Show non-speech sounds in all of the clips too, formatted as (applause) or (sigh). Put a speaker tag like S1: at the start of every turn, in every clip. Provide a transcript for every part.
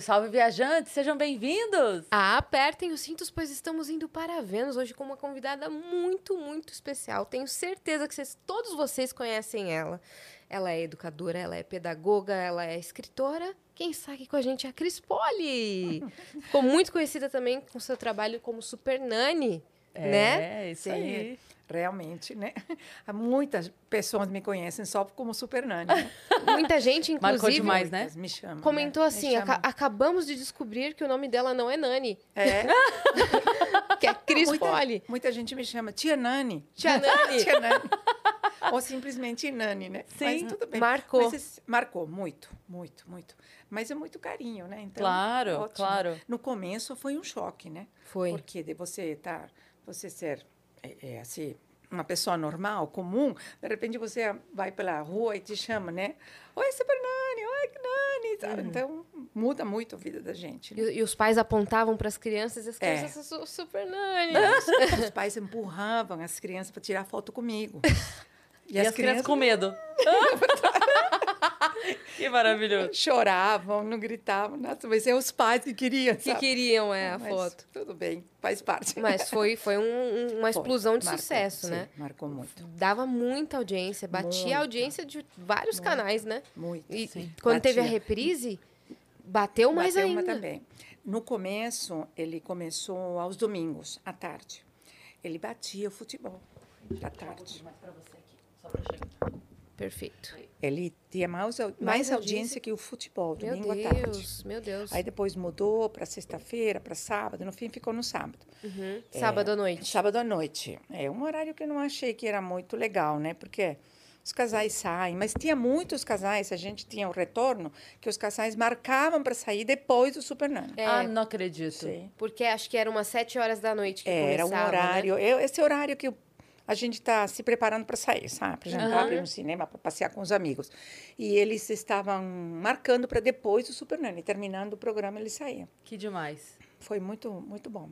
S1: Salve, viajantes! Sejam bem-vindos!
S2: Ah, apertem os cintos, pois estamos indo para Vênus hoje com uma convidada muito, muito especial. Tenho certeza que vocês, todos vocês conhecem ela. Ela é educadora, ela é pedagoga, ela é escritora. Quem está aqui com a gente é a Cris Poli. (laughs) Ficou muito conhecida também com seu trabalho como Super Nani,
S1: é,
S2: né?
S1: isso aí.
S3: Realmente, né? (laughs) Muitas pessoas me conhecem só como Super Nani. Né? (laughs)
S2: Muita gente, inclusive,
S1: Marcou demais, né?
S3: Me chamam,
S2: comentou
S3: né?
S2: assim:
S3: Me
S2: "Aca-
S3: chamam.
S2: acabamos de descobrir que o nome dela não é Nani,
S3: É, (laughs)
S2: que é Cris
S3: muita,
S2: Poli.
S3: muita gente me chama Tia Nani.
S2: Tia Nani.
S3: Tia Nani. Ou simplesmente Nani, né?
S1: Sim,
S3: Mas tudo bem.
S2: marcou.
S3: Mas marcou muito, muito, muito. Mas é muito carinho, né? Então,
S1: Claro,
S3: ótimo.
S1: claro.
S3: No começo foi um choque, né?
S2: Foi.
S3: Porque de você estar, você ser, é, é, assim, uma pessoa normal, comum, de repente você vai pela rua e te chama, né? Oi, Super Nani, oi, Nani, sabe? Então, muda muito a vida da gente. né?
S2: E, e os pais apontavam para as crianças e as
S3: É.
S2: crianças são super Nani. (laughs)
S3: Os (laughs) pais empurravam as crianças para tirar foto comigo. (laughs)
S1: E, as, crianças com medo. (laughs) que maravilhoso.
S3: choravam, não gritavam, nossa, mas é os pais que queriam,
S2: que
S3: sabe?
S2: queriam é, a
S3: Mas
S2: foto.
S3: Tudo bem, faz parte.
S2: Mas foi, (laughs) foi um- um- uma
S3: Foi,
S2: explosão de
S3: marcou,
S2: sucesso,
S3: sim,
S2: né?
S3: Marcou muito,
S2: Dava muita audiência, batia
S3: Muita.
S2: a audiência de vários canais, né?
S3: muito.
S2: E
S3: sim.
S2: quando teve a
S3: Batia.
S2: reprise, bateu mais
S3: Bateu uma
S2: ainda.
S3: também. No começo, ele começou aos domingos, à tarde. Ele batia o futebol à tarde.
S2: Perfeito.
S3: Ele tinha mais, au- mais audiência que o futebol,
S2: Meu
S3: domingo à tarde.
S2: Deus, meu Deus.
S3: Aí depois mudou para sexta-feira, para sábado, no fim ficou no sábado.
S2: Uhum. Sábado à noite.
S3: Sábado à noite. É um horário que eu não achei que era muito legal, né? Porque os casais saem, mas tinha muitos casais, a gente tinha o retorno, que os casais marcavam para sair depois do Super.
S2: É.
S1: Ah, não acredito.
S3: Sim.
S2: Porque acho que era umas sete horas da noite que
S3: É, Era um
S2: né?
S3: horário, eu- esse horário que o- a gente está se preparando para sair, sabe? Para jantar,
S2: Aham.
S3: para ir no cinema, para passear com os amigos. E eles estavam marcando para depois do Super terminando o programa eles saíam.
S1: Que demais.
S3: Foi muito, muito bom.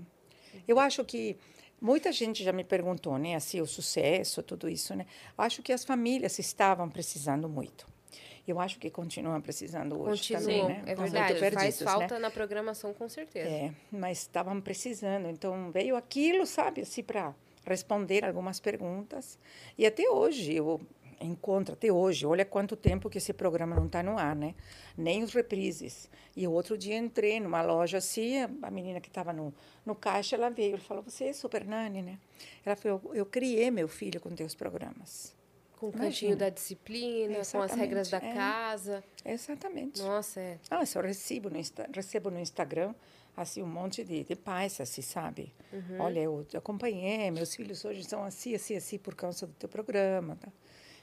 S3: Eu acho que muita gente já me perguntou, né, assim, o sucesso, tudo isso, né? Acho que as famílias estavam precisando muito. Eu acho que continuam precisando hoje também, né?
S2: é verdade. Faz
S3: perdidos, né?
S2: falta na programação, com certeza.
S3: É, mas estavam precisando. Então veio aquilo, sabe, assim, para responder algumas perguntas. E até hoje eu encontro, até hoje, olha quanto tempo que esse programa não está no ar, né? Nem os reprises. E outro dia entrei numa loja assim, a menina que estava no, no caixa, ela veio e falou: Você é Super Nani, né? Ela falou: Eu, eu criei meu filho com teus programas.
S2: Com o cantinho da disciplina, com as
S3: Exatamente,
S2: regras da
S3: é.
S2: casa.
S3: Exatamente.
S2: Nossa, é.
S3: Ah, eu recebo no, recebo no Instagram assim um monte de, de pais, assim, sabe?
S2: Uhum.
S3: Olha, eu te acompanhei, meus filhos hoje são assim, assim, assim por causa do teu programa. Tá?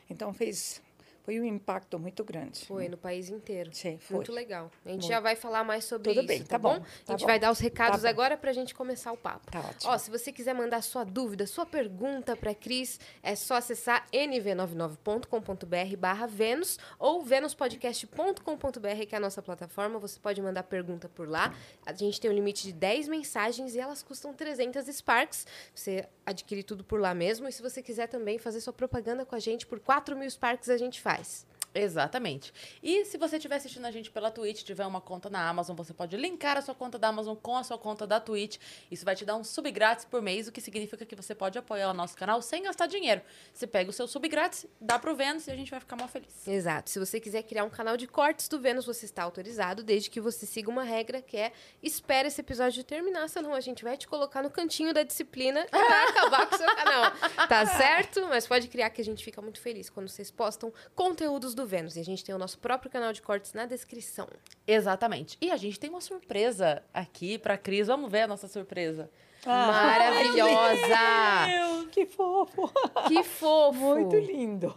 S3: Então fez, foi um impacto muito grande.
S2: Foi no país inteiro.
S3: Sim, foi.
S2: Muito legal. A gente
S3: Muito.
S2: já vai falar mais sobre
S3: Tudo
S2: isso,
S3: bem,
S2: tá,
S3: tá
S2: bom?
S3: bom,
S2: A
S3: tá
S2: gente
S3: bom.
S2: vai dar os recados
S3: Tá
S2: agora pra gente começar o papo.
S3: Tá ótimo.
S2: Ó, se você quiser mandar sua dúvida, sua pergunta pra Cris, é só acessar nv99.com.br barra Vênus ou venuspodcast.com.br, que é a nossa plataforma. Você pode mandar pergunta por lá. A gente tem um limite de 10 mensagens e elas custam 300 Sparks. Você adquire tudo por lá mesmo. E se você quiser também fazer sua propaganda com a gente, por 4 mil Sparks a gente faz. price.
S1: Exatamente. E se você estiver assistindo a gente pela Twitch, tiver uma conta na Amazon, você pode linkar a sua conta da Amazon com a sua conta da Twitch. Isso vai te dar um sub grátis por mês, o que significa que você pode apoiar o nosso canal sem gastar dinheiro. Você pega o seu sub grátis, dá pro Vênus e a gente vai ficar mal feliz.
S2: Exato. Se você quiser criar um canal de cortes do Vênus, você está autorizado, desde que você siga uma regra que é espere esse episódio terminar, senão a gente vai te colocar no cantinho da disciplina e vai (laughs) acabar com o seu canal. Tá certo? Mas pode criar que a gente fica muito feliz quando vocês postam conteúdos do Vênus. E a gente tem o nosso próprio canal de cortes na descrição.
S1: Exatamente. E a gente tem uma surpresa aqui pra Cris. Vamos ver a nossa surpresa.
S2: Maravilhosa!
S3: Que fofo!
S2: Que fofo!
S3: Muito lindo.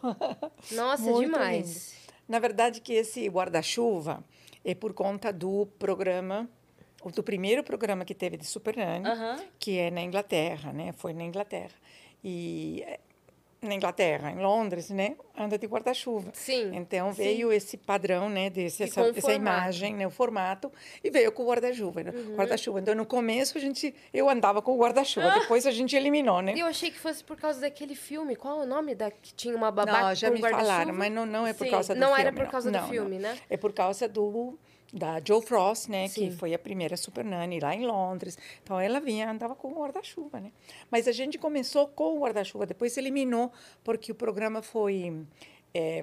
S2: Nossa,
S3: Muito
S2: demais.
S3: Na verdade, que esse guarda-chuva é por conta do programa, do primeiro programa que teve de Super Nani,
S1: Aham.
S3: que é na Inglaterra, né? Foi na Inglaterra. E na Inglaterra, em Londres, né? Anda de guarda-chuva.
S2: Sim,
S3: Então
S2: sim.
S3: veio esse padrão, né? Desse, essa, essa imagem, né? O formato e veio com o guarda-chuva, né?
S2: Uhum.
S3: Guarda-chuva. Então no começo a gente, eu andava com o guarda-chuva. Depois a gente eliminou, né?
S2: Eu achei que fosse por causa daquele filme. Qual é o nome da que tinha uma babá
S3: Não, já me falaram, mas não, não é por
S2: Sim,
S3: causa do
S2: não
S3: filme.
S2: era por causa do
S3: Não,
S2: filme,
S3: não.
S2: né?
S3: É por causa do da Joe Frost, né,
S2: Sim.
S3: que foi a primeira super nanny lá em Londres. Então ela vinha, andava com o guarda-chuva, né? Mas a gente começou com o guarda-chuva, depois eliminou porque o programa foi é,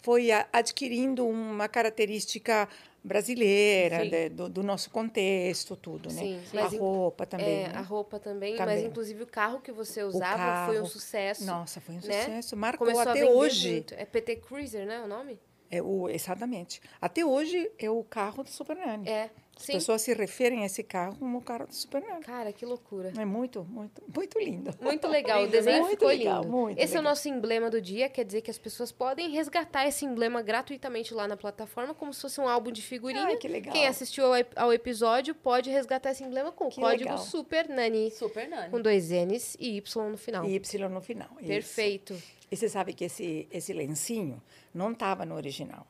S3: foi a- adquirindo uma característica brasileira de- do, do nosso contexto, tudo, né?
S2: Sim,
S3: a
S2: mas in-
S3: roupa também.
S2: É,
S3: né?
S2: a roupa também, mas
S3: Também.
S2: inclusive o carro que você usava foi um
S3: carro.
S2: sucesso.
S3: Nossa, foi um
S2: né?
S3: sucesso. Marcou
S2: Começou a
S3: até hoje.
S2: muito. É PT Cruiser, né, o nome?
S3: É o, exatamente. Até hoje é o carro do Super Nani.
S2: É,
S3: As
S2: sim.
S3: pessoas se referem a esse carro como o carro do Super Nani.
S2: Cara, que loucura.
S3: É muito, muito, muito lindo.
S2: Muito (laughs) legal, o
S1: Lindo,
S2: desenho
S3: né? Muito
S2: ficou
S3: legal,
S2: lindo.
S3: muito
S2: esse é o
S3: legal.
S2: nosso emblema do dia, quer dizer que as pessoas podem resgatar esse emblema gratuitamente lá na plataforma, como se fosse um álbum de figurinha.
S3: Ai, que legal.
S2: Quem assistiu ao, ao episódio pode resgatar esse emblema com o
S3: Que
S2: código
S3: legal.
S2: Super Nani,
S1: Super Nani.
S2: com dois N's e Y no final.
S3: E Y no final. isso. E você sabe que esse, esse lencinho não estava no original.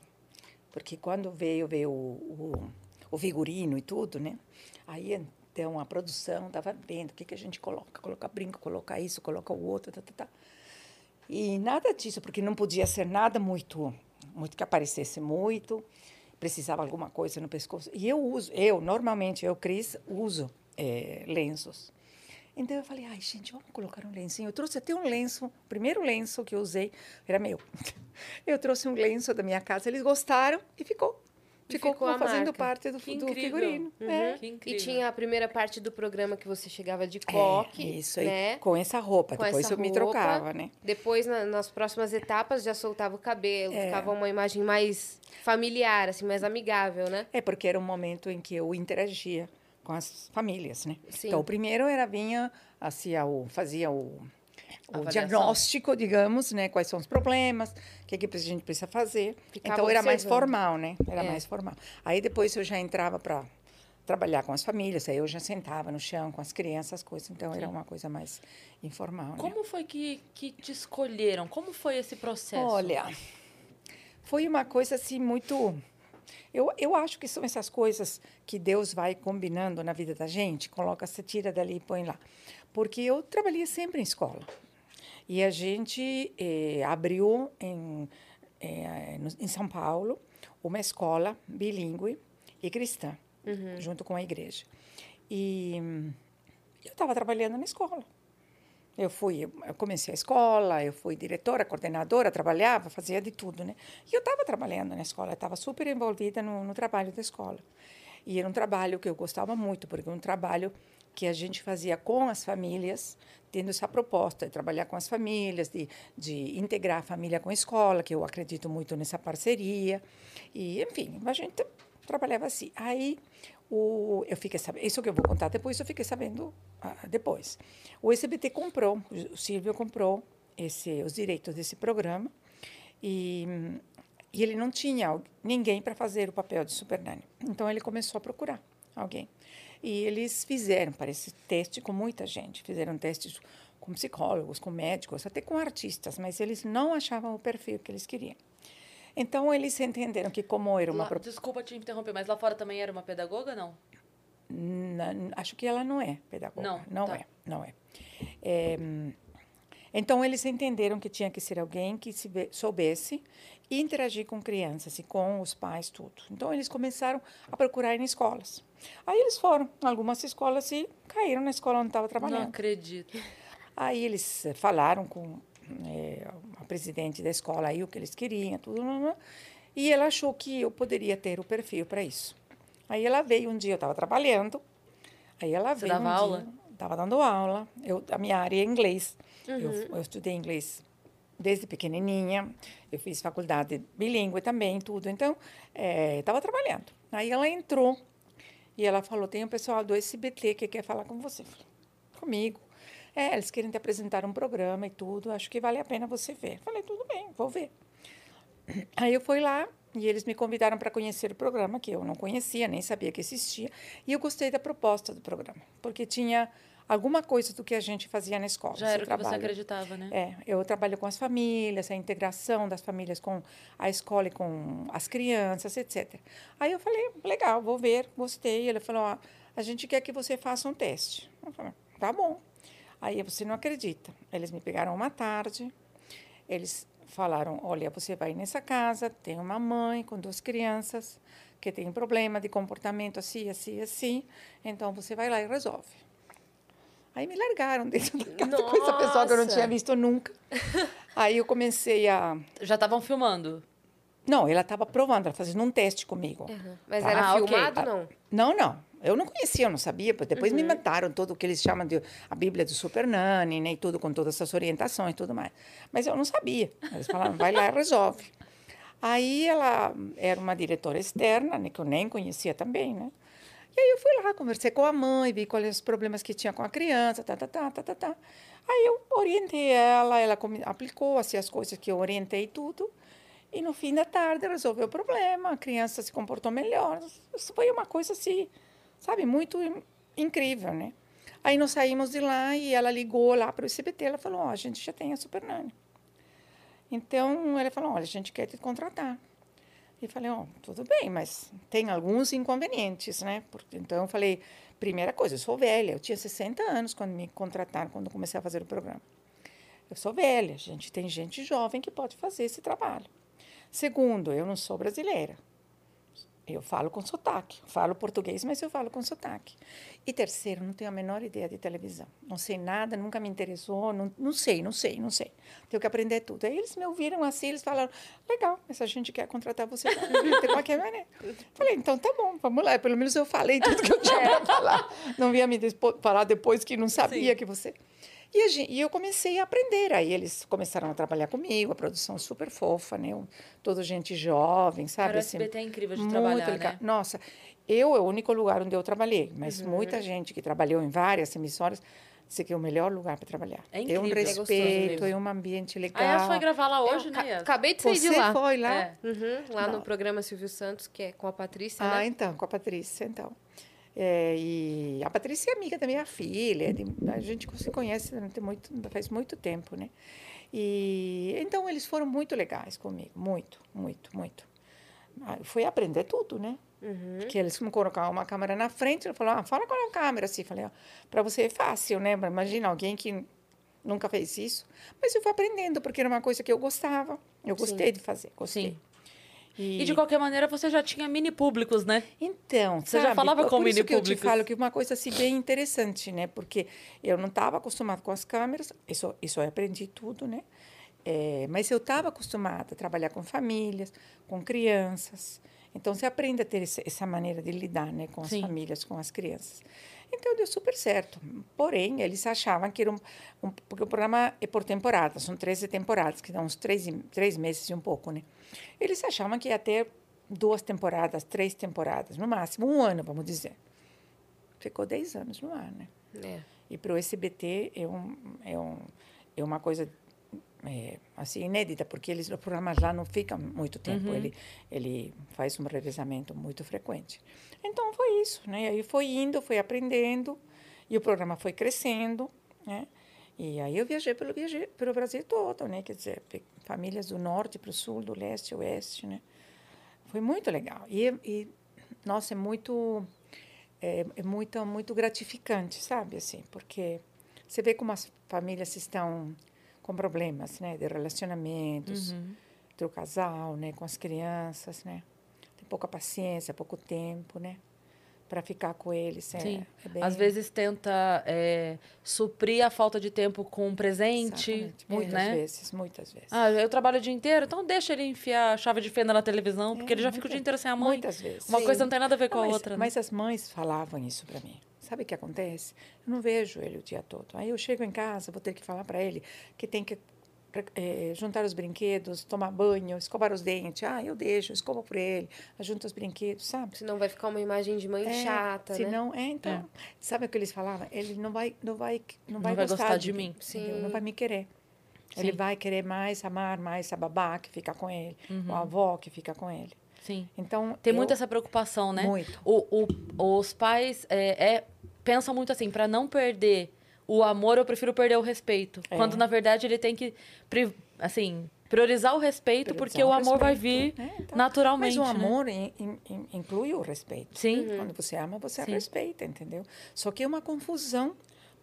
S3: Porque quando veio, veio o, o, o figurino e tudo, né? Aí, então, a produção estava vendo o que, que a gente coloca. Coloca brinco, coloca isso, coloca o outro, tá, tá, tá. E nada disso, porque não podia ser nada muito, muito que aparecesse muito. Precisava alguma coisa no pescoço. E eu uso, eu, normalmente, eu, Cris, uso eh, lenços. Então eu falei, ai, gente, vamos colocar um lencinho. Eu trouxe até um lenço, o primeiro lenço que eu usei era meu. (laughs) Eu trouxe um lenço da minha casa, eles gostaram e ficou.
S2: E
S3: Ficou,
S2: ficou a
S3: fazendo
S2: marca.
S3: parte do,
S1: Que
S3: do figurino.
S2: Uhum.
S3: É.
S1: Que
S2: E tinha a primeira parte do programa que você chegava de
S3: É,
S2: coque,
S3: isso aí,
S2: né?
S3: com essa roupa.
S2: Com
S3: Depois
S2: essa
S3: eu me
S2: roupa.
S3: trocava, né?
S2: Depois, na- nas próximas etapas, já soltava o cabelo,
S3: É.
S2: ficava uma imagem mais familiar, assim, mais amigável, né?
S3: É porque era um momento em que eu interagia com as famílias, né?
S2: Sim.
S3: Então, o primeiro era vinha, assim, o, fazia o, o diagnóstico, digamos, né? Quais são os problemas, o que, que a gente precisa fazer.
S2: Ficava
S3: então, era mais formal, né? Era
S2: É.
S3: mais formal. Aí, depois, eu já entrava para trabalhar com as famílias, aí eu já sentava no chão com as crianças, as coisas. Então, era uma coisa mais informal, né?
S1: Como foi que, que te escolheram? Como foi esse processo?
S3: Olha, foi uma coisa assim muito. Eu, eu acho que são essas coisas que Deus vai combinando na vida da gente, coloca, você tira dali e põe lá. Porque eu trabalhei sempre em escola. E a gente eh, abriu em, eh, em São Paulo uma escola bilíngue e cristã, junto com a igreja. E eu estava trabalhando na escola. Eu fui, eu comecei a escola, eu fui diretora, coordenadora, trabalhava, fazia de tudo, né? E eu estava trabalhando na escola, estava super envolvida no, no trabalho da escola. E era um trabalho que eu gostava muito, porque era um trabalho que a gente fazia com as famílias, tendo essa proposta de trabalhar com as famílias, de, de integrar a família com a escola, que eu acredito muito nessa parceria. E, enfim, a gente trabalhava assim. Aí o, eu fiquei sabendo, isso que eu vou contar depois, eu fiquei sabendo ah, depois. O SBT comprou, o Silvio comprou esse, os direitos desse programa e, e ele não tinha ninguém para fazer o papel de Super. Então ele começou a procurar alguém. E eles fizeram, parece, teste com muita gente, fizeram testes com psicólogos, com médicos, até com artistas, mas eles não achavam o perfil que eles queriam. Então eles entenderam que como era uma
S1: Lá- Desculpa te interromper, mas lá fora também era uma pedagoga, não?
S3: Acho que ela não é pedagoga.
S1: Não,
S3: não
S1: tá.
S3: é, não é. É, Então eles entenderam que tinha que ser alguém que se soubesse interagir com crianças e com os pais tudo. Então eles começaram a procurar em escolas. Aí eles foram algumas escolas e caíram na escola onde estava
S1: Não
S3: trabalhando.
S1: acredito.
S3: Aí eles falaram com eh, a presidente da escola aí o que eles queriam, tudo, né, né, e ela achou que eu poderia ter o perfil para isso. Aí ela veio um dia, eu estava trabalhando, aí ela
S1: Você
S3: veio
S1: dava
S3: um
S1: aula?
S3: dia, estava dando aula, eu, a minha área é inglês, eu,
S1: Uhum.
S3: eu estudei inglês desde pequenininha, eu fiz faculdade bilíngue também, tudo, então estava trabalhando. Aí ela entrou e ela falou, tem um pessoal do SBT que quer falar com você. Eu falei, comigo. É, eles querem te apresentar um programa e tudo, acho que vale a pena você ver. Falei, tudo bem, vou ver. (clears throat) Aí eu fui lá e eles me convidaram para conhecer o programa, que eu não conhecia, nem sabia que existia. E eu gostei da proposta do programa, porque tinha alguma coisa do que a gente fazia na escola.
S1: Já era o que você
S3: trabalho.
S1: acreditava, né?
S3: É, eu trabalho com as famílias, a integração das famílias com a escola e com as crianças, etc. Aí eu falei, legal, vou ver, gostei. Ele falou, ó, a gente quer que você faça um teste. Eu falei, tá bom. Aí você não acredita. Eles me pegaram uma tarde, eles falaram, olha, você vai nessa casa, tem uma mãe com duas crianças, que tem problema de comportamento assim, assim, assim. Então você vai lá e resolve. Aí me largaram dentro da casa com essa pessoa que eu não
S2: Nossa.
S3: tinha visto nunca. Aí eu comecei a.
S1: Já estavam filmando.
S3: Não, ela estava provando, ela fazendo um teste comigo.
S2: Uhum. Mas
S3: Tá.
S2: era
S1: Ah,
S2: filmado, não?
S3: Não, não. Eu não conhecia, eu não sabia. Depois
S2: Uhum.
S3: me inventaram tudo o que eles chamam de a Bíblia do Super Nani, né? E tudo com todas essas orientações e tudo mais. Mas eu não sabia. Eles falaram, vai lá e resolve. Aí ela era uma diretora externa, né? Que eu nem conhecia também, né? E aí eu fui lá, conversei com a mãe, vi quais os problemas que tinha com a criança, tá, tá, tá, tá, tá, tá. Aí eu orientei ela, ela aplicou assim, as coisas que eu orientei tudo. E no fim da tarde resolveu o problema, a criança se comportou melhor. Isso foi uma coisa assim, sabe, muito in- incrível, né? Aí nós saímos de lá e ela ligou lá para o ICBT, ela falou, ó, a gente já tem a Super Nani. Então, ela falou, olha, a gente quer te contratar. E falei, ó, tudo bem, mas tem alguns inconvenientes, né? Porque, então, eu falei, primeira coisa, eu sou velha, eu tinha 60 anos quando me contrataram, quando comecei a fazer o programa. Eu sou velha, gente, tem gente jovem que pode fazer esse trabalho. Segundo, eu não sou brasileira. Eu falo com sotaque. Falo português, mas eu falo com sotaque. E terceiro, não tenho a menor ideia de televisão. Não sei nada, nunca me interessou. Não, não sei, não sei, não sei. Tenho que aprender tudo. Aí eles me ouviram assim, eles falaram, legal, mas a gente quer contratar você de qualquer maneira. Falei, então tá bom, vamos lá. Pelo menos eu falei tudo que eu tinha para falar. Não vinha me falar depois que não sabia
S1: Sim.
S3: que você... E, a gen- e eu comecei a aprender. Aí eles começaram a trabalhar comigo, a produção super fofa, né? Um- Toda gente jovem, sabe?
S1: Cara, o
S3: assim,
S1: SBT é incrível de
S3: muito
S1: trabalhar,
S3: legal.
S1: né?
S3: Nossa, eu é o único lugar onde eu trabalhei, mas
S1: Uhum.
S3: muita gente que trabalhou em várias emissoras disse que é o melhor lugar para trabalhar.
S1: É
S3: um
S1: incrível. É
S2: gostoso
S3: respeito,
S1: mesmo.
S3: é um ambiente legal.
S1: A Yas foi gravar lá hoje,
S2: Eu
S1: né?
S2: Acabei de sair
S3: Você
S2: de lá.
S3: foi lá?
S1: É.
S2: Uhum, lá no
S3: Não.
S2: programa Silvio Santos, que é com a Patrícia,
S3: Ah,
S2: né?
S3: então, com a Patrícia, então. É, e a Patrícia é amiga da minha filha, de- a gente se conhece muito, faz muito tempo, né? E então eles foram muito legais comigo, muito, muito, muito. Ah, eu Fui aprender tudo, né?
S2: Uhum.
S3: Porque eles me colocaram uma câmera na frente, ele falou, ah, fala com a câmera, assim. Falei, ó, para você é fácil, né? Imagina alguém que nunca fez isso. Mas eu fui aprendendo, porque era uma coisa que eu gostava. Eu gostei de fazer, gostei.
S1: Sim. E de qualquer maneira, você já tinha mini públicos, né?
S3: Então,
S1: Você já
S3: sabe,
S1: falava
S3: por
S1: com mini
S3: que eu te
S1: públicos.
S3: falo que uma coisa assim bem interessante, né? Porque eu não estava acostumada com as câmeras, isso, isso eu aprendi tudo, né? É, mas eu estava acostumada a trabalhar com famílias, com crianças. Então, você aprende a ter essa maneira de lidar né, com as
S1: Sim.
S3: famílias, com as crianças. Então, deu super certo. Porém, eles achavam que era um, um... Porque o programa é por temporada, são 13 temporadas, que dão uns três, três meses e um pouco, né? Eles achavam que ia ter duas temporadas, três temporadas, no máximo, um ano, vamos dizer. Ficou 10 anos no ar, né?
S2: É.
S3: E para o SBT é, um, é, um, é uma coisa é, assim inédita, porque eles, o programa lá não fica muito tempo, ele, ele faz um revezamento muito frequente. Então foi isso, né? Aí foi indo, foi aprendendo, e o programa foi crescendo, né? E aí eu viajei pelo, viajei pelo Brasil todo, né? Quer dizer, famílias do norte para o sul, do leste, oeste, né? Foi muito legal. E, e nossa, é muito é, é muito muito gratificante, sabe assim, porque você vê como as famílias estão com problemas, né, de relacionamentos,
S1: Uhum.
S3: do casal, né, com as crianças, né, tem pouca paciência, pouco tempo, né, para ficar com eles. É,
S1: Sim.
S3: é bem-
S1: Às vezes tenta é, suprir a falta de tempo com um presente,
S3: Exatamente. muitas
S1: né?
S3: vezes, muitas vezes.
S1: Ah, eu trabalho o dia inteiro, então deixa ele enfiar a chave de fenda na televisão, porque
S3: É,
S1: ele já fica o dia inteiro sem a mãe.
S3: Muitas vezes.
S1: Uma
S2: Sim.
S1: coisa não tem nada a ver com
S3: Não,
S1: a
S3: mas,
S1: outra, né?
S3: mas as mães falavam isso para mim. Sabe o que acontece? Eu não vejo ele o dia todo. Aí eu chego em casa, vou ter que falar para ele que tem que eh, juntar os brinquedos, tomar banho, escovar os dentes. Ah, eu deixo, escovo por ele, junto os brinquedos, sabe?
S2: Senão vai ficar uma imagem de mãe
S3: É,
S2: chata,
S3: se
S2: né?
S3: não, é, então. Sabe o que eles falavam? Ele não vai, não vai, não vai,
S1: vai
S3: gostar,
S1: gostar
S3: de,
S1: de
S3: mim. entendeu?
S2: Sim.
S3: Não vai me querer. Ele
S1: Sim.
S3: vai querer mais amar mais a babá que fica com ele,
S1: Uhum.
S3: a avó que fica com ele.
S1: Sim.
S3: Então
S1: Tem
S3: eu-
S1: muito essa preocupação, né?
S3: Muito.
S1: O, o- os pais é, é- pensam muito assim, para não perder o amor, eu prefiro perder o respeito.
S3: É.
S1: Quando, na verdade, ele tem que, assim, priorizar o respeito, porque o
S3: Priorizar
S1: amor vai vir
S3: respeito. É, então,
S1: naturalmente,
S3: Mas o
S1: né?
S3: amor in- in- in- inclui o respeito.
S1: Sim.
S3: Quando você ama, você
S1: Sim.
S3: respeita, entendeu? Só que é uma confusão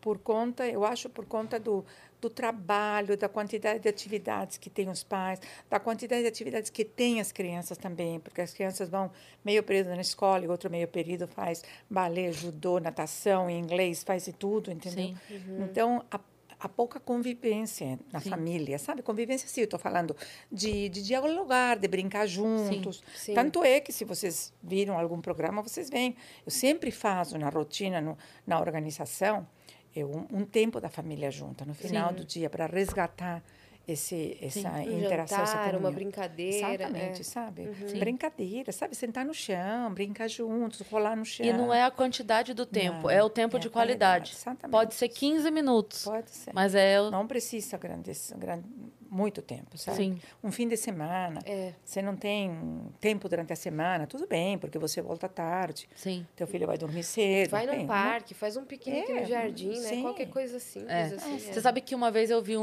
S3: por conta, eu acho, por conta do do trabalho, da quantidade de atividades que tem os pais, da quantidade de atividades que tem as crianças também, porque as crianças vão meio período na escola e outro meio período faz balé, judô, natação, inglês, faz de tudo, entendeu?
S1: Sim.
S3: Então, a, a pouca convivência na
S1: Sim.
S3: família, sabe? Convivência, sim, eu estou falando de, de dialogar, de brincar juntos.
S2: Sim.
S3: Tanto é que, se vocês viram algum programa, vocês veem. Eu sempre faço na rotina, no, na organização, um, um tempo da família junta, no final
S1: Sim.
S3: do dia, para resgatar esse, essa
S2: Um
S3: interação, essa
S2: jantar, uma
S3: comunhão.
S2: brincadeira.
S3: Exatamente,
S2: é.
S3: sabe?
S1: Sim.
S3: Brincadeira, sabe? Sentar no chão, brincar juntos, rolar no chão.
S1: E não é a quantidade do tempo,
S3: Não,
S1: é o tempo
S3: é
S1: de
S3: qualidade,
S1: qualidade.
S3: exatamente.
S1: Pode ser 15 minutos,
S3: Pode ser.
S1: mas é o...
S3: Não precisa grandes, gran- muito tempo, sabe?
S1: Sim.
S3: Um fim de semana.
S2: É.
S3: Você não tem tempo durante a semana, tudo bem, porque você volta tarde.
S1: Sim.
S3: Teu filho vai dormir cedo.
S2: Vai
S3: bem,
S2: no
S3: né?
S2: parque, faz um piquenique
S3: É,
S2: no jardim, né?
S3: sim.
S2: Qualquer coisa simples,
S1: É.
S2: assim.
S1: Você sabe que uma vez eu vi um,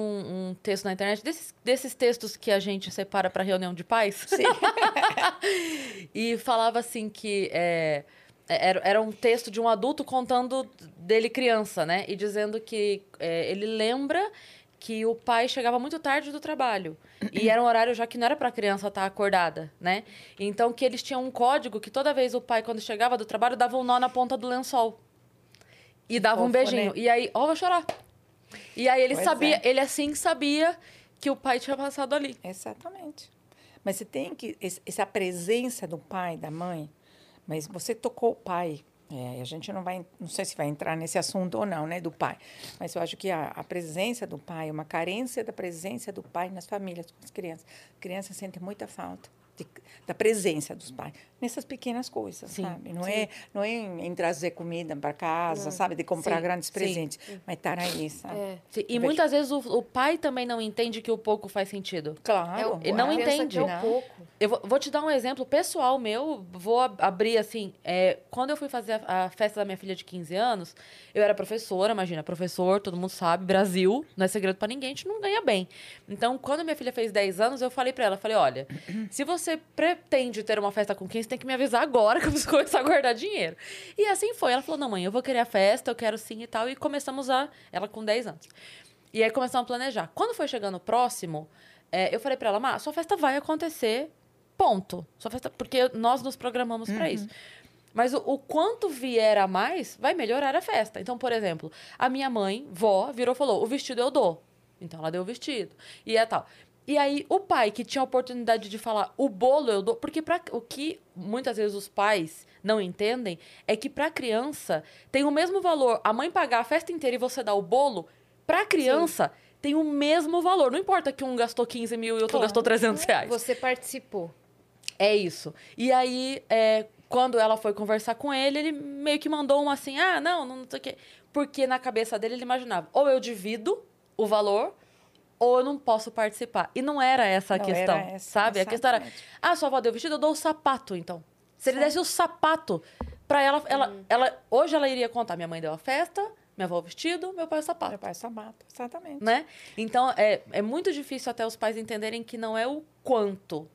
S1: um texto na internet, desses, desses textos que a gente separa para reunião de pais,
S3: Sim. (laughs)
S1: e falava assim que é, era, era um texto de um adulto contando dele criança, né? E dizendo que é, ele lembra que o pai chegava muito tarde do trabalho. E era um horário já que não era para a criança estar acordada, né? Então que eles tinham um código que toda vez o pai, quando chegava do trabalho, dava um nó na ponta do lençol. E dava um
S3: Fofo,
S1: beijinho.
S3: né?
S1: E aí, ó, vou chorar. E aí ele
S3: Pois
S1: sabia,
S3: é.
S1: ele assim sabia que o pai tinha passado ali.
S3: Exatamente. Mas você tem que. es- Essa presença do pai, da mãe. Mas você tocou o pai. É, a gente não vai. Não sei se vai entrar nesse assunto ou não, né? Do pai. Mas eu acho que a, a presença do pai, uma carência da presença do pai nas famílias, com as crianças. A criança sente muita falta. De- da presença dos pais nessas pequenas coisas,
S1: Sim,
S3: sabe? Não é não é em, em trazer comida para casa, sabe? De comprar
S1: Sim,
S3: grandes
S1: sim.
S3: presentes, mas estar aí, sabe?
S2: É.
S1: Sim, E muitas vezes o, o pai também não entende que o pouco faz sentido.
S3: Claro.
S2: É o,
S1: Ele não entende.
S2: quer o
S3: Não.
S2: pouco.
S1: Eu vou, vou te dar um exemplo pessoal meu. Vou ab- abrir assim. é, quando eu fui fazer a, a festa da minha filha de 15 anos, eu era professora, imagina, professor, todo mundo sabe, Brasil, não é segredo pra ninguém, a gente não ganha bem. Então, quando minha filha fez 10 anos, eu falei pra ela, falei, olha, se você pretende ter uma festa com 15, tem que me avisar agora que eu preciso (laughs) começar a guardar dinheiro. E assim foi. Ela falou, não, mãe, eu vou querer a festa, eu quero sim e tal. E começamos a. Ela com 10 anos. E aí começamos a planejar. Quando foi chegando o próximo, é, eu falei pra ela, Má, sua festa vai acontecer, ponto. Sua festa, porque nós nos programamos pra isso. Mas o, o quanto vier a mais, vai melhorar a festa. Então, por exemplo, a minha mãe, vó, virou e falou: o vestido eu dou. Então ela deu o vestido. E é tal. E aí, o pai que tinha a oportunidade de falar o bolo eu dou. Porque pra, o que muitas vezes os pais não entendem é que pra criança tem o mesmo valor a mãe pagar a festa inteira e você dar o bolo. Pra criança tem o mesmo valor. Não importa que um gastou 15 mil e outro
S3: Claro.
S1: gastou 300 reais.
S2: Você participou.
S1: É isso. E aí, é, quando ela foi conversar com ele, ele meio que mandou um assim, ah, não, não sei o quê. Porque na cabeça dele ele imaginava, ou eu divido o valor, ou eu não posso participar. E não era essa a
S3: Não
S1: questão,
S3: era essa,
S1: sabe? A questão era, ah, sua avó deu vestido, eu dou o sapato, então. Se ele
S3: Certo.
S1: desse o sapato pra ela, ela, ela, hoje ela iria contar, minha mãe deu a festa, minha avó o vestido, meu pai o sapato
S3: Meu pai sabato, exatamente.
S1: né? Então, é, é muito difícil até os pais entenderem que não é o quanto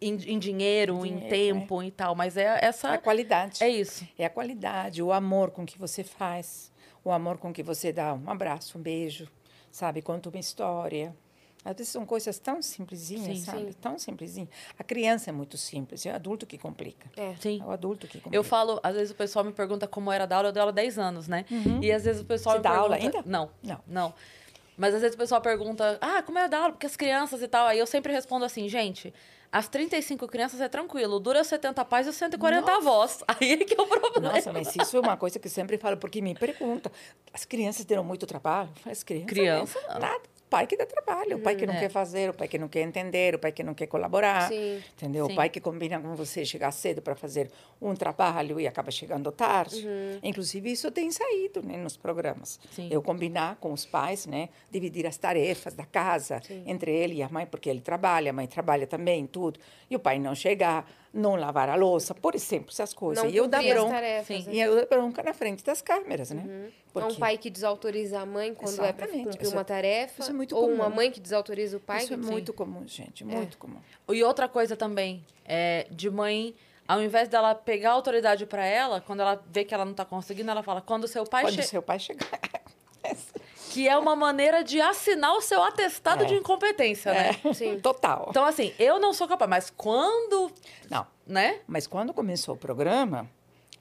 S1: em, em dinheiro, em
S3: Dinheiro,
S1: tempo e tal, mas é essa...
S3: A qualidade.
S1: É isso.
S3: É a qualidade, o amor com que você faz, o amor com que você dá um abraço, um beijo, sabe? Conta uma história. Às vezes são coisas tão simplesinhas,
S1: Sim,
S3: sabe?
S2: sim.
S3: Tão simplesinhas. A criança é muito simples, é o adulto que complica.
S2: É.
S1: Sim.
S3: É o adulto que complica.
S1: Eu falo, às vezes o pessoal me pergunta como era dar aula, eu dei aula há 10 anos, né? E às vezes o pessoal
S3: Você
S1: me
S3: dá aula
S1: pergunta...
S3: ainda?
S1: Não,
S3: Não.
S1: não. Mas às vezes o pessoal pergunta, ah, como é dar aula? Porque as crianças e tal. Aí eu sempre respondo assim, gente, as 35 crianças é tranquilo, dura os 70 pais e os 140 avós. (laughs) Aí é que é o problema.
S3: Nossa, mas isso é uma coisa que eu sempre falo, porque me pergunta, as crianças deram muito trabalho? As crianças...
S1: Criança, não.
S3: Nada. O pai que dá trabalho, o pai que não
S1: É.
S3: quer fazer, o pai que não quer entender, o pai que não quer colaborar.
S2: Sim.
S3: Entendeu?
S1: Sim.
S3: O pai que combina com você chegar cedo para fazer um trabalho e acaba chegando tarde. Inclusive, isso tem saído né, nos programas.
S1: Sim.
S3: Eu combinar com os pais, né? Dividir as tarefas da casa entre ele e a mãe, porque ele trabalha, a mãe trabalha também, tudo. E o pai não chegar, não lavar a louça, por exemplo, essas coisas.
S2: Não
S3: e eu dar
S2: cumprir
S3: bronca.
S2: tarefas.
S1: Sim.
S2: né?
S3: E eu dar bronca na frente das câmeras, né?
S2: É um pai que desautoriza a mãe quando é para
S3: Exatamente.
S2: cumprir
S3: Isso
S2: uma
S3: é-
S2: tarefa.
S3: isso é muito
S2: ou uma
S3: comum.
S2: mãe que desautoriza o pai.
S3: Isso é muito comum, gente, muito comum.
S1: E outra coisa também, é de mãe, ao invés dela pegar a autoridade pra ela, quando ela vê que ela não tá conseguindo, ela fala, quando seu pai
S3: Quando
S1: che-
S3: seu pai chegar. (laughs)
S1: Que é uma maneira de assinar o seu atestado
S3: É.
S1: de incompetência, né?
S2: Sim.
S3: Total.
S1: Então, assim, eu não sou capaz, mas quando,
S3: Não,
S1: né?
S3: mas quando começou o programa,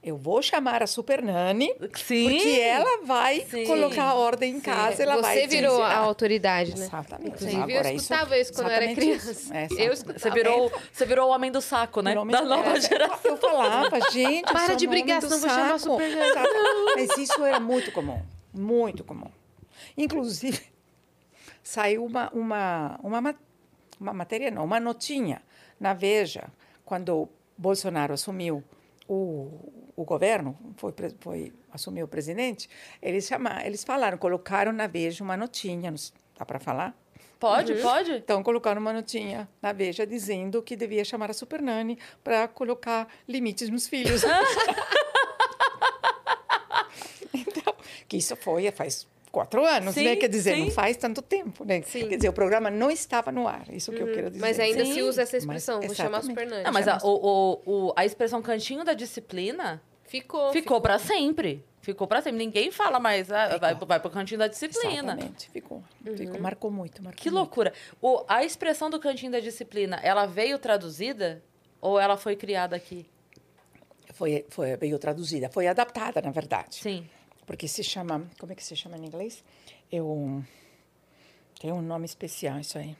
S3: eu vou chamar a Super Nani,
S1: Sim.
S3: porque ela vai
S1: Sim.
S3: colocar a ordem em casa, ela
S2: Você
S3: vai te
S2: virou a autoridade, né?
S3: Exatamente.
S2: Eu
S3: Agora,
S2: escutava isso quando eu era criança.
S3: É,
S2: Eu escutava.
S1: Você virou, você virou o homem do saco, né? Da
S3: do-
S1: nova
S3: é,
S1: geração.
S3: Eu falava, gente, eu
S2: Para de brigar, senão vou chamar a. Super Nani.
S3: Mas isso era muito comum, muito comum. Inclusive, (laughs) saiu uma, uma, uma, ma- uma matéria, não, uma notinha na Veja, quando Bolsonaro assumiu o, o governo, foi, foi assumiu o presidente, eles, chamaram, eles falaram, colocaram na Veja uma notinha, dá para falar?
S1: Pode, pode?
S3: Então, colocaram uma notinha na Veja dizendo que devia chamar a Super Nani para colocar limites nos filhos. (laughs) (laughs) então, que isso foi faz quatro anos,
S1: Sim,
S3: né? Quer dizer,
S1: sim.
S3: não faz tanto tempo, né?
S2: Sim.
S3: Quer dizer, o programa não estava no ar, isso que eu quero dizer.
S2: Mas ainda
S1: Sim.
S2: se usa essa
S3: Mas,
S2: expressão, vou chamar. Super Nani.
S1: Não, mas a, o, o, o- a expressão cantinho da disciplina
S2: Ficou.
S1: ficou pra sempre. Ficou pra sempre. Ninguém fala mais, ah,
S3: Ficou.
S1: vai, vai pro cantinho da disciplina.
S3: Exatamente, ficou. ficou. Marcou muito, marcou
S1: Que
S3: muito.
S1: loucura. O, a expressão do cantinho da disciplina, ela veio traduzida ou ela foi criada aqui?
S3: Foi, foi, veio traduzida, foi adaptada, na verdade.
S1: Sim.
S3: Porque se chama. Como é que se chama em inglês? Eu. Tem um nome especial isso aí.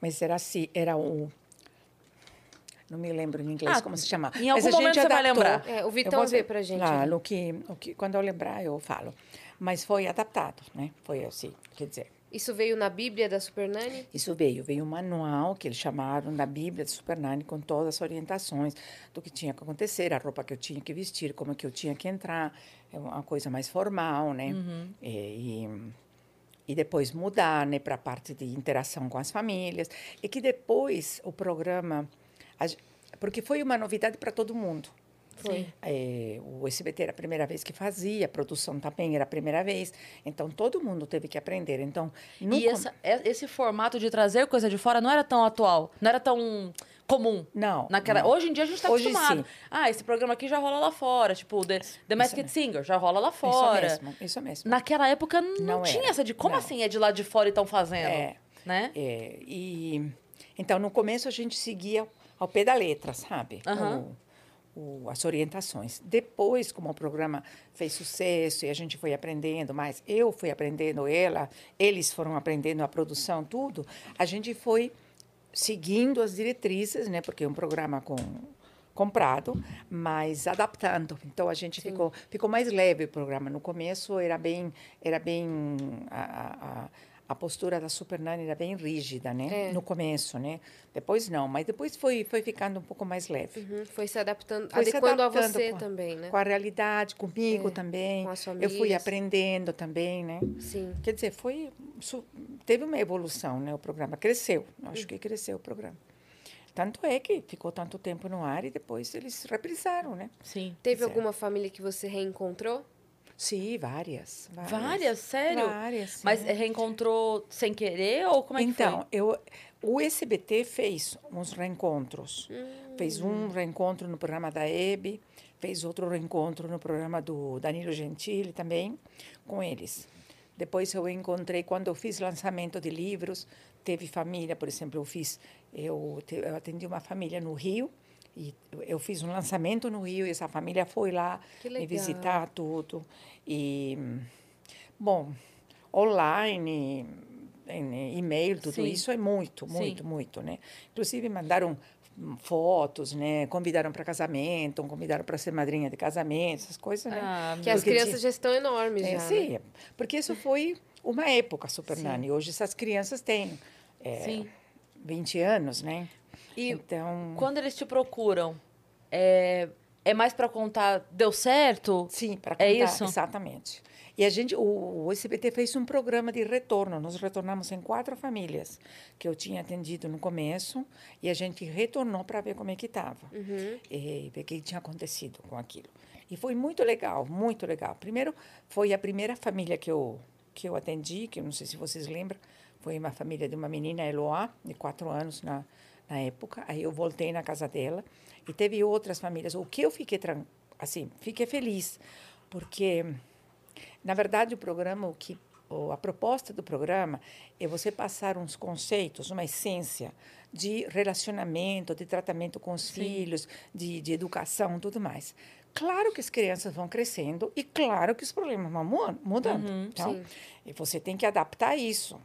S3: Mas era assim, era o. Não me lembro em inglês
S1: Ah,
S3: como se chama.
S1: em
S3: Mas
S1: algum
S3: a
S1: momento
S3: gente
S1: você vai lembrar.
S2: É, o Vitão vê pra gente.
S3: Ah, no que, que, quando eu lembrar, eu falo. Mas foi adaptado, né? Foi assim, quer dizer.
S2: Isso veio na Bíblia da Super Nani?
S3: Isso veio, veio um manual que eles chamaram da Bíblia de Super Nani com todas as orientações do que tinha que acontecer, a roupa que eu tinha que vestir, como que eu tinha que entrar, é uma coisa mais formal, né? E, e, e depois mudar, né, para a parte de interação com as famílias e que depois o programa, porque foi uma novidade para todo mundo.
S2: Foi.
S3: É, o SBT era a primeira vez que fazia, a produção também era a primeira vez, então todo mundo teve que aprender. Então,
S1: E essa- é- esse formato de trazer coisa de fora não era tão atual, não era tão comum.
S3: não,
S1: Naquela,
S3: não.
S1: Hoje em dia a gente está acostumado.
S3: sim.
S1: Ah, esse programa aqui já rola lá fora. Tipo, The, The Masked Singer já rola lá fora.
S3: Isso mesmo, isso mesmo.
S1: Naquela época não,
S3: Não
S1: tinha
S3: era,
S1: essa de como
S3: não.
S1: assim é de lá de fora e estão fazendo.
S3: É.
S1: Né?
S3: É, e então no começo a gente seguia ao pé da letra, sabe?
S1: Aham.
S3: O- o- as orientações. Depois, como o programa fez sucesso e a gente foi aprendendo mais, eu fui aprendendo, ela, eles foram aprendendo a produção, tudo, a gente foi seguindo as diretrizes, né? Porque é um programa com comprado, mas adaptando. Então a gente ficou ficou mais leve o programa. No começo era bem era bem a, a, a- a postura da Super Nani era bem rígida, né?
S2: É.
S3: No começo, né? Depois não, mas depois foi foi ficando um pouco mais leve.
S2: Uhum, Foi se adaptando,
S3: Foi se
S2: adequando a
S3: adaptando
S2: você
S3: com-
S2: também, né?
S3: Com a realidade, comigo
S2: É,
S3: também.
S2: com as
S3: Eu fui
S2: famílias.
S3: aprendendo também, né?
S2: Sim.
S3: Quer dizer, foi su- teve uma evolução, né? O programa cresceu. Acho que cresceu o programa. Tanto é que ficou tanto tempo no ar e depois eles reprisaram, né?
S1: Sim.
S2: Teve
S3: Certo.
S2: alguma família que você reencontrou?
S3: Sim, várias. Várias,
S1: Várias? Sério?
S3: Várias. sim.
S1: Mas reencontrou sem querer ou como é que
S3: então,
S1: foi?
S3: eu, o SBT fez uns reencontros. Fez um reencontro no programa da EBE, fez outro reencontro no programa do Danilo Gentili também, com eles. Depois eu encontrei, quando eu fiz lançamento de livros, teve família, por exemplo, eu fiz, eu, eu atendi uma família no Rio, e eu fiz um lançamento no Rio, e essa família foi lá me visitar, tudo. E, bom, online, em e-mail, tudo
S1: Sim.
S3: isso é muito,
S1: Sim.
S3: muito, muito, né? Inclusive mandaram fotos, né? Convidaram para casamento, convidaram para ser madrinha de casamento, essas coisas, né?
S1: Ah,
S2: Que as crianças já estão enormes
S3: É,
S2: já,
S3: sim,
S2: né?
S3: porque isso foi uma época, Super
S1: Sim.
S3: Nani. Hoje essas crianças têm é,
S1: Sim.
S3: 20 anos, né?
S1: E
S3: então,
S1: quando eles te procuram, é, é mais pra contar, deu certo?
S3: sim, para
S1: É
S3: contar,
S1: isso?
S3: exatamente. E a gente, o, o SBT fez um programa de retorno. Nós retornamos em quatro famílias que eu tinha atendido no começo e a gente retornou para ver como é que estava.
S2: Uhum.
S3: e ver o que tinha acontecido com aquilo. E foi muito legal, muito legal. Primeiro, foi a primeira família que eu, que eu atendi, que eu não sei se vocês lembram, foi uma família de uma menina, Eloá, de quatro anos na, na época. Aí eu voltei na casa dela e teve outras famílias. O que eu fiquei, assim, fiquei feliz, porque Na verdade, o programa, o que, a proposta do programa é você passar uns conceitos, uma essência de relacionamento, de tratamento com os Sim. filhos, de, de educação, tudo mais. Claro que as crianças vão crescendo e claro que os problemas vão mudando. Uhum, então, e você tem que adaptar isso.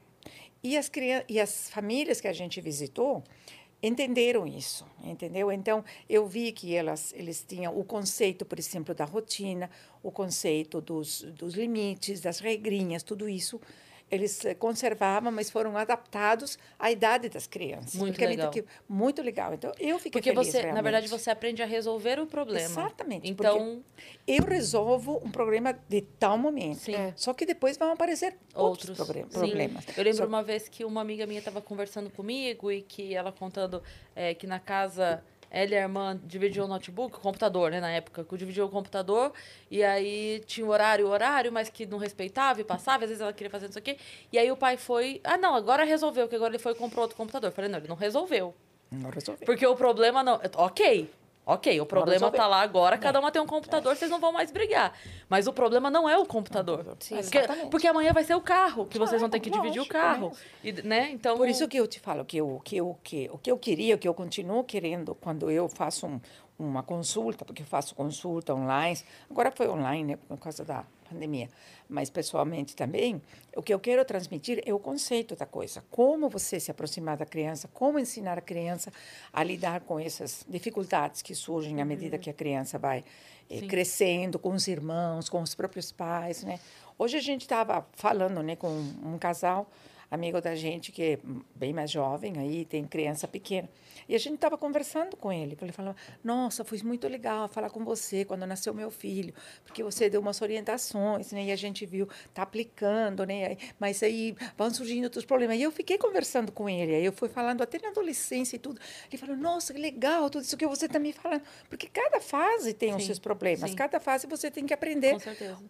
S3: E as, e as famílias que a gente visitou, entenderam isso, entendeu? Então eu vi que elas eles tinham o conceito, por exemplo, da rotina, o conceito dos, dos limites, das regrinhas, tudo isso eles conservavam, mas foram adaptados à idade das crianças.
S1: Muito legal.
S3: Que, muito legal. Então, eu fiquei
S1: porque
S3: feliz,
S1: você,
S3: realmente.
S1: na verdade, você aprende a resolver o problema.
S3: Exatamente.
S1: Então,
S3: eu resolvo um problema de tal momento. Sim. É. Só que depois vão aparecer outros, outros problemas.
S1: Eu lembro Só... uma vez que uma amiga minha estava conversando comigo e que ela contando é, que na casa ela e a irmã dividiam o notebook, o computador, né, na época, que dividiu o computador, e aí tinha o horário, o horário, mas que não respeitava e passava, às vezes ela queria fazer isso aqui. E aí o pai foi, ah, não, agora resolveu, que agora ele foi e comprou outro computador. Eu falei, não, ele não resolveu.
S3: Não resolveu.
S1: Porque o problema não. Ok, Ok, o problema está lá agora, cada uma tem um computador, vocês não vão mais brigar. Mas o problema não é o computador. Sim, porque, porque amanhã vai ser o carro, que vocês vão ter que dividir o carro. E, né? então,
S3: Por isso que eu te falo que, eu, que, eu, que o que eu queria, o que eu continuo querendo quando eu faço um, uma consulta, porque eu faço consulta online, agora foi online, né, por causa da pandemia, mas pessoalmente também, o que eu quero transmitir é o conceito da coisa, como você se aproximar da criança, como ensinar a criança a lidar com essas dificuldades que surgem à medida uhum. que a criança vai eh, crescendo com os irmãos, com os próprios pais, né? Hoje a gente estava falando, né, com um casal amigo da gente que é bem mais jovem, aí tem criança pequena. E a gente estava conversando com ele. Ele falava: Nossa, foi muito legal falar com você quando nasceu meu filho, porque você deu umas orientações, né? E a gente viu, tá aplicando, né? Mas aí vão surgindo outros problemas. E eu fiquei conversando com ele. Aí eu fui falando até na adolescência e tudo. Ele falou: Nossa, que legal tudo isso que você está me falando. Porque cada fase tem sim, os seus problemas. Sim. Cada fase você tem que aprender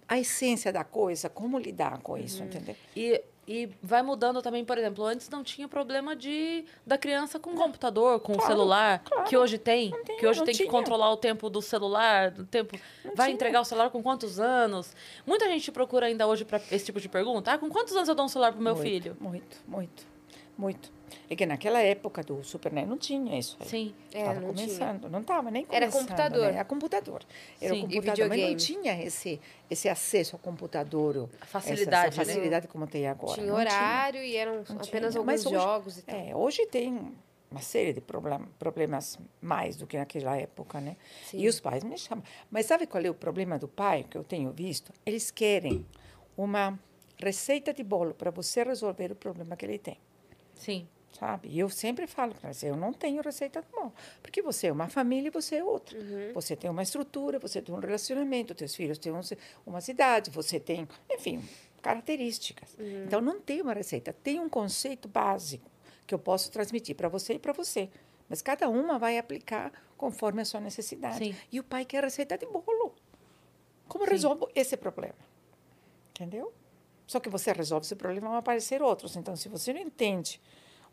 S3: a essência da coisa, como lidar com isso, uhum. entendeu?
S1: E e vai mudando também, por exemplo, antes não tinha problema de da criança com computador, com claro, celular, claro. que hoje tem, tem que hoje tem tinha. que controlar o tempo do celular, do tempo. Não vai tinha. entregar o celular com quantos anos? Muita gente procura ainda hoje para esse tipo de pergunta. Ah, com quantos anos eu dou um celular pro meu
S3: muito,
S1: filho?
S3: Muito, muito, muito. É que naquela época do Super NES não tinha isso. Aí.
S1: Sim.
S3: Estava é, começando, tinha. não estava nem começando.
S2: Era computador. Né?
S3: Era computador. Era Sim, computador, mas não tinha esse, esse acesso ao computador.
S1: A facilidade,
S3: essa, essa facilidade né? como tem agora.
S2: Tinha não horário tinha. e eram não apenas tinha. alguns hoje, jogos e tal.
S3: É, hoje tem uma série de problem, problemas mais do que naquela época, né? Sim. E os pais me chamam. Mas sabe qual é o problema do pai que eu tenho visto? Eles querem uma receita de bolo para você resolver o problema que ele tem.
S1: Sim
S3: sabe? E eu sempre falo para eu não tenho receita de bolo, porque você é uma família e você é outra. Uhum. Você tem uma estrutura, você tem um relacionamento, teus filhos têm uma cidade, você tem, enfim, características. Uhum. Então não tem uma receita, tem um conceito básico que eu posso transmitir para você e para você. Mas cada uma vai aplicar conforme a sua necessidade. Sim. E o pai quer receita de bolo. Como Sim. resolvo esse problema? Entendeu? Só que você resolve esse problema, vão aparecer outros. Então, se você não entende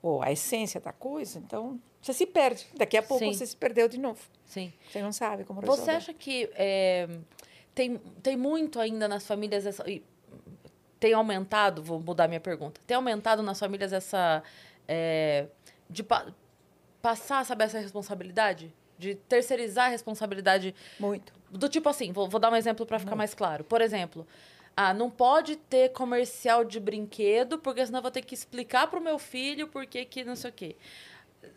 S3: ou a essência da coisa, então você se perde. Daqui a pouco Sim. você se perdeu de novo.
S1: Sim.
S3: Você não sabe como resolver.
S1: Você acha que é, tem, tem muito ainda nas famílias essa, tem aumentado, vou mudar minha pergunta, tem aumentado nas famílias essa é, de pa, passar, saber essa responsabilidade? De terceirizar a responsabilidade?
S3: Muito.
S1: Do tipo assim, vou, vou dar um exemplo para ficar muito. mais claro. Por exemplo, ah, não pode ter comercial de brinquedo, porque senão eu vou ter que explicar para o meu filho por que que não sei o quê.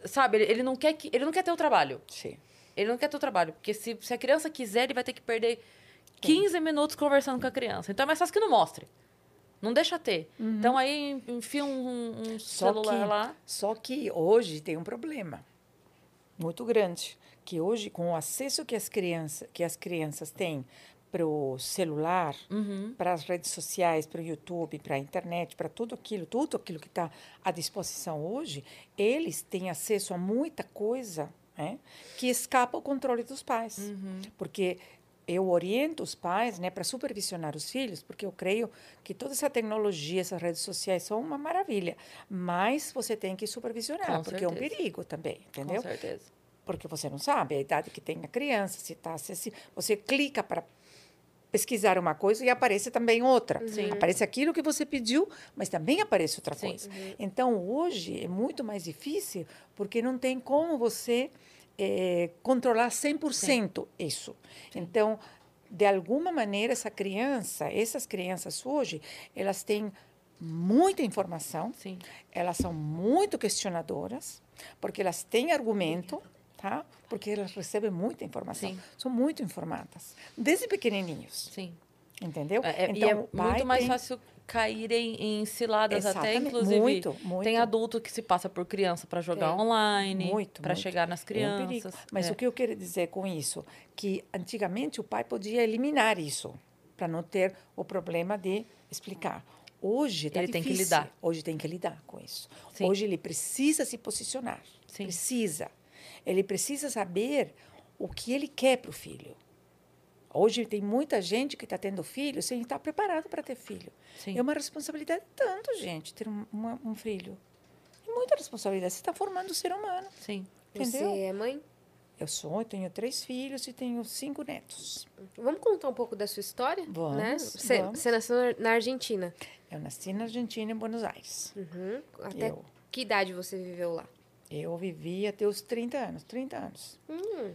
S1: Sabe, ele, ele, não quer que, ele não quer ter o trabalho.
S3: Sim.
S1: Ele não quer ter o trabalho, porque se, se a criança quiser, ele vai ter que perder 15 Sim. minutos conversando com a criança. Então é mais fácil que não mostre. Não deixa ter. Uhum. Então aí enfia um, um celular
S3: que,
S1: lá.
S3: Só que hoje tem um problema muito grande, que hoje com o acesso que as crianças que as crianças têm para o celular, uhum. para as redes sociais, para o YouTube, para a internet, para tudo aquilo, tudo aquilo que está à disposição hoje, eles têm acesso a muita coisa né, que escapa ao controle dos pais. Uhum. Porque eu oriento os pais né, para supervisionar os filhos, porque eu creio que toda essa tecnologia, essas redes sociais são uma maravilha, mas você tem que supervisionar, Com porque certeza. é um perigo também, entendeu?
S1: Com certeza.
S3: Porque você não sabe a idade que tem a criança, se está se Você clica para pesquisar uma coisa e aparece também outra.
S1: Sim.
S3: Aparece aquilo que você pediu, mas também aparece outra
S1: Sim.
S3: coisa. Então, hoje é muito mais difícil porque não tem como você eh, controlar 100% isso. Então, de alguma maneira, essa criança, essas crianças hoje, elas têm muita informação,
S1: Sim.
S3: elas são muito questionadoras, porque elas têm argumento, tá? Porque elas recebem muita informação.
S1: Sim.
S3: São muito informadas, desde pequenininhos,
S1: Sim.
S3: entendeu?
S1: É, é- e
S3: então,
S1: é
S3: o pai
S1: muito mais
S3: tem-
S1: fácil cair em, ciladas até,
S3: Exatamente.
S1: inclusive.
S3: Muito, muito.
S1: Tem adulto que se passa por criança para jogar online,
S3: Muito,
S1: para chegar nas
S3: É um
S1: crianças.
S3: Mas
S1: É.
S3: o que eu quero dizer com isso? Que antigamente o pai podia eliminar isso, para não ter o problema de explicar. Hoje tá
S1: Ele tem que
S3: difícil.
S1: lidar.
S3: Hoje tem que lidar com isso.
S1: Sim.
S3: Hoje ele precisa se posicionar.
S1: Sim.
S3: Precisa. Ele precisa saber o que ele quer para o filho. Hoje tem muita gente que está tendo filho sem estar preparado para ter filho.
S1: Sim.
S3: É uma responsabilidade tanto, gente, ter um, uma- um filho. É muita responsabilidade. Você está formando um ser humano.
S1: Sim.
S2: Você
S3: Entendeu?
S2: é mãe?
S3: Eu sou, eu tenho três filhos e tenho cinco netos.
S2: Vamos contar um pouco da sua história?
S3: Vamos,
S2: né? Você,
S3: vamos.
S2: você nasceu na- na Argentina.
S3: Eu nasci na Argentina, em Buenos Aires.
S2: Uhum. Até
S3: Eu.
S2: que idade você viveu lá?
S3: Eu vivi até os 30 anos, 30 anos.
S2: Hum,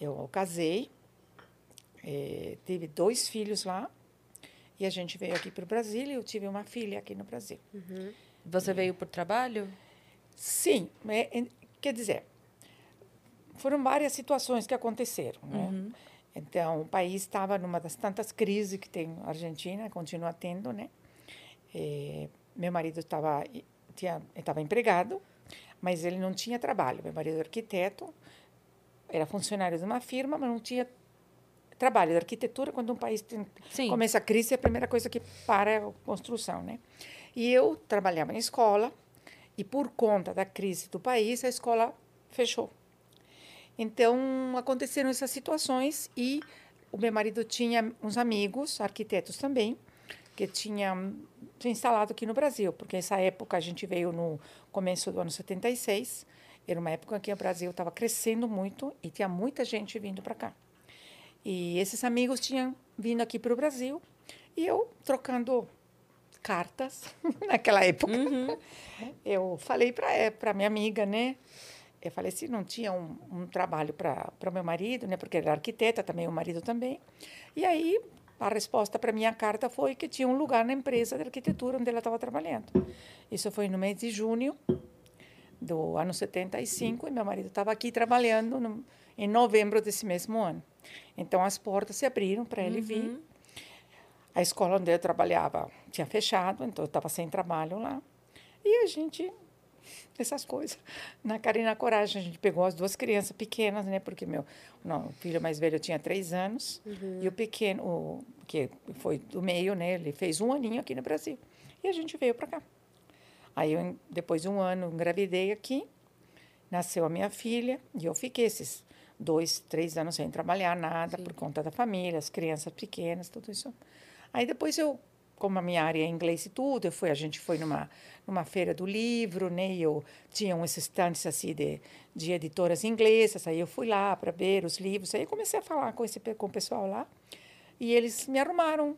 S3: Eu casei, eh, tive dois filhos lá, e a gente veio aqui para o Brasil e eu tive uma filha aqui no Brasil.
S1: Você veio por trabalho?
S3: Sim, é, é, quer dizer, foram várias situações que aconteceram. Né? Então, o país estava numa das tantas crises que tem a Argentina, continua tendo, né? Eh, meu marido estava tinha estava empregado, mas ele não tinha trabalho. Meu marido é arquiteto, era funcionário de uma firma, mas não tinha trabalho de arquitetura. Quando um país tem, começa a crise, a primeira coisa que para é a construção, né? E eu trabalhava em escola e por conta da crise do país, a escola fechou. Então, aconteceram essas situações e o meu marido tinha uns amigos, arquitetos também, que tinham se instalado aqui no Brasil, porque essa época a gente veio no começo do ano 76, era uma época que o Brasil estava crescendo muito e tinha muita gente vindo para cá. E esses amigos tinham vindo aqui para o Brasil e eu trocando cartas (laughs) naquela época. Eu falei para minha amiga, né? Eu falei se não tinha um, um trabalho para o meu marido, né? Porque ele era arquiteta também, o marido também. E aí a resposta para minha carta foi que tinha um lugar na empresa de arquitetura onde ela estava trabalhando. Isso foi no mês de junho do ano 75 e meu marido estava aqui trabalhando no, em novembro desse mesmo ano. Então as portas se abriram para ele vir. A escola onde eu trabalhava tinha fechado, então eu estava sem trabalho lá. E a gente essas coisas. Na cara e na coragem, a gente pegou as duas crianças pequenas, né? Porque meu não, o filho mais velho tinha três anos e o pequeno, o, que foi do meio, né? Ele fez um aninho aqui no Brasil. E a gente veio para cá. Aí, eu, depois de um ano, engravidei aqui, nasceu a minha filha e eu fiquei esses dois, três anos sem trabalhar nada por conta da família, as crianças pequenas, tudo isso. Aí depois eu como a minha área é inglês e tudo, eu fui, a gente foi numa numa feira do livro, né? E eu tinha uns estantes assim de, de editoras inglesas, aí eu fui lá para ver os livros, aí eu comecei a falar com esse com o pessoal lá, e eles me arrumaram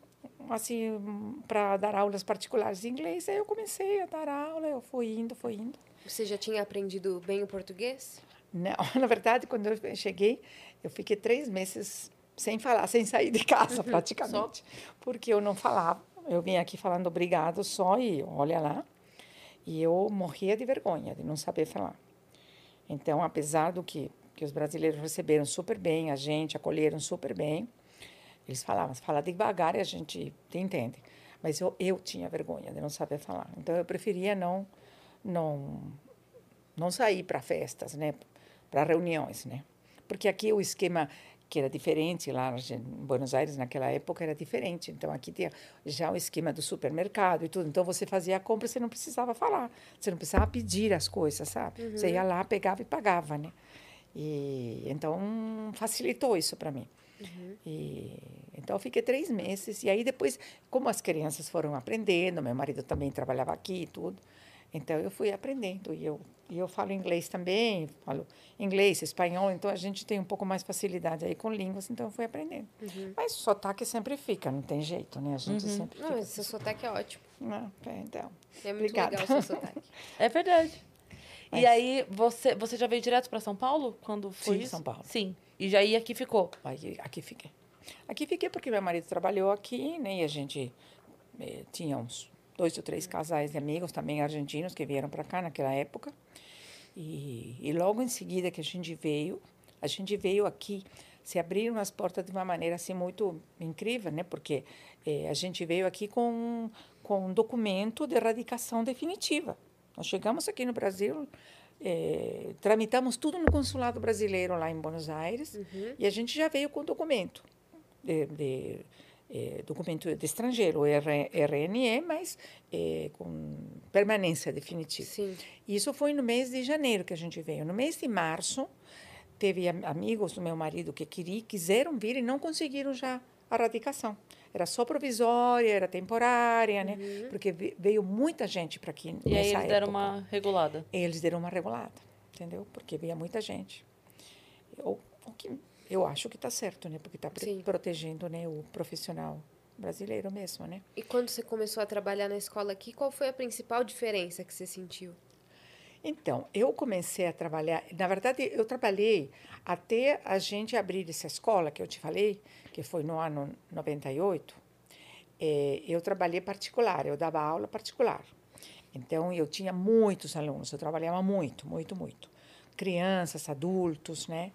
S3: assim para dar aulas particulares de inglês, aí eu comecei a dar aula, eu fui indo, fui indo.
S2: Você já tinha aprendido bem o português?
S3: Não, (laughs) na verdade, quando eu cheguei, eu fiquei três meses sem falar, sem sair de casa praticamente, porque eu não falava. Eu vim aqui falando obrigado só e olha lá. E eu morria de vergonha de não saber falar. Então, apesar do que, que os brasileiros receberam super bem, a gente acolheram super bem, eles falavam, fala devagar e a gente te entende. Mas eu, eu tinha vergonha de não saber falar. Então, eu preferia não não não sair para festas, né? Para reuniões, né? Porque aqui o esquema que era diferente lá em Buenos Aires naquela época era diferente. Então aqui tinha já o esquema do supermercado e tudo. Então você fazia a compra, você não precisava falar, você não precisava pedir as coisas, sabe? Uhum. Você ia lá, pegava e pagava, né? E então facilitou isso para mim. Uhum. E então eu fiquei três meses e aí depois, como as crianças foram aprendendo, meu marido também trabalhava aqui e tudo. Então eu fui aprendendo e eu e eu falo inglês também, falo inglês, espanhol, então a gente tem um pouco mais facilidade aí com línguas, então eu fui aprendendo. Uhum. Mas o sotaque sempre fica, não tem jeito, né? A gente uhum. sempre
S2: Não,
S3: fica.
S2: esse assim. sotaque é ótimo.
S3: Não, é, então.
S2: É muito Obrigada. legal o seu sotaque. (laughs)
S1: É verdade. Mas... E aí, você, você já veio direto para São Paulo quando foi
S3: Sim,
S1: isso?
S3: São Paulo.
S1: Sim. E já aí aqui ficou?
S3: Aí, aqui fiquei. Aqui fiquei porque meu marido trabalhou aqui, né? E a gente eh, tinha uns dois ou três casais de amigos também argentinos que vieram para cá naquela época. E, e, logo em seguida que a gente veio, a gente veio aqui, se abriram as portas de uma maneira assim muito incrível, né? Porque eh, a gente veio aqui com com um documento de erradicação definitiva. Nós chegamos aqui no Brasil, eh, tramitamos tudo no consulado brasileiro lá em Buenos Aires uhum. e a gente já veio com documento de, de é, documento de estrangeiro, RNE, mas é, com permanência definitiva.
S2: Sim.
S3: Isso foi no mês de janeiro que a gente veio. No mês de março, teve amigos do meu marido que queriam, quiseram vir e não conseguiram já a radicação. Era só provisória, era temporária, né? Uhum. Porque veio muita gente para aqui
S1: e aí eles
S3: época.
S1: deram uma regulada.
S3: Eles deram uma regulada, entendeu? Porque veio muita gente. O, o que eu acho que está certo, né? Porque está protegendo né, o profissional brasileiro mesmo, né?
S2: E quando você começou a trabalhar na escola aqui, qual foi a principal diferença que você sentiu?
S3: Então, eu comecei a trabalhar, na verdade, eu trabalhei até a gente abrir essa escola que eu te falei, que foi no ano 98. É, eu trabalhei particular, eu dava aula particular. Então, eu tinha muitos alunos, eu trabalhava muito, muito, muito. Crianças, adultos, né?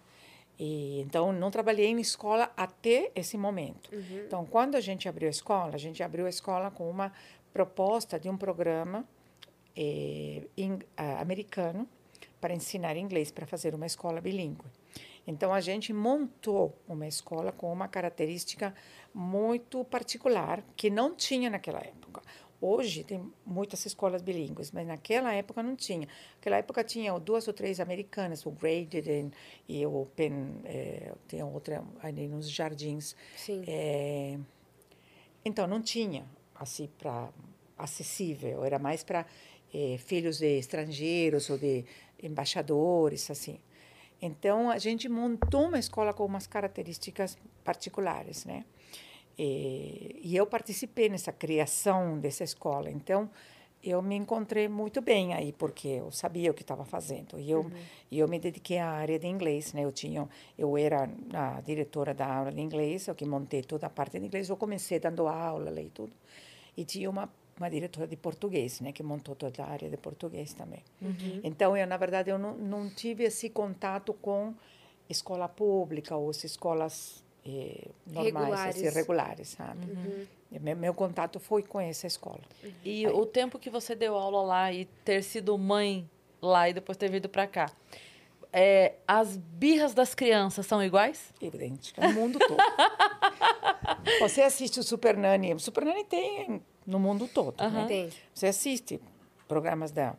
S3: E, então, não trabalhei em escola até esse momento. Uhum. Então, quando a gente abriu a escola, a gente abriu a escola com uma proposta de um programa eh, in, uh, americano para ensinar inglês, para fazer uma escola bilíngue. Então, a gente montou uma escola com uma característica muito particular que não tinha naquela época. Hoje tem muitas escolas bilíngues, mas naquela época não tinha. Naquela época tinha duas ou três americanas, o Graded e o Penn, é, tem outra ali nos jardins.
S2: Sim.
S3: É, então não tinha assim para acessível, era mais para é, filhos de estrangeiros ou de embaixadores assim. Então a gente montou uma escola com umas características particulares, né? E, e eu participei nessa criação dessa escola. Então, eu me encontrei muito bem aí porque eu sabia o que estava fazendo e eu uhum. eu me dediquei à área de inglês né eu tinha eu era a diretora da aula de inglês eu que montei toda a parte de inglês eu comecei dando aula e tudo e tinha uma uma diretora de português né que montou toda a área de português também uhum. então eu na verdade eu não, não tive esse contato com escola pública ou as escolas eh, normais, regulares. Assim, regulares, sabe? Uhum. Meu, meu, contato foi com essa escola.
S1: E Aí, o tempo que você deu aula lá e ter sido mãe lá e depois ter vindo para cá, é, as birras das crianças são iguais?
S3: Evidente, no mundo todo. (laughs) você assiste o Super Nani, o Super Nani tem no mundo todo. Uhum. Né? Você assiste programas da,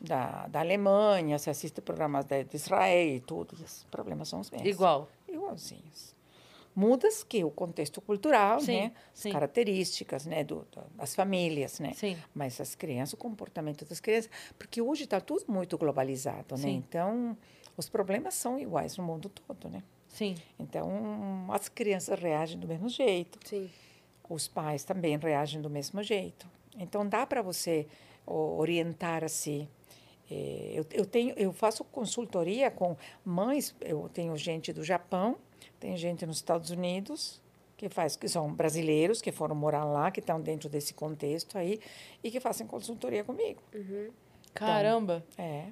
S3: da, da Alemanha, você assiste programas de Israel e tudo, e os problemas são os mesmos.
S1: Igual?
S3: Igualzinhos mudas que o contexto cultural, sim, né, sim. as características, né, do, das famílias, né,
S1: sim.
S3: mas as crianças, o comportamento das crianças, porque hoje está tudo muito globalizado, né, então os problemas são iguais no mundo todo, né.
S1: Sim.
S3: Então as crianças reagem do mesmo jeito.
S2: Sim.
S3: Os pais também reagem do mesmo jeito. Então dá para você orientar assim. É, eu, eu tenho, eu faço consultoria com mães. Eu tenho gente do Japão tem gente nos Estados Unidos que faz que são brasileiros que foram morar lá, que estão dentro desse contexto aí e que fazem consultoria comigo.
S2: Uhum.
S1: Caramba.
S3: Então, é.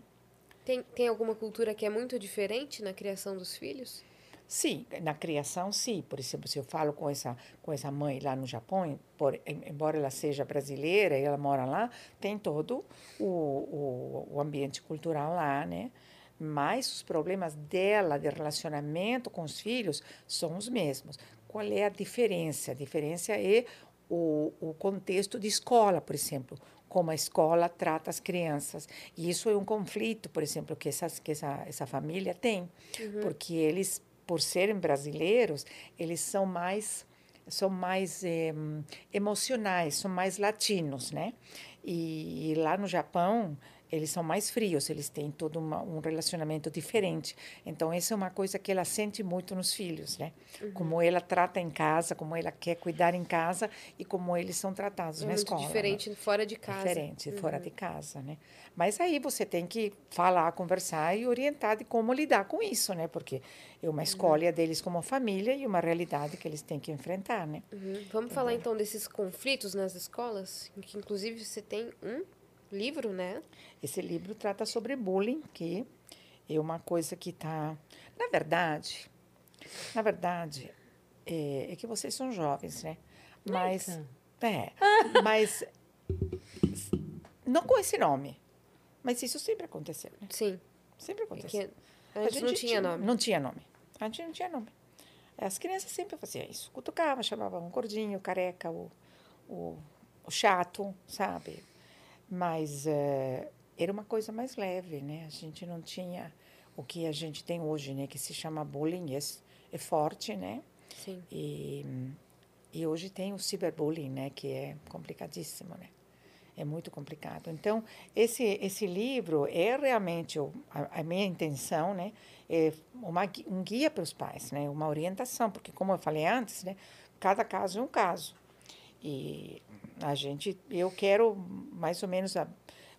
S2: Tem, tem alguma cultura que é muito diferente na criação dos filhos?
S3: Sim, na criação, sim. Por exemplo, se eu falo com essa com essa mãe lá no Japão, por, embora ela seja brasileira e ela mora lá, tem todo o, o, o ambiente cultural lá, né? Mas os problemas dela de relacionamento com os filhos são os mesmos. Qual é a diferença? A diferença é o, o contexto de escola, por exemplo, como a escola trata as crianças. E isso é um conflito, por exemplo, que, essas, que essa, essa família tem, uhum. porque eles, por serem brasileiros, eles são mais são mais eh, emocionais, são mais latinos, né? E, e lá no Japão, eles são mais frios, eles têm todo uma, um relacionamento diferente. Então, essa é uma coisa que ela sente muito nos filhos, né?
S2: Uhum.
S3: Como ela trata em casa, como ela quer cuidar em casa e como eles são tratados
S2: É
S3: na
S2: muito
S3: escola. né?
S2: diferente fora de casa. Uhum.
S3: Diferente, fora de casa, né? Mas aí você tem que falar, conversar e orientar de como lidar com isso, né? Porque é
S2: Uhum.
S3: uma escolha deles como família e uma realidade que eles têm que enfrentar, né?
S2: Uhum. Vamos falar então desses conflitos nas escolas, que inclusive você tem um livro, né?
S3: Esse livro trata sobre bullying, que é uma coisa que está... Na verdade, na verdade, é, é que vocês são jovens, né? Mas,
S1: Eita.
S3: é, (laughs) mas não com esse nome. Mas isso sempre aconteceu, né?
S2: Sim.
S3: Sempre aconteceu.
S2: Porque antes não tinha nome.
S3: Não tinha nome. Antes não tinha nome. As crianças sempre faziam isso. Cutucava, chamava um gordinho, careca, o, o, o chato, sabe? Mas eh, era uma coisa mais leve, né? A gente não tinha o que a gente tem hoje, né? Que se chama bullying, é, é forte, né?
S2: Sim.
S3: E, e hoje tem o ciberbullying, né? Que é complicadíssimo, né? É muito complicado. Então, esse, esse livro é realmente a, a minha intenção, né? É uma, um guia para os pais, né? Uma orientação, porque, como eu falei antes, né? Cada caso é um caso. E a gente, eu quero mais ou menos a-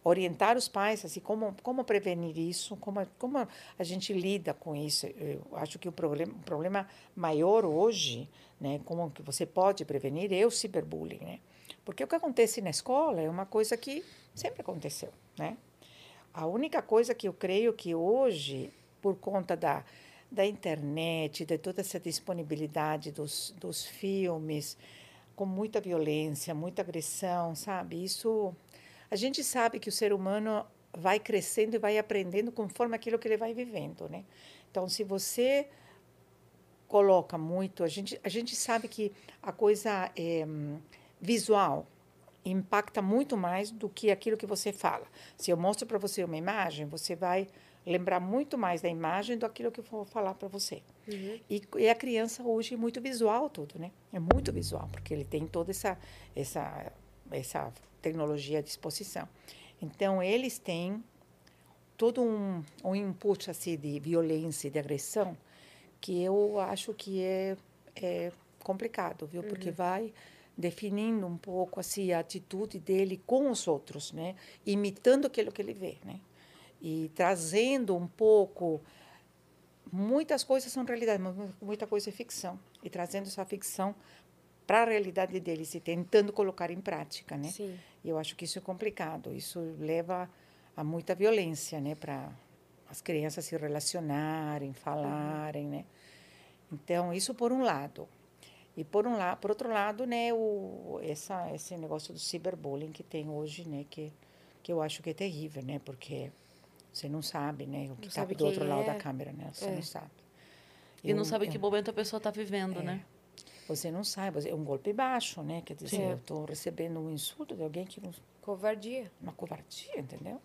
S3: orientar os pais, assim, como, como prevenir isso, como, como a gente lida com isso. Eu acho que o problema, o problema maior hoje, né, como que você pode prevenir, é o ciberbullying, né? Porque o que acontece na escola é uma coisa que sempre aconteceu, né? A única coisa que eu creio que hoje, por conta da, da internet, de toda essa disponibilidade dos, dos filmes, com muita violência, muita agressão, sabe? Isso, a gente sabe que o ser humano vai crescendo e vai aprendendo conforme aquilo que ele vai vivendo, né? Então, se você coloca muito, a gente, a gente sabe que a coisa é, visual impacta muito mais do que aquilo que você fala. Se eu mostro para você uma imagem, você vai lembrar muito mais da imagem do aquilo que eu vou falar para você.
S2: Uhum.
S3: E, e a criança hoje é muito visual tudo, né? É muito visual, porque ele tem toda essa, essa, essa tecnologia à disposição. Então, eles têm todo um, um input assim, de violência e de agressão que eu acho que é, é complicado, viu? Porque vai definindo um pouco assim, a atitude dele com os outros, né? Imitando aquilo que ele vê, né? E trazendo um pouco muitas coisas são realidade, mas mu- muita coisa é ficção. E trazendo essa ficção para a realidade deles e tentando colocar em prática, né?
S2: Sim.
S3: E eu acho que isso é complicado. Isso leva a muita violência, né, para as crianças se relacionarem, falarem, né? Então, isso por um lado. E por um lado, por outro lado, né, o essa esse negócio do ciberbullying que tem hoje, né, que que eu acho que é terrível, né? Porque você não sabe, né, o que está do outro lado
S2: é.
S3: da câmera, né? Você
S2: É.
S3: não sabe.
S1: E não
S3: Eu-
S1: sabe
S3: eu-
S1: que momento a pessoa está vivendo, né?
S3: Você não sabe, é um golpe baixo, né? Quer dizer,
S2: Sim.
S3: eu estou recebendo um insulto de alguém que não
S2: Covardia.
S3: uma covardia, entendeu?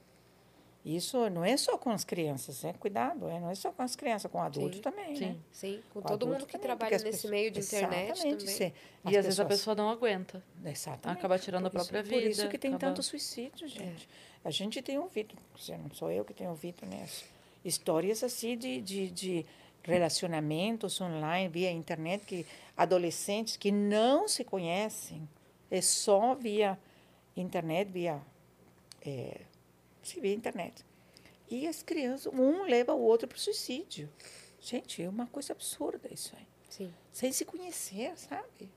S3: Isso não é só com as crianças, é cuidado, é, não é só com as crianças, com adultos
S2: Sim,
S3: também,
S1: sim.
S3: né?
S2: Sim. Com
S3: Com
S2: todo
S3: adulto
S2: mundo que
S3: também,
S2: trabalha nesse
S3: pessoas-
S2: meio de internet
S3: Exatamente,
S2: também.
S3: cê-
S1: E
S3: as
S1: às vezes a
S3: pessoas-
S1: pessoa não aguenta.
S3: Exatamente.
S1: Acaba tirando a
S3: isso-
S1: própria
S3: Por isso
S1: vida,
S3: que tem
S1: acaba-
S3: tantos suicídios, gente. A gente tem ouvido, não sou eu que tenho ouvido, né? as Histórias assim de, de, de relacionamentos online, via internet, que adolescentes que não se conhecem, é só via internet, via, é, se via internet. E as crianças, um leva o outro para o suicídio. Gente, é uma coisa absurda isso aí
S2: Sim.
S3: sem se conhecer, sabe?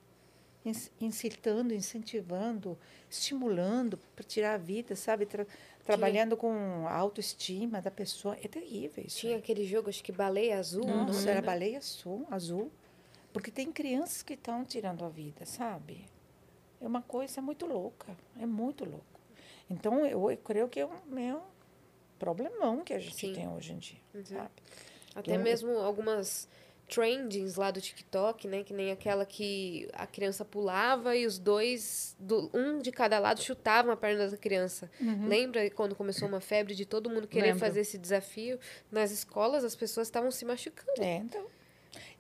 S3: Inc- Incitando, incentivando, estimulando para tirar a vida, sabe? Tra- trabalhando com a autoestima da pessoa. É terrível isso.
S2: Tinha aquele jogo, acho que baleia azul.
S3: Nossa,
S2: nome,
S3: era
S2: né?
S3: baleia azul, azul. Porque tem crianças que estão tirando a vida, sabe? É uma coisa muito louca. É muito louco. Então, eu, eu creio que é um, é um problemão que a gente
S2: Sim.
S3: tem hoje em dia, sabe?
S2: Até
S3: Eu-
S2: mesmo algumas trendings lá do TikTok, né? Que nem aquela que a criança pulava e os dois, do, um de cada lado, chutavam a perna da criança.
S3: Uhum.
S2: Lembra quando começou uma febre de todo mundo querer
S1: Lembro.
S2: fazer esse desafio? Nas escolas, as pessoas estavam se machucando.
S3: É, então.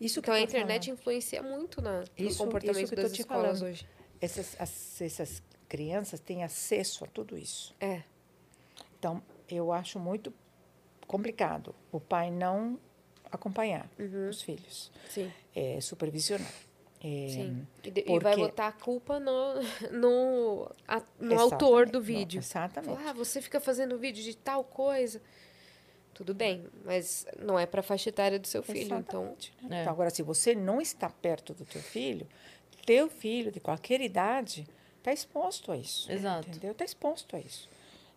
S3: Isso que
S2: Então a internet
S3: falando.
S2: influencia muito na, no
S3: Isso-
S2: comportamento
S3: isso
S2: das escolas
S3: falando.
S2: hoje.
S3: essas, as- essas crianças têm acesso a tudo isso.
S2: É.
S3: Então, eu acho muito complicado o pai não acompanhar os filhos,
S2: Sim.
S3: é, supervisionar. É,
S2: Sim. E, de- e vai
S3: porque-
S2: botar a culpa no, (laughs) no, a- no autor do
S3: Não,
S2: vídeo.
S3: exatamente.
S2: Falar, ah, você fica fazendo vídeo de tal coisa. Tudo bem, mas não é para faixa etária do seu filho. Então,
S3: Exatamente, né?
S1: É.
S3: Então, agora, se você não está perto do teu filho, teu filho, de qualquer idade, está exposto a isso.
S1: Exato.
S3: Entendeu? Está exposto a isso.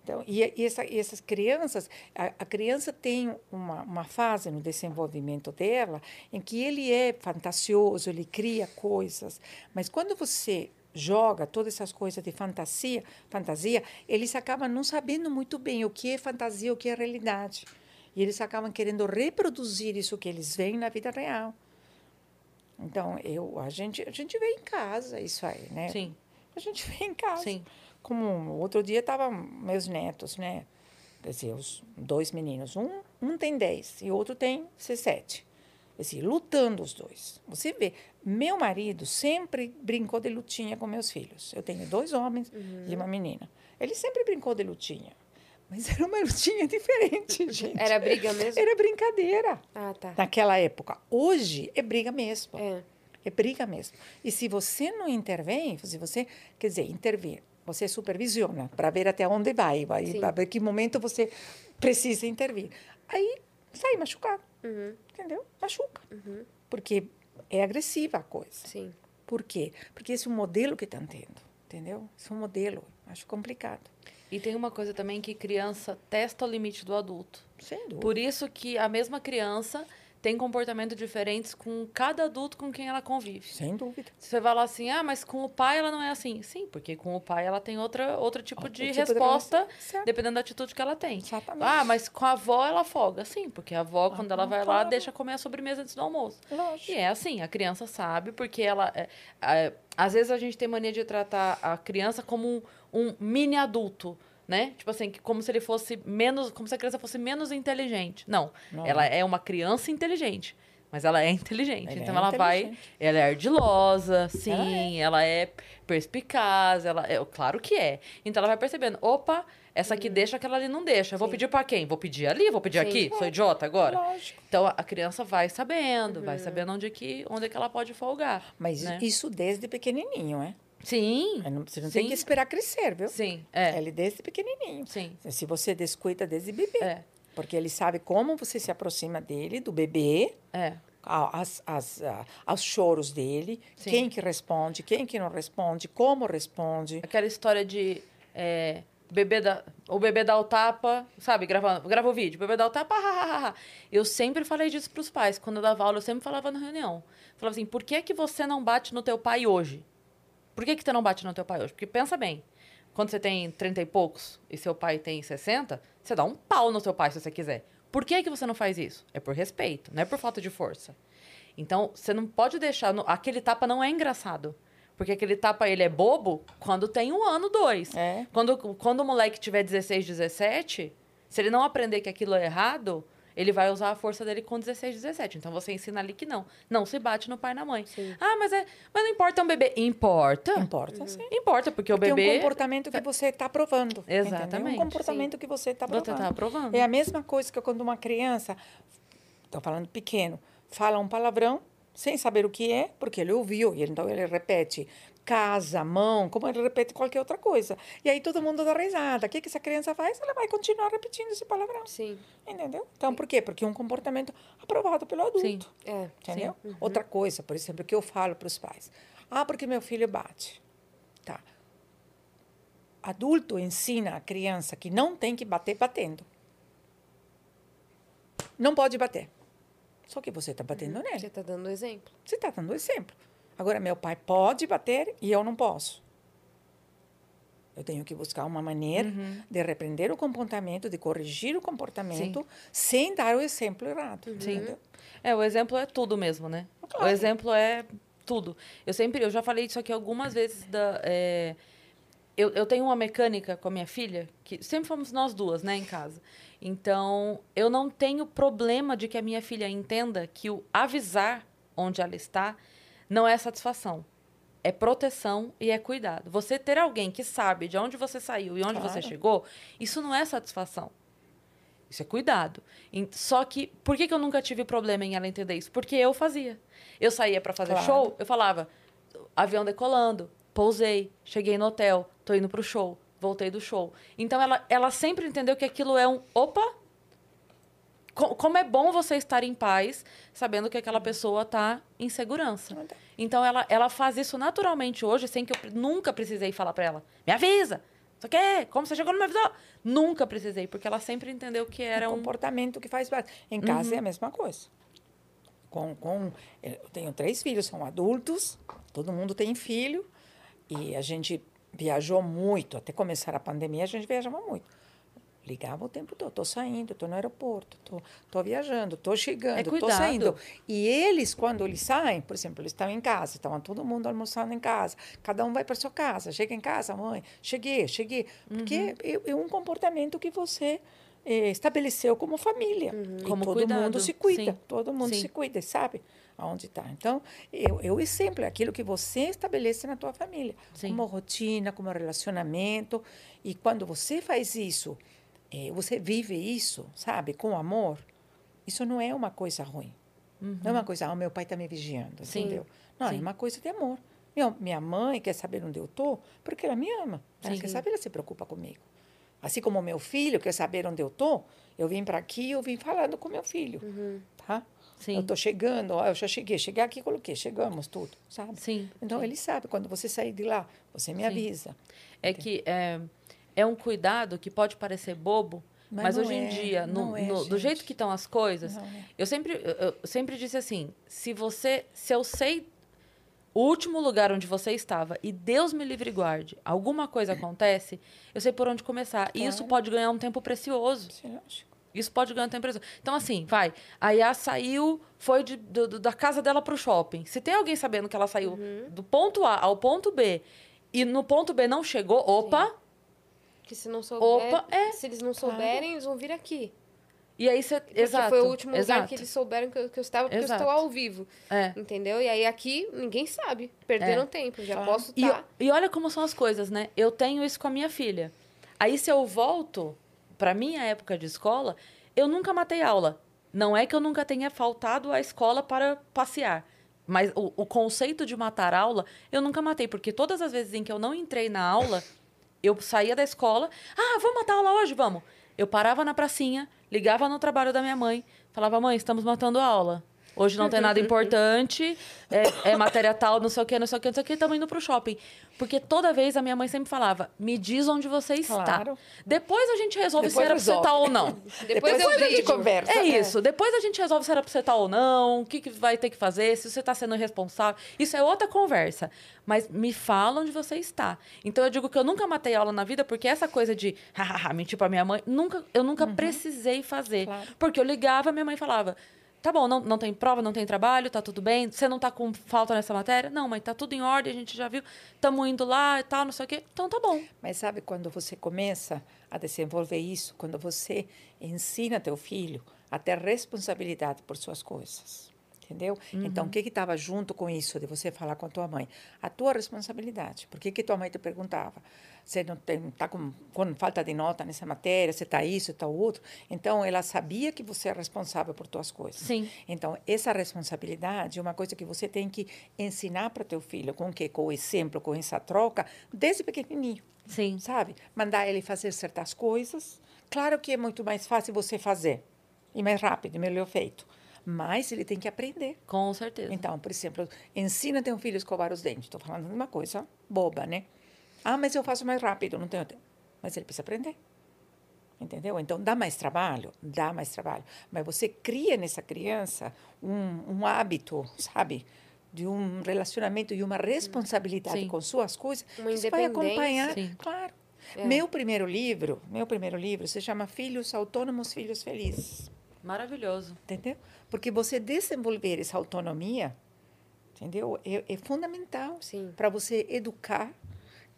S3: Então, e, e essa- e essas crianças, a, a criança tem uma, uma fase no desenvolvimento dela em que ele é fantasioso, ele cria coisas, mas quando você joga todas essas coisas de fantasia, fantasia, eles acabam não sabendo muito bem o que é fantasia, o que é realidade. E eles acabam querendo reproduzir isso que eles veem na vida real. Então, eu, a gente, a gente vê em casa isso aí, né?
S1: Sim,
S3: A gente (laughs) vê em casa.
S1: sim.
S3: Como outro dia estavam meus netos, né? Quer dizer, os dois meninos. Um, um tem 10 e o outro tem 17. Assim, lutando os dois. Você vê, meu marido sempre brincou de lutinha com meus filhos. Eu tenho dois homens e uma menina. Ele sempre brincou de lutinha. Mas era uma (laughs) lutinha diferente, gente.
S2: era briga mesmo?
S3: Era brincadeira
S2: Ah, tá.
S3: naquela época. Hoje é briga mesmo.
S2: É.
S3: É briga mesmo. E se você não intervém, se você, quer dizer, intervir, você supervisiona para ver até onde vai, para ver que momento você precisa intervir. Aí sai machucado,
S2: Uhum,
S3: entendeu? Machuca. Porque é agressiva a coisa.
S2: sim.
S3: Por quê? Porque esse é um modelo que estão tendo, entendeu? Esse é um modelo. Acho complicado.
S1: E tem uma coisa também que criança testa o limite do adulto.
S3: Sem dúvida.
S1: Por isso que a mesma criança tem comportamentos diferentes com cada adulto com quem ela convive.
S3: Sem dúvida.
S1: Você vai falar assim, ah, mas com o pai ela não é assim. Sim, porque com o pai ela tem outra, outro tipo
S3: Outro
S1: de
S3: tipo de
S1: resposta.
S3: Certo.
S1: dependendo da atitude que ela tem.
S3: Exatamente.
S1: Ah, mas com a avó ela folga. Sim, porque a avó, quando ela
S3: Ah,
S1: vai lá,
S3: claro.
S1: deixa comer a sobremesa antes do almoço.
S3: Lógico.
S1: E é assim, a criança sabe, porque ela. é, é, às vezes a gente tem mania de tratar a criança como um, um mini adulto. Né? Tipo assim, que como se ele fosse menos. Como se a criança fosse menos inteligente. Não.
S3: Não.
S1: Ela é uma criança inteligente. Mas ela é inteligente.
S3: Ela
S1: então
S3: é
S1: ela vai. Ela é ardilosa, sim. Ela é, perspicaz. Ela é, claro que é. Então ela vai percebendo: opa, essa aqui deixa, aquela ali não deixa. Eu Vou
S2: Sim.
S1: pedir pra quem? Vou pedir ali? Vou pedir
S2: Sim.
S1: aqui? Sou idiota agora?
S3: Lógico.
S1: Então a criança vai sabendo, vai sabendo onde que, onde que ela pode folgar.
S3: Mas
S1: né?
S3: isso desde pequenininho, é?
S1: Sim.
S3: Não- Você não tem
S1: Sim.
S3: que esperar crescer, viu?
S1: Sim, é.
S3: Ele desde pequenininho.
S1: Sim.
S3: Se você descuida desde bebê.
S1: É.
S3: Porque ele sabe como você se aproxima dele, do bebê,
S1: É.
S3: as, as, ah, aos choros dele,
S1: Sim.
S3: quem que responde, quem que não responde, como responde.
S1: Aquela história de é, bebê da, o bebê dá o tapa, sabe? Grava, grava o vídeo, bebê dá o tapa, (laughs) ha, ha, ha. Eu sempre falei disso pros pais. Quando eu dava aula, eu sempre falava na reunião. Falava assim, por que, que você não bate no teu pai hoje? Por que, que você não bate no teu pai hoje? Porque pensa bem, quando você tem 30 e poucos e seu pai tem 60, você dá um pau no seu pai se você quiser. Por que, que você não faz isso? É por respeito, não é por falta de força. Então, você não pode deixar. no- Aquele tapa não é engraçado. Porque aquele tapa ele é bobo quando tem um ano, dois.
S3: É.
S1: Quando, quando o moleque tiver 16, 17, se ele não aprender que aquilo é errado, ele vai usar a força dele com 16, 17. Então você ensina ali que não. Não se bate no pai e na mãe.
S2: Sim.
S1: Ah, mas é. Mas não importa um bebê. Importa.
S3: Importa, sim.
S1: Importa, porque,
S3: Porque
S1: o bebê.
S3: é um comportamento que você está aprovando. entendeu?
S1: Exatamente,
S3: É um comportamento que você está
S1: Você
S3: aprovando.
S1: tá aprovando.
S3: É a mesma coisa que quando uma criança, estou falando pequeno, fala um palavrão sem saber o que é, porque ele ouviu, e então ele repete casa, mão, como ele repete qualquer outra coisa. E aí todo mundo dá risada. O que, que essa criança faz? Ela vai continuar repetindo esse palavrão.
S2: Sim.
S3: Entendeu? Então, por quê? Porque é um comportamento aprovado pelo adulto.
S1: Sim.
S2: É.
S3: Entendeu? Outra coisa, por exemplo, que eu falo para os pais. Ah, porque meu filho bate. Tá. Adulto ensina a criança que não tem que bater batendo. Não pode bater. Só que você está batendo nele.
S2: Você está dando exemplo.
S3: Você está dando exemplo. Agora, meu pai pode bater e eu não posso. Eu tenho que buscar uma maneira de repreender o comportamento, de corrigir o comportamento, sem dar o exemplo errado.
S1: Sim.
S3: entendeu?
S1: É, o exemplo é tudo mesmo, né?
S3: Claro.
S1: O exemplo é tudo. Eu sempre, eu já falei isso aqui algumas vezes da. é, eu, eu tenho uma mecânica com a minha filha, que sempre fomos nós duas, né, em casa. Então, eu não tenho problema de que a minha filha entenda que o avisar onde ela está não é satisfação. é proteção e é cuidado. Você ter alguém que sabe de onde você saiu e onde
S3: Claro.
S1: você chegou, isso não é satisfação. Isso é cuidado. Só que, por que, que eu nunca tive problema em ela entender isso? Porque eu fazia. Eu saía pra fazer
S3: Claro.
S1: show, eu falava, avião decolando, pousei, cheguei no hotel, tô indo pro show, voltei do show. Então ela, ela sempre entendeu que aquilo é um, opa, como é bom você estar em paz, sabendo que aquela pessoa tá em segurança. Então ela, ela faz isso naturalmente hoje, sem que eu nunca precisei falar pra ela, me avisa. Aqui é, como você chegou não me avisou? Nunca precisei, porque ela sempre entendeu que era
S3: um
S1: um
S3: comportamento que faz parte. Em casa é a mesma coisa. Com, com, eu tenho três filhos, são adultos, todo mundo tem filho, e a gente viajou muito, até começar a pandemia a gente viajava muito. Ligava o tempo todo, estou saindo, estou no aeroporto, estou viajando, estou chegando, estou
S1: cuidado.
S3: saindo. E eles, quando eles saem, por exemplo, eles estavam em casa, estavam todo mundo almoçando em casa, cada um vai para sua casa, chega em casa, mãe, cheguei, cheguei. Porque é, é um comportamento que você eh, estabeleceu como família. E
S1: Como
S3: todo
S1: cuidado,
S3: mundo se cuida,
S1: sim.
S3: todo mundo
S1: Sim.
S3: se cuida, sabe aonde está. Então, eu, eu exemplo, é aquilo que você estabelece na tua família,
S1: Sim.
S3: como rotina, como relacionamento. E quando você faz isso, eh, você vive isso, sabe, com amor, isso não é uma coisa ruim. Não é uma coisa, ah, meu pai está me vigiando,
S1: Sim.
S3: entendeu? Não,
S1: Sim.
S3: é uma coisa de amor. Meu, minha mãe quer saber onde eu estou, porque ela me ama. Ela
S1: Sim.
S3: quer saber, ela se preocupa comigo. Assim como meu filho quer saber onde eu estou, eu vim para aqui, eu vim falando com meu filho, tá?
S1: Sim.
S3: Eu estou chegando, eu já cheguei, cheguei aqui, coloquei, chegamos, tudo, sabe?
S1: Sim.
S3: Então, ele sabe, quando você sair de lá, você me avisa.
S1: É que é, é um cuidado que pode parecer bobo,
S3: Mas
S1: mas, hoje em
S3: é,
S1: dia, no,
S3: é,
S1: no- do jeito que estão as coisas,
S3: é.
S1: eu sempre, eu, eu sempre disse assim: se você, se eu sei o último lugar onde você estava e Deus me livre e guarde, alguma coisa acontece, eu sei por onde começar. E isso
S3: Claro.
S1: pode ganhar um tempo precioso.
S3: Sim, lógico.
S1: Isso pode ganhar um tempo precioso. Então, assim, vai. A Yá saiu, foi de- do- do- da casa dela pro shopping. Se tem alguém sabendo que ela saiu
S3: Uhum.
S1: do ponto A ao ponto B e no ponto B não chegou, opa,
S2: Que se não souber,
S1: Opa, é.
S2: se eles não souberem, eles vão vir aqui.
S1: E aí você.
S2: Porque
S1: Exato.
S2: foi o último
S1: exato.
S2: lugar que eles souberam que eu, que eu estava, porque
S1: Exato.
S2: eu estou ao vivo.
S1: É.
S2: Entendeu? E aí aqui ninguém sabe. Perderam
S1: É.
S2: tempo. Já
S3: Claro.
S2: posso
S1: E,
S2: estar.
S1: e olha como são as coisas, né? Eu tenho isso com a minha filha. Aí, se eu volto pra minha época de escola, eu nunca matei aula. Não é que eu nunca tenha faltado à escola para passear. Mas o, o conceito de matar aula, eu nunca matei. Porque todas as vezes em que eu não entrei na aula, eu saía da escola. Ah, vamos matar aula hoje? Vamos. Eu parava na pracinha, ligava no trabalho da minha mãe, falava, mãe, estamos matando a aula. Hoje não tem nada importante, é, é matéria tal, não sei o que, não sei o que, não sei o que, estamos indo pro shopping. Porque toda vez a minha mãe sempre falava, me diz onde você está.
S3: Claro.
S1: Depois a gente resolve
S3: Depois
S1: se era pra você
S3: resolve.
S1: estar ou não. (laughs)
S2: Depois, eu
S3: a gente conversa.
S1: É isso. Depois a gente resolve se era pra você estar ou não, o que, que vai ter que fazer, se você está sendo irresponsável. Isso é outra conversa. Mas me fala onde você está. Então eu digo que eu nunca matei aula na vida, porque essa coisa de (laughs) mentir pra minha mãe, nunca, eu nunca precisei fazer.
S3: Claro.
S1: Porque eu ligava, minha mãe falava. Tá bom, não, não tem prova, não tem trabalho, tá tudo bem. Você não tá com falta nessa matéria? Não, mãe, tá tudo em ordem, a gente já viu. Tamo indo lá e tal, não sei o quê. Então tá bom.
S3: Mas sabe quando você começa a desenvolver isso, quando você ensina teu filho a ter responsabilidade por suas coisas, entendeu? Então, o que que estava junto com isso de você falar com a tua mãe? A tua responsabilidade. Por que que tua mãe te perguntava? Você não está com, com falta de nota nessa matéria? Você está isso, está outro? Então, ela sabia que você é responsável por tuas coisas.
S1: Sim.
S3: Então, essa responsabilidade é uma coisa que você tem que ensinar para teu filho, com que com o exemplo, com essa troca, desde pequenininho
S1: Sim.
S3: sabe? Mandar ele fazer certas coisas. Claro que é muito mais fácil você fazer e mais rápido, melhor feito. Mas ele tem que aprender.
S1: Com certeza.
S3: Então, por exemplo, ensina teu filho a escovar os dentes. Estou falando de uma coisa boba, né? Ah, mas eu faço mais rápido, não tenho tempo. Mas ele precisa aprender. Entendeu? Então, dá mais trabalho? Dá mais trabalho. Mas você cria nessa criança um, um hábito, sabe? De um relacionamento e uma responsabilidade
S1: Sim.
S3: com suas coisas.
S2: Uma
S3: Você vai acompanhar.
S1: Sim.
S3: Claro.
S2: É.
S3: Meu primeiro livro, meu primeiro livro se chama Filhos Autônomos, Filhos Felizes.
S1: Maravilhoso.
S3: Entendeu? Porque você desenvolver essa autonomia, entendeu? É, é fundamental
S2: Sim.
S3: para você educar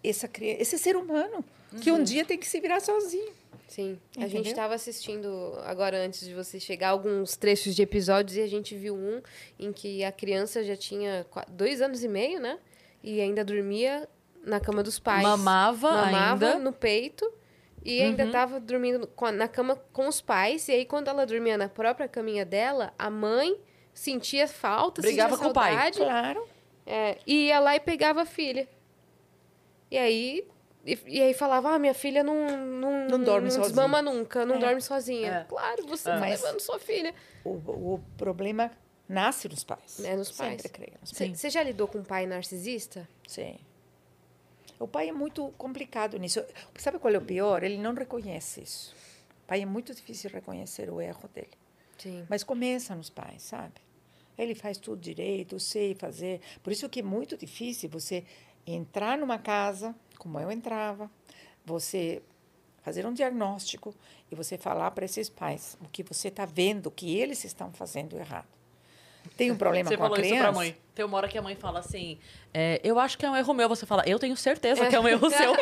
S3: essa criança, esse ser humano que um dia tem que se virar sozinho.
S2: Sim. A
S3: Entendeu?
S2: gente estava assistindo agora antes de você chegar alguns trechos de episódios e a gente viu um em que a criança já tinha dois anos e meio, né? E ainda dormia na cama dos pais.
S1: Mamava,
S2: Mamava
S1: ainda.
S2: no peito. E ainda
S1: Uhum.
S2: tava dormindo na cama com os pais. E aí, quando ela dormia na própria caminha dela, a mãe sentia falta,
S1: Brigava
S2: sentia
S1: com o pai.
S2: saudade.
S3: Claro.
S2: É, e ia lá e pegava a filha. E aí, e, e aí falava, ah, minha filha não, não,
S3: Não dorme
S2: não
S3: sozinha.
S2: desmama nunca, não
S3: É.
S2: dorme sozinha.
S1: É.
S2: Claro, você
S1: É.
S2: tá
S3: Mas-
S2: levando sua filha.
S3: O, o problema nasce nos pais.
S2: É, nos pais.
S3: Sempre creio.
S2: Você já lidou com um pai narcisista?
S3: Sim. O pai é muito complicado nisso. Sabe qual é o pior? Ele não reconhece isso. O pai é muito difícil reconhecer o erro dele.
S2: Sim.
S3: Mas começa nos pais, sabe? Ele faz tudo direito, eu sei fazer. Por isso que é muito difícil você entrar numa casa, como eu entrava, você fazer um diagnóstico e você falar para esses pais o que você está vendo que eles estão fazendo errado. Tem um problema
S1: Você
S3: com a
S1: falou isso
S3: criança?
S1: pra mãe. Tem uma hora que a mãe fala assim: é, Eu acho que é um erro meu. Você fala, Eu tenho certeza que é um erro (laughs) seu.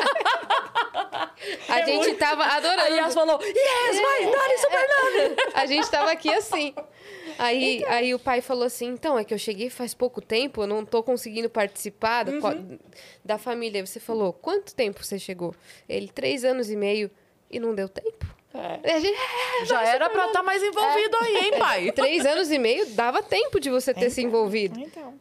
S2: A gente tava adorando.
S1: Aí Yas falou: Yes, vai, Dani, super nome.
S2: A gente tava aqui assim. Aí,
S3: Então.
S2: aí o pai falou assim: então, é que eu cheguei faz pouco tempo, eu não tô conseguindo participar da,
S3: Uhum.
S2: da família. Você falou: quanto tempo você chegou? Ele, três anos e meio. E não deu tempo.
S3: É.
S2: Gente,
S1: Já era pra estar mais envolvido aí, hein, pai? (laughs)
S2: três anos e meio dava tempo de você ter se
S3: Então,
S2: envolvido.
S3: Então,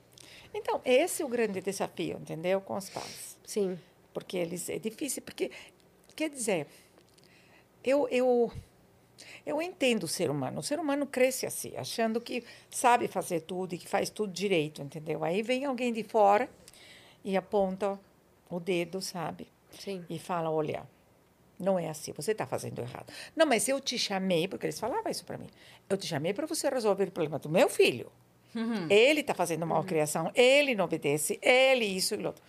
S3: então, esse é o grande desafio, entendeu? Com os pais.
S2: Sim.
S3: Porque eles é difícil, porque quer dizer, eu eu eu entendo o ser humano. O ser humano cresce assim, achando que sabe fazer tudo e que faz tudo direito, entendeu? Aí vem alguém de fora e aponta o dedo, sabe?
S2: Sim.
S3: E fala, olha, não é assim, você está fazendo errado. Não, mas eu te chamei, porque eles falavam isso para mim. Eu te chamei para você resolver o problema do meu filho. Ele está fazendo mal criação, ele não obedece, ele isso e outro.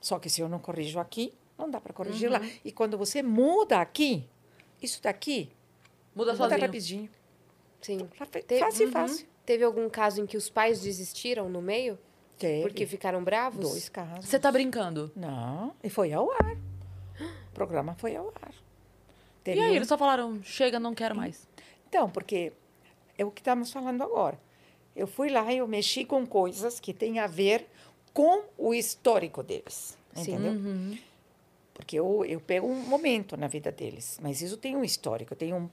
S3: Só que se eu não corrijo aqui, não dá para corrigir lá. E quando você muda aqui, isso daqui
S1: Muda
S3: muda
S1: sozinho.
S3: rapidinho.
S2: Sim. Te-
S3: Fácil,
S2: Uhum.
S3: fácil.
S2: Teve algum caso em que os pais desistiram no meio?
S3: Teve
S2: Porque ficaram bravos?
S3: dois casos.
S1: Você tá brincando?
S3: Não, e foi ao ar. Programa foi ao ar.
S1: E aí,
S3: um-
S1: eles só falaram: Chega, não quero mais.
S3: Então, porque é o que estamos falando agora. Eu fui lá e eu mexi com coisas que têm a ver com o histórico deles.
S2: Sim.
S3: Entendeu?
S1: Uhum.
S3: Porque eu, eu pego um momento na vida deles, mas isso tem um histórico, tem um,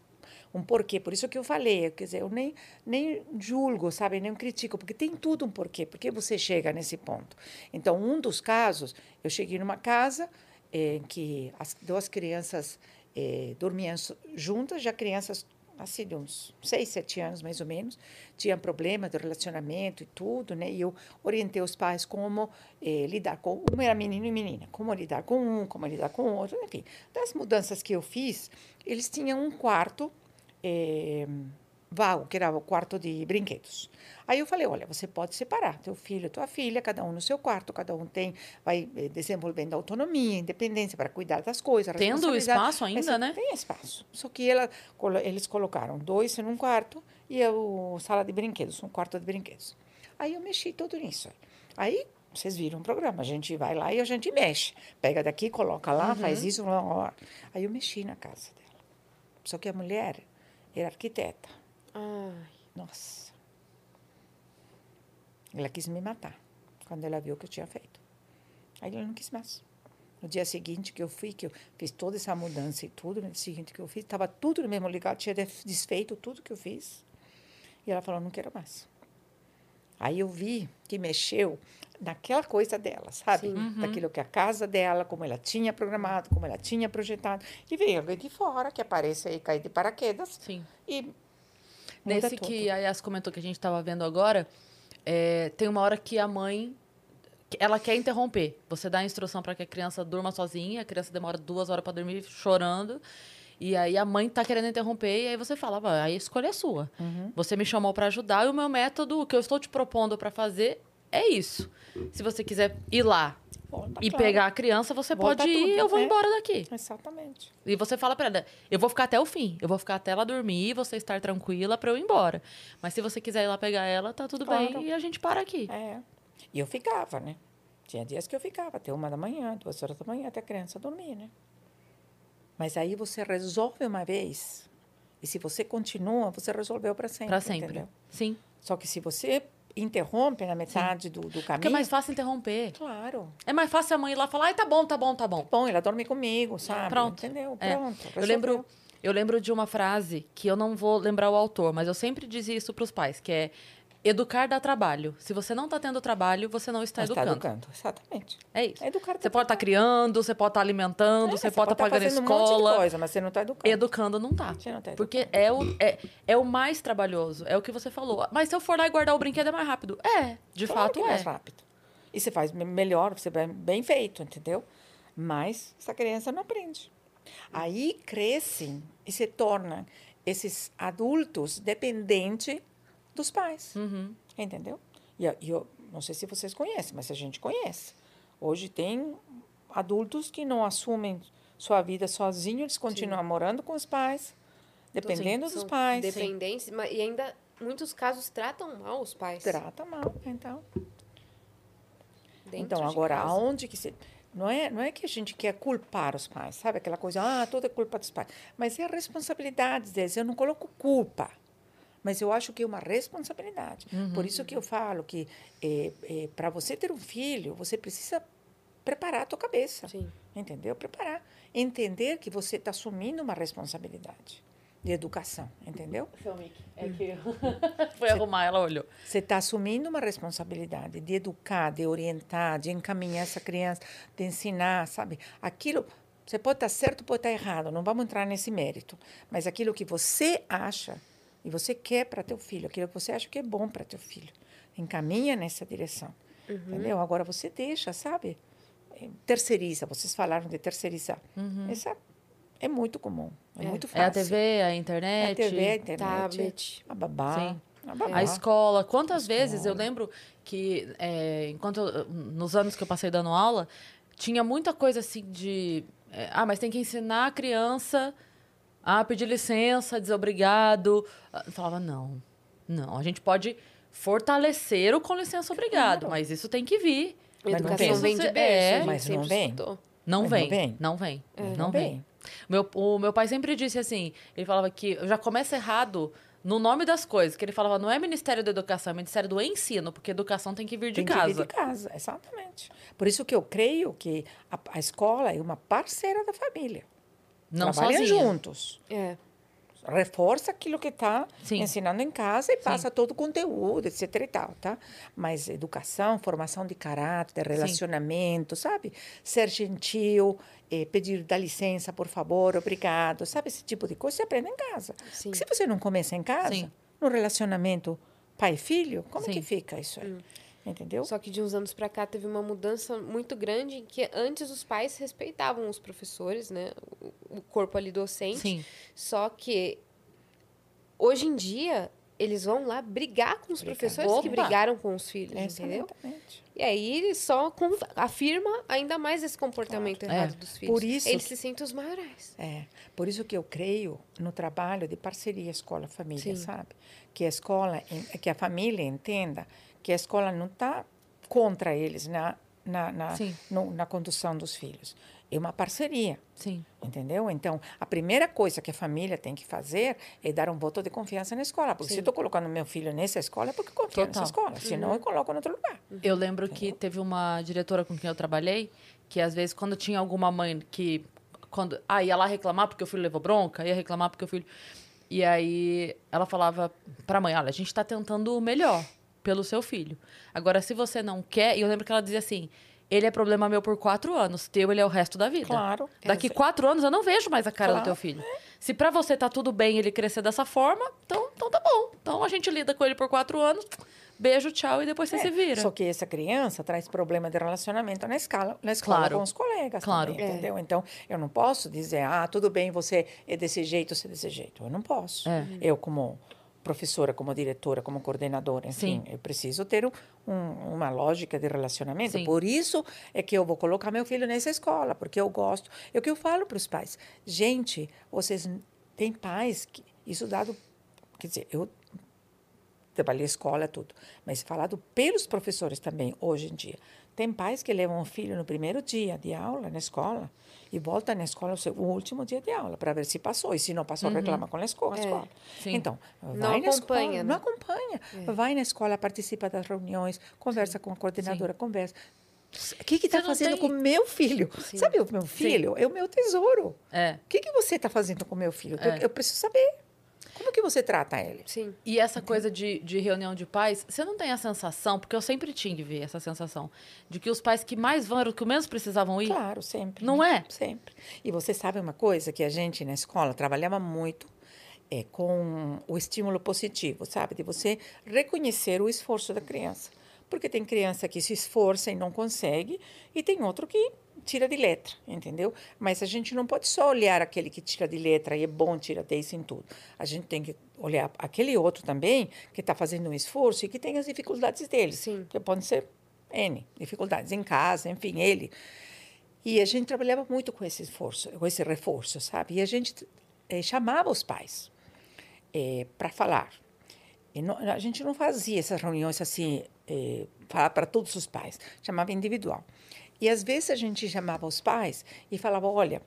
S3: um porquê. Por isso que eu falei, quer dizer, eu nem, nem julgo, sabe, nem critico, porque tem tudo um porquê. Por que você chega nesse ponto? Então, um dos casos, eu cheguei numa casa em que as duas crianças eh, dormiam juntas, já crianças assim de uns seis, sete anos mais ou menos, tinham problema de relacionamento e tudo, né? E eu orientei os pais como eh, lidar com um era menino e menina, como lidar com um, como lidar com o outro, enfim. Das mudanças que eu fiz, eles tinham um quarto eh, vago, que era o quarto de brinquedos. Aí eu falei, olha, você pode separar teu filho, tua filha, cada um no seu quarto, cada um tem vai eh, desenvolvendo autonomia, independência para cuidar das coisas,
S1: Tendo espaço ainda,
S3: Esse-
S1: né?
S3: Tem espaço. Só que ela, eles colocaram dois em um quarto e a sala de brinquedos, um quarto de brinquedos. Aí eu mexi tudo nisso. Aí vocês viram o programa, a gente vai lá e a gente mexe. Pega daqui, coloca lá, faz isso. Lá, lá. Aí eu mexi na casa dela. Só que a mulher era arquiteta.
S2: Ai,
S3: Nossa. Ela quis me matar quando ela viu o que eu tinha feito. Aí ela não quis mais. No dia seguinte que eu fui, que eu fiz toda essa mudança e tudo, no dia seguinte que eu fiz, estava tudo no mesmo lugar, tinha desfeito tudo que eu fiz. E ela falou, não quero mais. Aí eu vi que mexeu naquela coisa dela, sabe?
S2: Sim.
S3: Daquilo que a casa dela, como ela tinha programado, como ela tinha projetado. E veio alguém de fora que aparece aí, cai de paraquedas
S1: Sim.
S3: e
S1: Nesse que a Yas comentou que a gente tava vendo agora, é, tem uma hora que a mãe. Ela quer interromper. Você dá a instrução para que a criança durma sozinha, a criança demora duas horas para dormir chorando. E aí a mãe tá querendo interromper, e aí você fala, "Vai, aí a escolha é sua.
S3: Uhum.
S1: Você me chamou para ajudar, e o meu método, o que eu estou te propondo para fazer, é isso. Se você quiser ir lá
S3: Volta,
S1: e
S3: claro.
S1: pegar a criança, você
S3: Volta
S1: pode ir,
S3: tudo,
S1: eu vou
S3: né?
S1: embora daqui.
S3: Exatamente.
S1: E você fala pra ela, eu vou ficar até o fim. Eu vou ficar até ela dormir, você estar tranquila pra eu ir embora. Mas se você quiser ir lá pegar ela, tá tudo
S3: Claro.
S1: bem e a gente para aqui.
S3: É. E eu ficava, né? Tinha dias que eu ficava até uma da manhã, duas horas da manhã, até a criança dormir, né? Mas aí você resolve uma vez. E se você continua, você resolveu para sempre.
S1: Pra sempre.
S3: Entendeu?
S1: Sim.
S3: Só que se você interrompe na metade do, do caminho.
S1: Porque é mais fácil interromper.
S3: Claro.
S1: É mais fácil a mãe ir lá falar, ai, tá bom, tá bom, tá bom.
S3: Bom, ela dorme comigo, sabe?
S1: Pronto.
S3: Entendeu?
S1: É.
S3: Pronto.
S1: Eu lembro, eu lembro de uma frase que eu não vou lembrar o autor, mas eu sempre dizia isso para os pais, que é educar dá trabalho. Se você não está tendo trabalho, você não está
S3: tá
S1: educando.
S3: educando, exatamente.
S1: É isso.
S3: Educar
S1: Você pode estar criando, você pode estar alimentando,
S3: É,
S1: você, pode estar
S3: tá
S1: pagando
S3: fazendo um
S1: escola.
S3: coisa, mas você não está educando.
S1: Educando não tá.
S3: Você não tá
S1: Porque é o, é, é o mais trabalhoso. É o que você falou. Mas se eu for lá e guardar o brinquedo é mais rápido. É, de
S3: Claro
S1: fato é.
S3: mais rápido. E você faz me- melhor, você bem feito, entendeu? Mas essa criança não aprende. Aí crescem e se tornam esses adultos dependentes dos pais.
S1: Uhum.
S3: Entendeu? E eu, eu não sei se vocês conhecem, mas a gente conhece. Hoje tem adultos que não assumem sua vida sozinhos, eles continuam morando com os pais, dependendo dos
S2: São
S3: pais.
S2: Dependentes, mas- e ainda, muitos casos, tratam mal os pais.
S3: Trata mal, então.
S2: dentro
S3: então, agora,
S2: casa.
S3: aonde que se. Não é, não é que a gente quer culpar os pais, sabe? Aquela coisa, ah, tudo é culpa dos pais. Mas é a responsabilidade deles. Eu não coloco culpa, mas eu acho que é uma responsabilidade. Por isso que eu falo que para você ter um filho, você precisa preparar a tua cabeça.
S2: Sim.
S3: Entendeu? Preparar. Entender que você está assumindo uma responsabilidade de educação, entendeu?
S1: É que (laughs) foi arrumar, ela olhou.
S3: Você está assumindo uma responsabilidade de educar, de orientar, de encaminhar essa criança, de ensinar, sabe? Aquilo, você pode estar certo, pode estar errado, não vamos entrar nesse mérito. Mas aquilo que você acha e você quer para teu filho, aquilo que você acha que é bom para teu filho, encaminha nessa direção, entendeu? Agora você deixa, sabe? Eh, Terceiriza, vocês falaram de terceirizar. Essa é muito comum, é, muito
S1: É
S3: fácil.
S1: a TV, a
S3: É a
S1: internet.
S3: TV, a internet,
S2: Tablet.
S3: a babá.
S1: Sim.
S3: A babá.
S1: A escola. Quantas
S3: Escola.
S1: vezes eu lembro que, é, enquanto eu- nos anos que eu passei dando aula, tinha muita coisa assim de. é, ah, mas tem que ensinar a criança a pedir licença, dizer obrigado. Ah, Eu falava, não, não. A gente pode fortalecer o com licença, obrigado,
S3: Claro.
S1: mas isso tem que vir.
S3: Mas
S2: educação
S3: vem.
S2: vem de berço,
S1: é.
S3: Mas não vem.
S1: Não
S3: Mas
S1: vem,
S3: não vem.
S1: não vem,
S3: Mas
S1: não
S3: não
S1: vem.
S3: vem.
S1: Meu, o meu pai sempre disse assim, ele falava que já começa errado no nome das coisas, que ele falava não é Ministério da Educação, é Ministério do Ensino, porque educação tem que vir de
S3: Tem que vir
S1: casa.
S3: de casa, exatamente. Por isso que eu creio que a, a escola é uma parceira da família.
S1: Não
S3: Trabalham
S1: sozinha.
S3: juntos.
S2: É.
S3: Reforça aquilo que está
S1: Sim.
S3: ensinando em casa e passa todo o conteúdo, etc e tal, tá? Mas educação, formação de caráter, relacionamento, sabe? Ser gentil, eh, pedir dá licença, por favor, obrigado, sabe? Esse tipo de coisa você aprende em casa.
S2: Sim.
S3: Porque se você não começa em casa,
S1: Sim.
S3: no relacionamento pai e filho, como
S1: Sim.
S3: que fica isso aí? Entendeu?
S2: Só que de uns anos para cá teve uma mudança muito grande em que antes os pais respeitavam os professores, né? O, corpo ali docente.
S1: Sim.
S2: Só que hoje em dia eles vão lá brigar com os
S3: Brigar.
S2: professores que
S1: Opa!
S2: brigaram com os filhos, entendeu?
S3: Exatamente.
S2: E aí ele só afirma ainda mais esse comportamento
S1: Claro.
S2: errado
S1: É.
S2: dos filhos.
S3: Por isso
S2: Eles
S3: que-
S2: se sentem os maiorais.
S3: É, por isso que eu creio no trabalho de parceria escola-família, sabe? Que a escola, que a família entenda que a escola não está contra eles na, na, na,
S1: Sim.
S3: no- na condução dos filhos. É uma parceria,
S1: Sim.
S3: entendeu? Então, a primeira coisa que a família tem que fazer é dar um voto de confiança na escola. Porque se eu estou colocando meu filho nessa escola, é porque confio nessa
S1: Total.
S3: escola. Senão, eu coloco em outro lugar.
S1: Eu lembro que teve uma diretora com quem eu trabalhei, que às vezes quando tinha alguma mãe que quando ah, ia lá reclamar porque o filho levou bronca, ia reclamar porque o filho e aí ela falava pra mãe, olha, a gente tá tentando o melhor pelo seu filho. Agora se você não quer, e eu lembro que ela dizia assim, ele é problema meu por quatro anos, teu ele é o resto da vida.
S3: Claro.
S1: Daqui quatro anos eu não vejo mais a cara do
S3: Claro.
S1: teu filho. Se pra você tá tudo bem ele crescer dessa forma, então, então tá bom. Então a gente lida com ele por quatro anos, beijo, tchau, e depois você
S3: É,
S1: se vira.
S3: Só que essa criança traz problema de relacionamento na escola, na escola
S1: Claro.
S3: com os colegas
S1: Claro.
S3: também,
S2: É.
S3: entendeu? Então, eu não posso dizer, ah, tudo bem, você é desse jeito, você é desse jeito. Eu não posso.
S1: É.
S3: Eu, como professora, como diretora, como coordenadora, enfim,
S1: Sim.
S3: eu preciso ter um- um- uma lógica de relacionamento.
S1: Sim.
S3: Por isso é que eu vou colocar meu filho nessa escola, porque eu gosto. É o que eu falo para os pais. Gente, vocês têm pais que isso dado, quer dizer, eu trabalhei escola, tudo. Mas falado pelos professores também, hoje em dia. Tem pais que levam o filho no primeiro dia de aula na escola e volta na escola no seu- o último dia de aula para ver se passou. E se não passou, reclama com a escola. a escola.
S1: Sim.
S3: Então,
S2: Não
S3: vai na escola.
S2: acompanha,
S3: Não
S2: né?
S3: acompanha. Vai na escola, participa das reuniões, conversa com a coordenadora, conversa. O que está
S1: não
S3: fazendo
S1: tem-
S3: com o meu filho?
S2: Sim.
S3: Sabe o meu filho? É o meu tesouro.
S1: É.
S3: O que, que você está fazendo com o meu filho? Eu-
S1: É.
S3: Eu preciso saber. Como que você trata ele?
S2: Sim.
S1: E essa coisa de, de reunião de pais, você não tem a sensação, porque eu sempre tive essa sensação, de que os pais que mais vão eram os que menos precisavam ir?
S3: Claro, sempre.
S1: Não é?
S3: Sempre. E você sabe uma coisa que a gente na escola trabalhava muito é com o estímulo positivo, sabe? De você reconhecer o esforço da criança. Porque tem criança que se esforça e não consegue, e tem outro que tira de letra, entendeu? Mas a gente não pode só olhar aquele que tira de letra e é bom, tira 10 em tudo. A gente tem que olhar aquele outro também que está fazendo um esforço e que tem as dificuldades dele.
S2: Sim.
S3: Que podem ser N, dificuldades em casa, enfim, ele. E a gente trabalhava muito com esse esforço, com esse reforço, sabe? E a gente eh, chamava os pais para falar. E não- a gente não fazia essas reuniões assim, eh, falar para todos os pais, chamava individual. E às vezes a gente chamava os pais e falava, olha,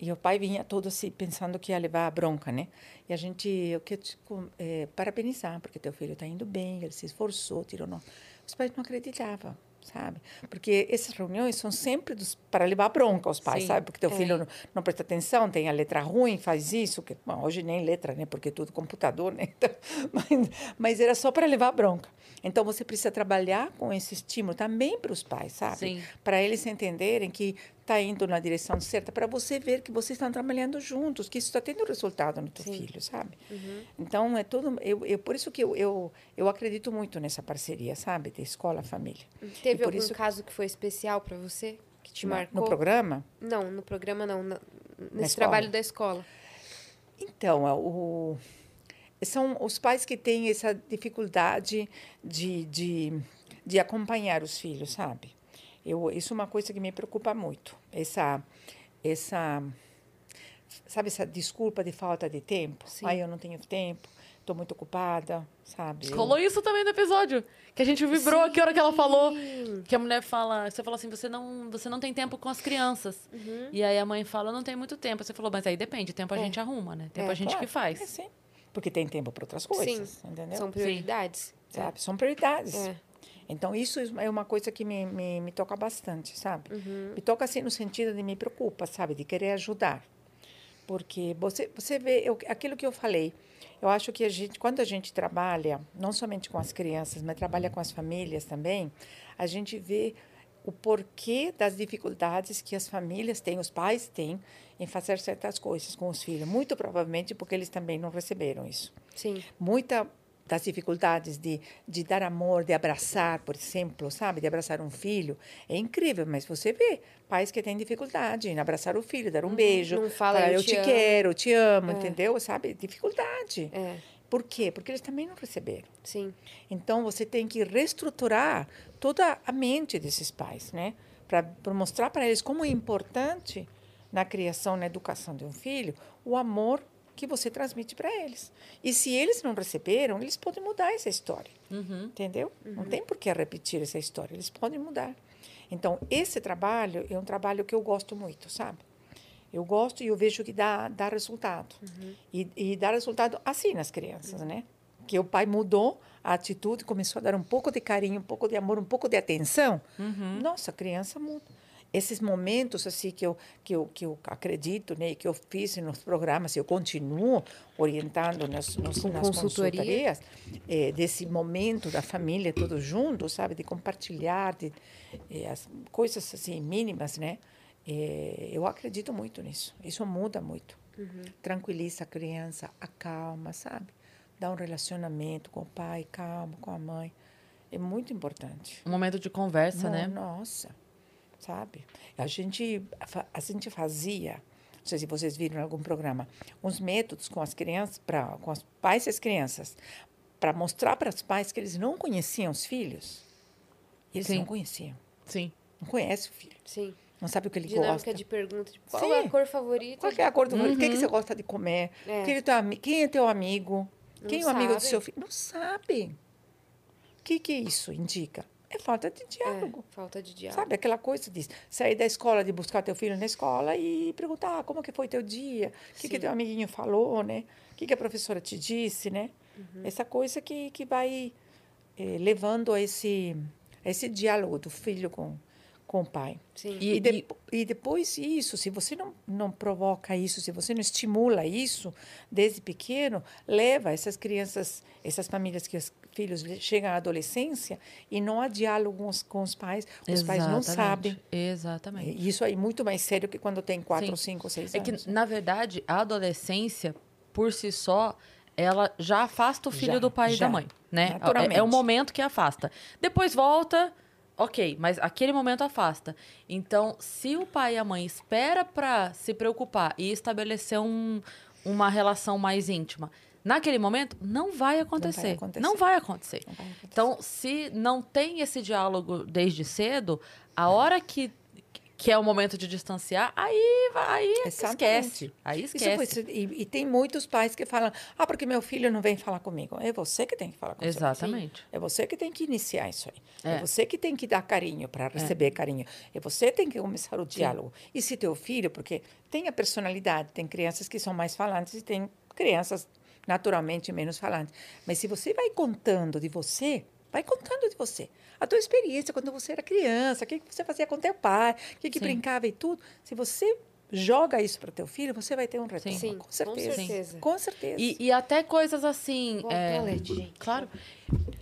S3: e o pai vinha todo assim, pensando que ia levar a bronca, né? E a gente, eu quero te eh, parabenizar, porque teu filho está indo bem, ele se esforçou, tirou nota. Os pais não acreditavam, sabe? Porque essas reuniões são sempre dos, para levar bronca aos pais,
S1: Sim.
S3: sabe? Porque teu
S2: É.
S3: filho não, não presta atenção, tem a letra ruim, faz isso, que bom, hoje nem letra, né? Porque é tudo computador, né? (laughs) Então, mas, mas era só para levar bronca. Então você precisa trabalhar com esse estímulo também para os pais, sabe? Para eles entenderem que está indo na direção certa, para você ver que vocês estão trabalhando juntos, que isso está tendo resultado no teu filho, sabe? Então é tudo, eu, eu por isso que eu, eu eu acredito muito nessa parceria, sabe, de escola família.
S2: Teve
S3: por
S2: algum
S3: isso-
S2: caso que foi especial para você? Que te
S3: No-
S2: marcou?
S3: No programa?
S2: Não, no programa não. na- nesse
S3: escola?
S2: trabalho da escola.
S3: Então, é o, são os pais que têm essa dificuldade de, de, de acompanhar os filhos, sabe? Eu, isso é uma coisa que me preocupa muito. Essa, essa, sabe, essa desculpa de falta de tempo.
S2: Sim.
S3: Ai, eu não tenho tempo, estou muito ocupada, sabe? Eu-
S1: Rolou isso também no episódio. Que a gente vibrou aqui a hora que ela falou.
S2: Sim.
S1: Que a mulher fala, você falou assim, você não, você não tem tempo com as crianças.
S2: Uhum.
S1: E aí a mãe fala, não tem muito tempo. Você falou, mas aí depende, tempo a
S2: É.
S1: gente arruma, né? Tempo
S2: É,
S1: a gente
S3: Claro,
S1: que faz.
S3: É, sim. Porque tem tempo para outras coisas, entendeu?
S2: São prioridades.
S3: sabe? São prioridades.
S2: É.
S3: Então, isso é uma coisa que me, me, me toca bastante, sabe?
S2: Uhum.
S3: Me toca, assim, no sentido de me preocupa, sabe? De querer ajudar. Porque você, você vê, eu, aquilo que eu falei, eu acho que a gente, quando a gente trabalha, não somente com as crianças, mas trabalha com as famílias também, a gente vê o porquê das dificuldades que as famílias têm, os pais têm, em fazer certas coisas com os filhos. Muito provavelmente porque eles também não receberam isso
S2: Sim.
S3: muita das dificuldades de, de dar amor, de abraçar, por exemplo, sabe? De abraçar um filho. É incrível, mas você vê pais que têm dificuldade em abraçar o filho, dar um beijo,
S2: não fala,
S3: falar,
S2: "Eu
S3: eu
S2: te amo".
S3: quero, te amo, entendeu? Sabe? Dificuldade.
S2: É.
S3: Por quê? Porque eles também não receberam.
S2: Sim.
S3: Então, você tem que reestruturar toda a mente desses pais, né? Para mostrar para eles como é importante na criação, na educação de um filho, o amor que você transmite para eles. E se eles não receberam, eles podem mudar essa história.
S1: Uhum.
S3: Entendeu? Não tem por que repetir essa história, eles podem mudar. Então, esse trabalho é um trabalho que eu gosto muito, sabe? Eu gosto e eu vejo que dá, dá resultado. E, e dá resultado assim nas crianças, né? Que o pai mudou a atitude, começou a dar um pouco de carinho, um pouco de amor, um pouco de atenção. Nossa, a criança muda. Esses momentos assim que eu que eu, que eu acredito, né, que eu fiz nos programas, eu continuo orientando nas, nas
S2: consultoria.
S3: consultorias, eh, desse momento da família todos juntos, sabe, de compartilhar, de eh, as coisas assim mínimas, né? Eh, eu acredito muito nisso. Isso muda muito. Tranquiliza a criança, acalma, sabe? Dá um relacionamento com o pai, calma, com a mãe. É muito importante.
S1: Um momento de conversa,
S3: No-
S1: né?
S3: Nossa, sabe? A gente, a gente fazia, não sei se vocês viram em algum programa, uns métodos com as crianças, pra, com os pais e as crianças, para mostrar para os pais que eles não conheciam os filhos. E eles
S1: Sim.
S3: não conheciam.
S1: Sim.
S3: Não conhece o filho.
S2: Sim.
S3: Não sabe o que ele
S2: Dinâmica
S3: gosta.
S2: de pergunta. Tipo, qual
S3: Sim.
S2: é a cor favorita?
S3: Qual que é a cor do O que, que você gosta de comer?
S2: É.
S3: Quem, é teu, quem é teu amigo?
S2: Não
S3: Quem é o amigo do seu filho? Não sabe. que, que isso indica? É falta de diálogo.
S2: É, falta de diálogo.
S3: Sabe, aquela coisa de sair da escola, de buscar teu filho na escola e perguntar ah, como que foi teu dia, o que, que teu amiguinho falou, né? O que, que a professora te disse, né? Uhum. Essa coisa que, que vai eh, levando a esse, a esse diálogo do filho com, com o pai.
S2: Sim.
S3: E, de, e, depois isso, se você não, não provoca isso, se você não estimula isso desde pequeno, leva essas crianças, essas famílias que os filhos chegam à adolescência e não há diálogo com os, com os pais, os Exatamente. pais não sabem.
S1: Exatamente.
S3: E isso aí é muito mais sério que quando tem quatro, Sim. cinco, seis
S1: é
S3: anos.
S1: É que, na verdade, a adolescência, por si só, ela já afasta o filho já, do pai já, e da mãe, né? É, é o momento que afasta. Depois volta Ok, mas aquele momento afasta. Então, se o pai e a mãe espera para se preocupar e estabelecer um, uma relação mais íntima, naquele momento não vai acontecer. Não vai acontecer. Não vai acontecer. Não vai acontecer. Então, se não tem esse diálogo desde cedo, a hora que que é o momento de distanciar, aí, aí esquece. Aí esquece.
S3: Isso, e, e, tem muitos pais que falam, ah, porque meu filho não vem falar comigo. É você que tem que falar com
S1: Exatamente.
S3: É você que tem que iniciar isso aí. É, é você que tem que dar carinho para receber é. carinho. É você que tem que começar o diálogo. Sim. E se teu filho, porque tem a personalidade, tem crianças que são mais falantes e tem crianças naturalmente menos falantes. Mas se você vai contando de você, vai contando de você a tua experiência quando você era criança, o que, você fazia com teu pai, o que, que brincava e tudo. Se você joga isso para teu filho, você vai ter um retorno. Sim, com certeza. Com certeza. Com certeza.
S1: E, e até coisas assim.
S2: Bom, é, gente.
S1: Claro.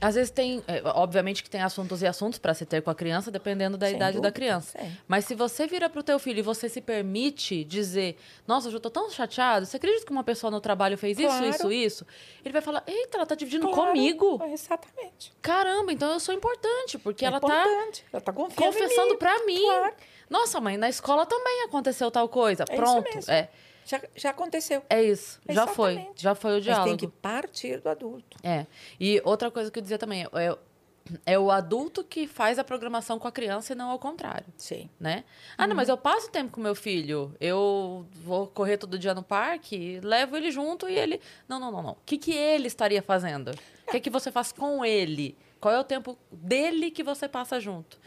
S1: Às vezes tem, é, obviamente que tem assuntos e assuntos para se ter com a criança, dependendo da Sem idade dúvida, da criança. Sim. Mas se você vira pro teu filho e você se permite dizer, nossa, eu já tô tão chateado, você acredita que uma pessoa no trabalho fez claro. isso, isso, isso? Ele vai falar, eita, ela tá dividindo claro. comigo.
S3: Exatamente.
S1: Caramba, então eu sou importante, porque
S3: é
S1: ela
S3: tá
S1: importante.
S3: tá ela tá
S1: confessando para mim. Claro. Nossa, mãe, na escola também aconteceu tal coisa. É Pronto. É.
S3: Já, já aconteceu.
S1: É isso. Exatamente. Já foi. Já foi o diálogo.
S3: Mas tem que partir do adulto.
S1: É. E outra coisa que eu dizia também é, é o adulto que faz a programação com a criança e não ao contrário.
S3: Sim.
S1: Né? Ah, não, mas eu passo tempo com meu filho. Eu vou correr todo dia no parque, levo ele junto e ele. Não, não, não, não. O que, que ele estaria fazendo? O que, que você faz com ele? Qual é o tempo dele que você passa junto?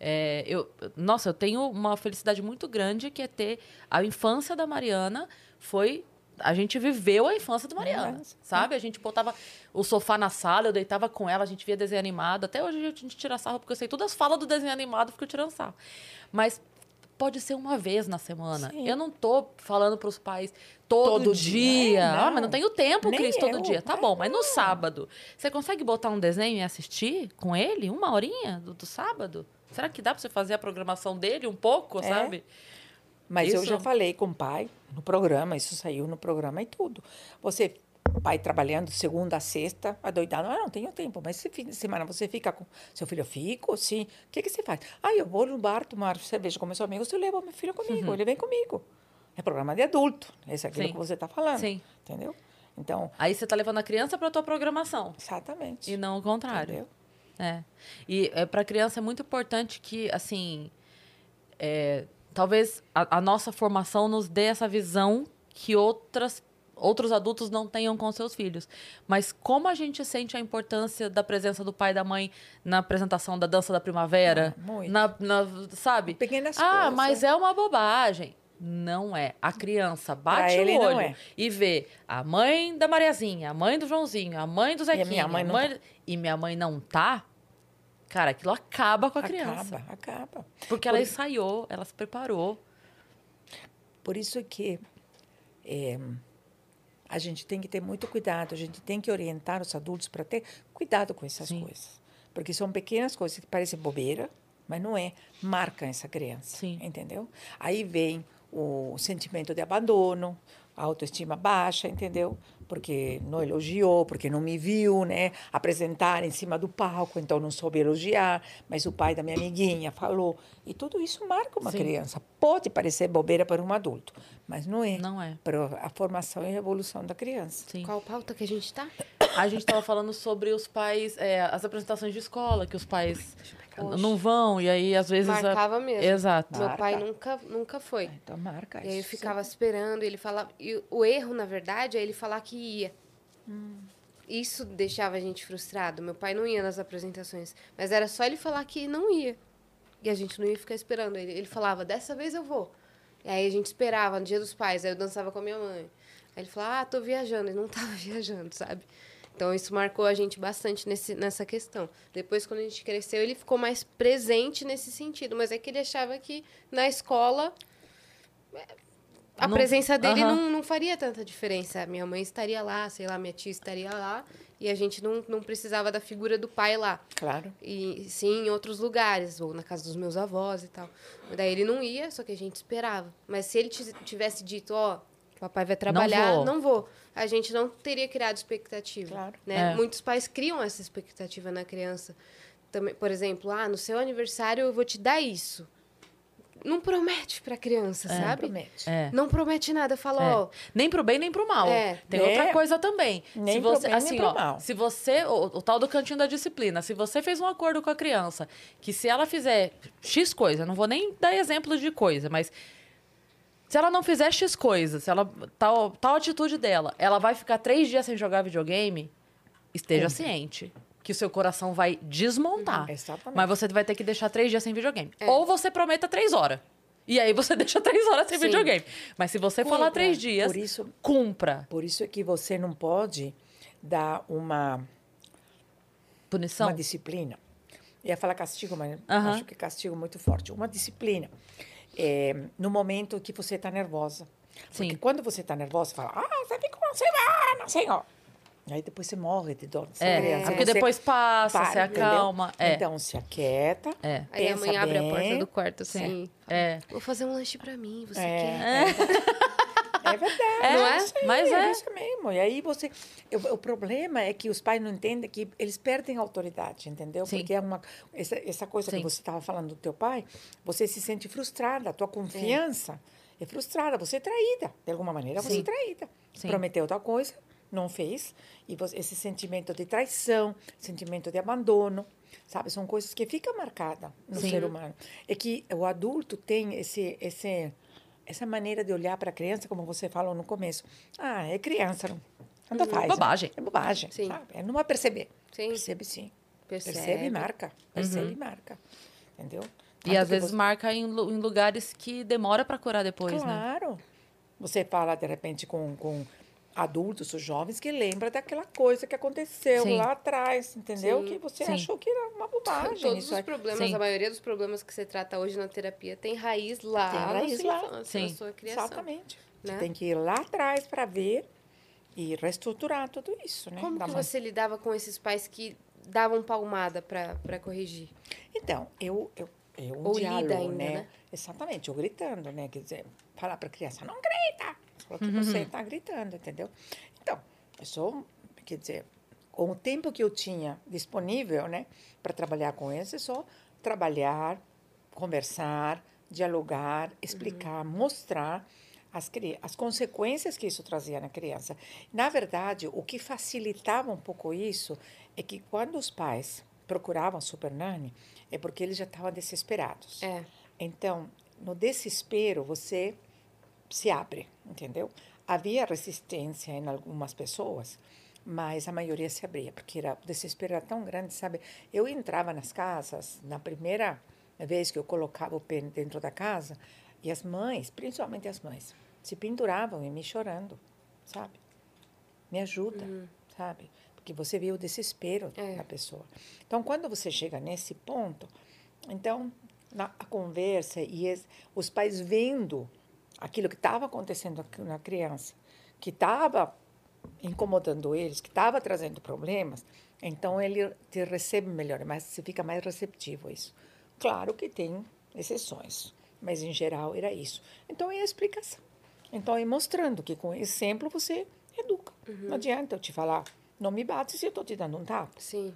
S1: É, eu, nossa, eu tenho uma felicidade muito grande que é ter a infância da Mariana foi a gente viveu a infância do Mariana, sabe? A gente botava o sofá na sala, eu deitava com ela, a gente via desenho animado. Até hoje a gente tira sarro, porque eu sei todas as falas do desenho animado, fico tirando sarro. Mas pode ser uma vez na semana. Sim. Eu não tô falando para os pais todo, todo dia. dia. É, ah, mas não tenho tempo, Nem Cris, todo eu. dia. Tá bom, mas no sábado, você consegue botar um desenho e assistir com ele? Uma horinha do, do sábado? Será que dá para você fazer a programação dele um pouco, é. sabe?
S3: Mas isso... eu já falei com o pai no programa, isso saiu no programa e tudo. Você, pai trabalhando segunda a sexta, adoidado, ah, não tenho tempo, mas esse fim de semana você fica com seu filho, fico, sim. O que, que você faz? Ah, eu vou no bar tomar cerveja com meus amigos, eu levo meu filho comigo, uhum. ele vem comigo. É programa de adulto, esse é aquilo Sim. que você está falando. Sim. Entendeu? Então.
S1: Aí você está levando a criança para a tua programação.
S3: Exatamente.
S1: E não o contrário. Entendeu? É. E é, para criança é muito importante que, assim, é, talvez a, a, nossa formação nos dê essa visão que outras, outros adultos não tenham com seus filhos. Mas como a gente sente a importância da presença do pai e da mãe na apresentação da dança da primavera?
S3: Ah, muito.
S1: Na, na, sabe?
S3: Pequenas
S1: ah,
S3: coisas.
S1: mas é uma bobagem. Não é. A criança bate o olho é. e vê a mãe da Mariazinha, a mãe do Joãozinho, a mãe do Zequinha. E minha mãe, mãe... Tá. E minha mãe não tá. Cara, aquilo acaba com a
S3: acaba,
S1: criança.
S3: Acaba, acaba.
S1: Porque Por... ela ensaiou, ela se preparou.
S3: Por isso que é, a gente tem que ter muito cuidado, a gente tem que orientar os adultos para ter cuidado com essas Sim. coisas. Porque são pequenas coisas que parecem bobeira, mas não é. Marca essa criança, Sim. entendeu? Aí vem o sentimento de abandono, a autoestima baixa, entendeu? Porque não elogiou, porque não me viu, né? Apresentar em cima do palco, então não soube elogiar, mas o pai da minha amiguinha falou. E tudo isso marca uma Sim. criança. Pode parecer bobeira para um adulto, mas não é.
S1: Não é.
S3: Para a formação e a evolução da criança.
S2: Sim. Qual pauta que a gente está?
S1: A gente estava falando sobre os pais, é, as apresentações de escola, que os pais Poxa. não vão, e aí às vezes.
S2: Marcava
S1: a...
S2: mesmo.
S1: Exato.
S2: Meu pai nunca, nunca foi.
S3: Então marca
S2: isso. E aí eu ficava esperando, e ele falava. E o erro, na verdade, é ele falar que ia.
S3: Hum.
S2: isso deixava a gente frustrado. Meu pai não ia nas apresentações, mas era só ele falar que não ia. E a gente não ia ficar esperando ele. Ele falava, dessa vez eu vou. E aí a gente esperava no dia dos pais, aí eu dançava com a minha mãe. Aí ele falava, ah, tô viajando. E não tava (laughs) viajando, sabe? Então isso marcou a gente bastante nesse, nessa questão. Depois, quando a gente cresceu, ele ficou mais presente nesse sentido. Mas é que ele achava que na escola é, a
S1: Não-
S2: presença dele
S1: Aham.
S2: não, não faria tanta diferença. Minha mãe estaria lá, sei lá, minha tia estaria lá. E a gente não, não precisava da figura do pai lá.
S3: Claro.
S2: E sim em outros lugares, ou na casa dos meus avós e tal. Daí ele não ia, só que a gente esperava. Mas se ele ti- tivesse dito, ó, papai vai trabalhar,
S1: vou.
S2: não vou. A gente não teria criado expectativa.
S3: Claro.
S2: Né?
S1: É.
S2: Muitos pais criam essa expectativa na criança. Também, por exemplo, ah, no seu aniversário eu vou te dar isso. Não promete pra criança, sabe?
S3: Promete.
S1: É.
S2: Não promete nada. Fala,
S1: É.
S2: ó,
S1: Nem pro bem, nem pro mal.
S2: É.
S1: Tem
S3: É.
S1: outra coisa também.
S3: Nem
S1: se
S3: pro
S1: você,
S3: bem, nem
S1: assim,
S3: pro
S1: ó,
S3: mal.
S1: Se você, o, o tal do cantinho da disciplina, se você fez um acordo com a criança, que se ela fizer X coisa, não vou nem dar exemplo de coisa, mas se ela não fizer X coisa, se ela tal, tal atitude dela, ela vai ficar três dias sem jogar videogame, esteja ciente que o seu coração vai desmontar.
S3: Exatamente.
S1: Mas você vai ter que deixar três dias sem videogame. Ou você prometa três horas. E aí você (laughs) deixa três horas sem
S2: Sim.
S1: videogame. Mas se você falar
S2: Cumpra.
S1: três dias,
S3: Por isso-
S1: cumpra.
S3: Por isso é que você não pode dar uma,
S1: Punição?
S3: uma disciplina. Ia falar castigo, mas
S1: Aham.
S3: acho que castigo é muito forte. Uma disciplina é, no momento que você está nervosa. Porque
S1: Sim.
S3: quando você está nervosa, você fala, ah, você ficou uma semana, senhor. Aí depois você morre de dor. Você
S1: É,
S3: criança,
S1: porque
S3: você
S1: depois passa,
S3: para,
S1: se acalma. É.
S3: Então, se aquieta.
S1: É.
S2: aí a mãe abre a
S3: bem.
S2: porta do quarto assim.
S1: É.
S2: Vou fazer um lanche pra mim, você
S3: É.
S2: quer? (laughs)
S3: É verdade.
S1: Não é?
S3: isso aí,
S1: Mas é.
S3: isso mesmo. E aí você. O, o problema é que os pais não entendem que eles perdem autoridade, entendeu?
S1: Sim.
S3: Porque é uma. Essa, essa coisa
S1: Sim.
S3: que você estava falando do teu pai, você se sente frustrada, a tua confiança é, frustrada, você é traída. De alguma maneira, você é traída. Prometeu tal coisa, não fez. E você- esse sentimento de traição, sentimento de abandono, sabe? São coisas que ficam marcadas no
S1: Sim.
S3: ser humano. É que o adulto tem esse, esse, essa maneira de olhar para a criança, como você falou no começo. Ah, é criança, não. Tanto faz.
S1: Bobagem.
S3: É bobagem,
S2: Sim.
S3: sabe? É não vai perceber.
S2: Sim.
S3: Percebe sim.
S2: Percebe.
S3: Percebe e marca. Percebe e marca. Entendeu?
S1: Uhum. E
S3: Tanto
S1: às vezes
S3: você-
S1: marca em, em lugares que demora pra curar depois, né?
S3: Claro. Você fala, de repente, com, com adultos ou jovens que lembra daquela coisa que aconteceu
S1: Sim.
S3: lá atrás, entendeu?
S2: Sim.
S3: Que você
S1: Sim.
S3: achou que era uma bobagem.
S2: Todos
S3: isso
S2: os problemas,
S1: Sim.
S2: a maioria dos problemas que você trata hoje na terapia tem raiz lá
S3: Tem
S2: na
S3: raiz
S2: sua
S3: lá.
S2: infância, na sua criação.
S3: Exatamente. Você
S2: né?
S3: tem que ir lá atrás para ver e reestruturar tudo isso, né?
S2: Como
S3: Dar
S2: que
S3: uma-
S2: você lidava com esses pais que davam palmada pra corrigir?
S3: Então, eu, eu, eu um
S2: Ou lida
S3: diálogo,
S2: ainda,
S3: né?
S2: né?
S3: Exatamente, eu gritando, né? Quer dizer, falar para a criança, não grita! Porque
S2: Uhum.
S3: você está gritando, entendeu? Então, eu sou, quer dizer, com o tempo que eu tinha disponível, né? Para trabalhar com eles, é só trabalhar, conversar, dialogar, explicar, mostrar as, as consequências que isso trazia na criança. Na verdade, o que facilitava um pouco isso é que quando os pais procuravam a Super Nanny, é porque eles já estavam desesperados.
S2: É.
S3: Então, no desespero, você se abre, entendeu? Havia resistência em algumas pessoas, mas a maioria se abria, porque era, o desespero era tão grande, sabe? Eu entrava nas casas, na primeira vez que eu colocava o pé dentro da casa, e as mães, principalmente as mães, se penduravam em mim chorando, sabe? Me ajuda, sabe? Porque você vê o desespero
S2: É.
S3: da pessoa. Então, quando você chega nesse ponto, então, na a conversa e es- os pais vendo aquilo que estava acontecendo na criança, que estava incomodando eles, que estava trazendo problemas, então ele te recebe melhor, mas você fica mais receptivo a isso. Claro que tem exceções, mas em geral era isso. Então é a explicação. Então é mostrando que com exemplo você educa. Não adianta eu te falar, não me bate se eu estou te dando um tapa,
S2: Sim.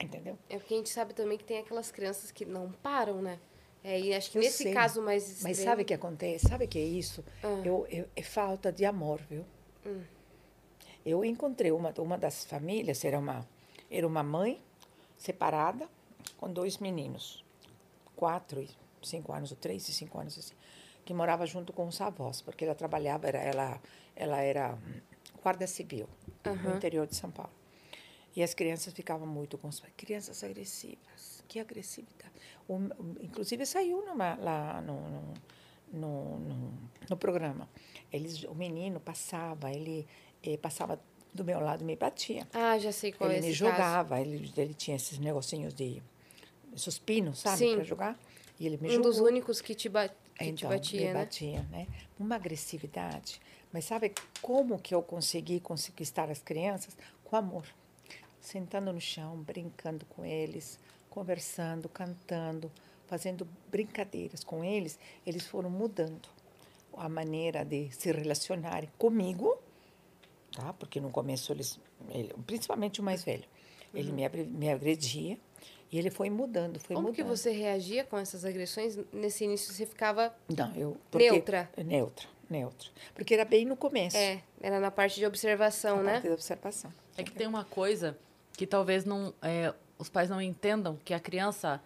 S3: entendeu?
S2: É porque a gente sabe também que tem aquelas crianças que não param, né? É, e acho que
S3: Eu
S2: nesse
S3: sei.
S2: caso mais extremo...
S3: Mas sabe o que acontece? Sabe o que é isso?
S2: Ah.
S3: Eu, eu- é falta de amor, viu?
S2: Hum.
S3: Eu encontrei uma, uma das famílias, era uma, era uma mãe separada com dois meninos, quatro e cinco anos, ou três e cinco anos, assim, que morava junto com os avós, porque ela trabalhava, era, ela, ela era guarda civil no interior de São Paulo. E as crianças ficavam muito com os pais. Crianças agressivas. Que agressividade. O, o- inclusive, saiu numa, lá no, no, no, no, programa. Eles, o menino passava, ele eh, passava do meu lado e me batia.
S2: Ah, já sei qual
S3: ele
S2: é
S3: me
S2: esse caso.
S3: jogava, ele, ele tinha esses negocinhos de suspinos, sabe,
S2: Sim.
S3: para jogar. E ele me
S2: Um
S3: jogou.
S2: dos únicos que te, ba que te
S3: Então,
S2: batia,
S3: me
S2: né?
S3: batia, né? Uma agressividade. Mas sabe como que eu consegui conquistar as crianças? Com amor. Sentando no chão, brincando com eles, conversando, cantando, fazendo brincadeiras com eles. Eles foram mudando a maneira de se relacionarem comigo, tá? Porque no começo eles, ele- principalmente o mais velho, ele me, me agredia e ele foi mudando, foi
S2: Como
S3: mudando.
S2: que você reagia com essas agressões? Nesse início você ficava...
S3: Não, eu.
S2: Neutra.
S3: Neutra, neutra. Porque era bem no começo.
S2: É, era na parte de observação,
S3: a
S2: né?
S3: parte da observação.
S1: É que tem uma coisa que talvez não é, os pais não entendam que a criança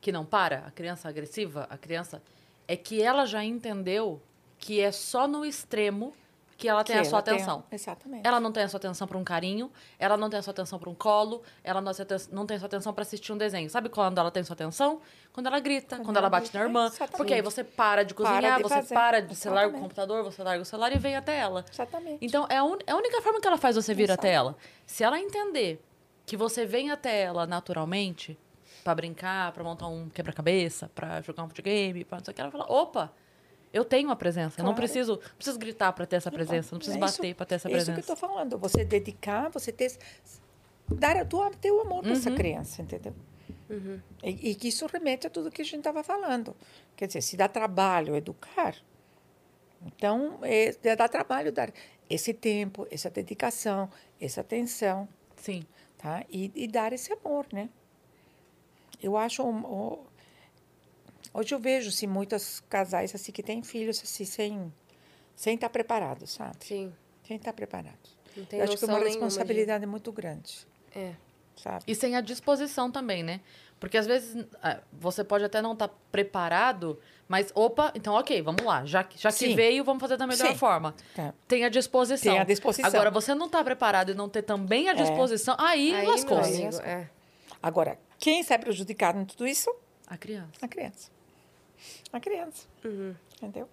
S1: que não para, a criança agressiva, a criança é que ela já entendeu que é só no extremo que ela tem
S3: Que
S1: a sua
S3: ela tem-
S1: atenção.
S3: exatamente.
S1: Ela não tem a sua atenção para um carinho, ela não tem a sua atenção para um colo, ela não, tem a não tem a sua atenção para assistir um desenho. Sabe quando ela tem sua atenção? Quando ela grita, quando, ela
S3: ela
S1: bate na irmã.
S3: exatamente.
S1: Porque aí você para de
S3: Para
S1: cozinhar,
S3: de
S1: você
S3: fazer.
S1: para de. Você larga o
S3: Exatamente.
S1: computador, você larga o celular e vem até ela.
S3: Exatamente.
S1: Então, é a, un- é a única forma que ela faz você vir
S3: Exato.
S1: até ela. Se ela entender que você vem até ela naturalmente, pra brincar, pra montar um quebra-cabeça, pra jogar um videogame, pra não sei o que, ela fala: opa, eu tenho uma presença. Eu não
S3: Claro.
S1: preciso, não preciso gritar pra ter essa presença, não preciso
S3: É
S1: bater pra ter essa
S3: é Isso
S1: presença.
S3: que eu estou falando. Você dedicar, você ter. Dar o teu, teu amor para
S1: Uhum.
S3: essa criança, entendeu? E, e que isso remete a tudo que a gente estava falando. Quer dizer, se dá trabalho educar, então é, dá trabalho dar esse tempo, essa dedicação, essa atenção.
S1: Sim.
S3: Tá? E, e dar esse amor, né? Eu acho hoje eu vejo assim muitos casais assim que têm filhos assim sem sem estar preparados, sabe?
S2: Sim.
S3: Sem estar preparados.
S2: Não tem
S3: eu acho que é uma
S2: nenhuma de-
S3: responsabilidade muito grande,
S2: É.
S3: sabe?
S1: E sem a disposição também, né? Porque às vezes ah, você pode até não estar preparado, mas opa, então ok, vamos lá. Já, que- já que veio, vamos fazer da melhor
S3: Sim.
S1: forma.
S3: Tá.
S1: Tem a disposição.
S3: Tem a disposição.
S1: Agora, você não tá preparado e não ter também a disposição, aí,
S2: Aí,
S3: Aí lascou.
S2: é.
S3: Agora, quem sai prejudicado em tudo isso?
S1: A criança.
S3: A criança. A criança.
S2: Uhum.
S3: Entendeu?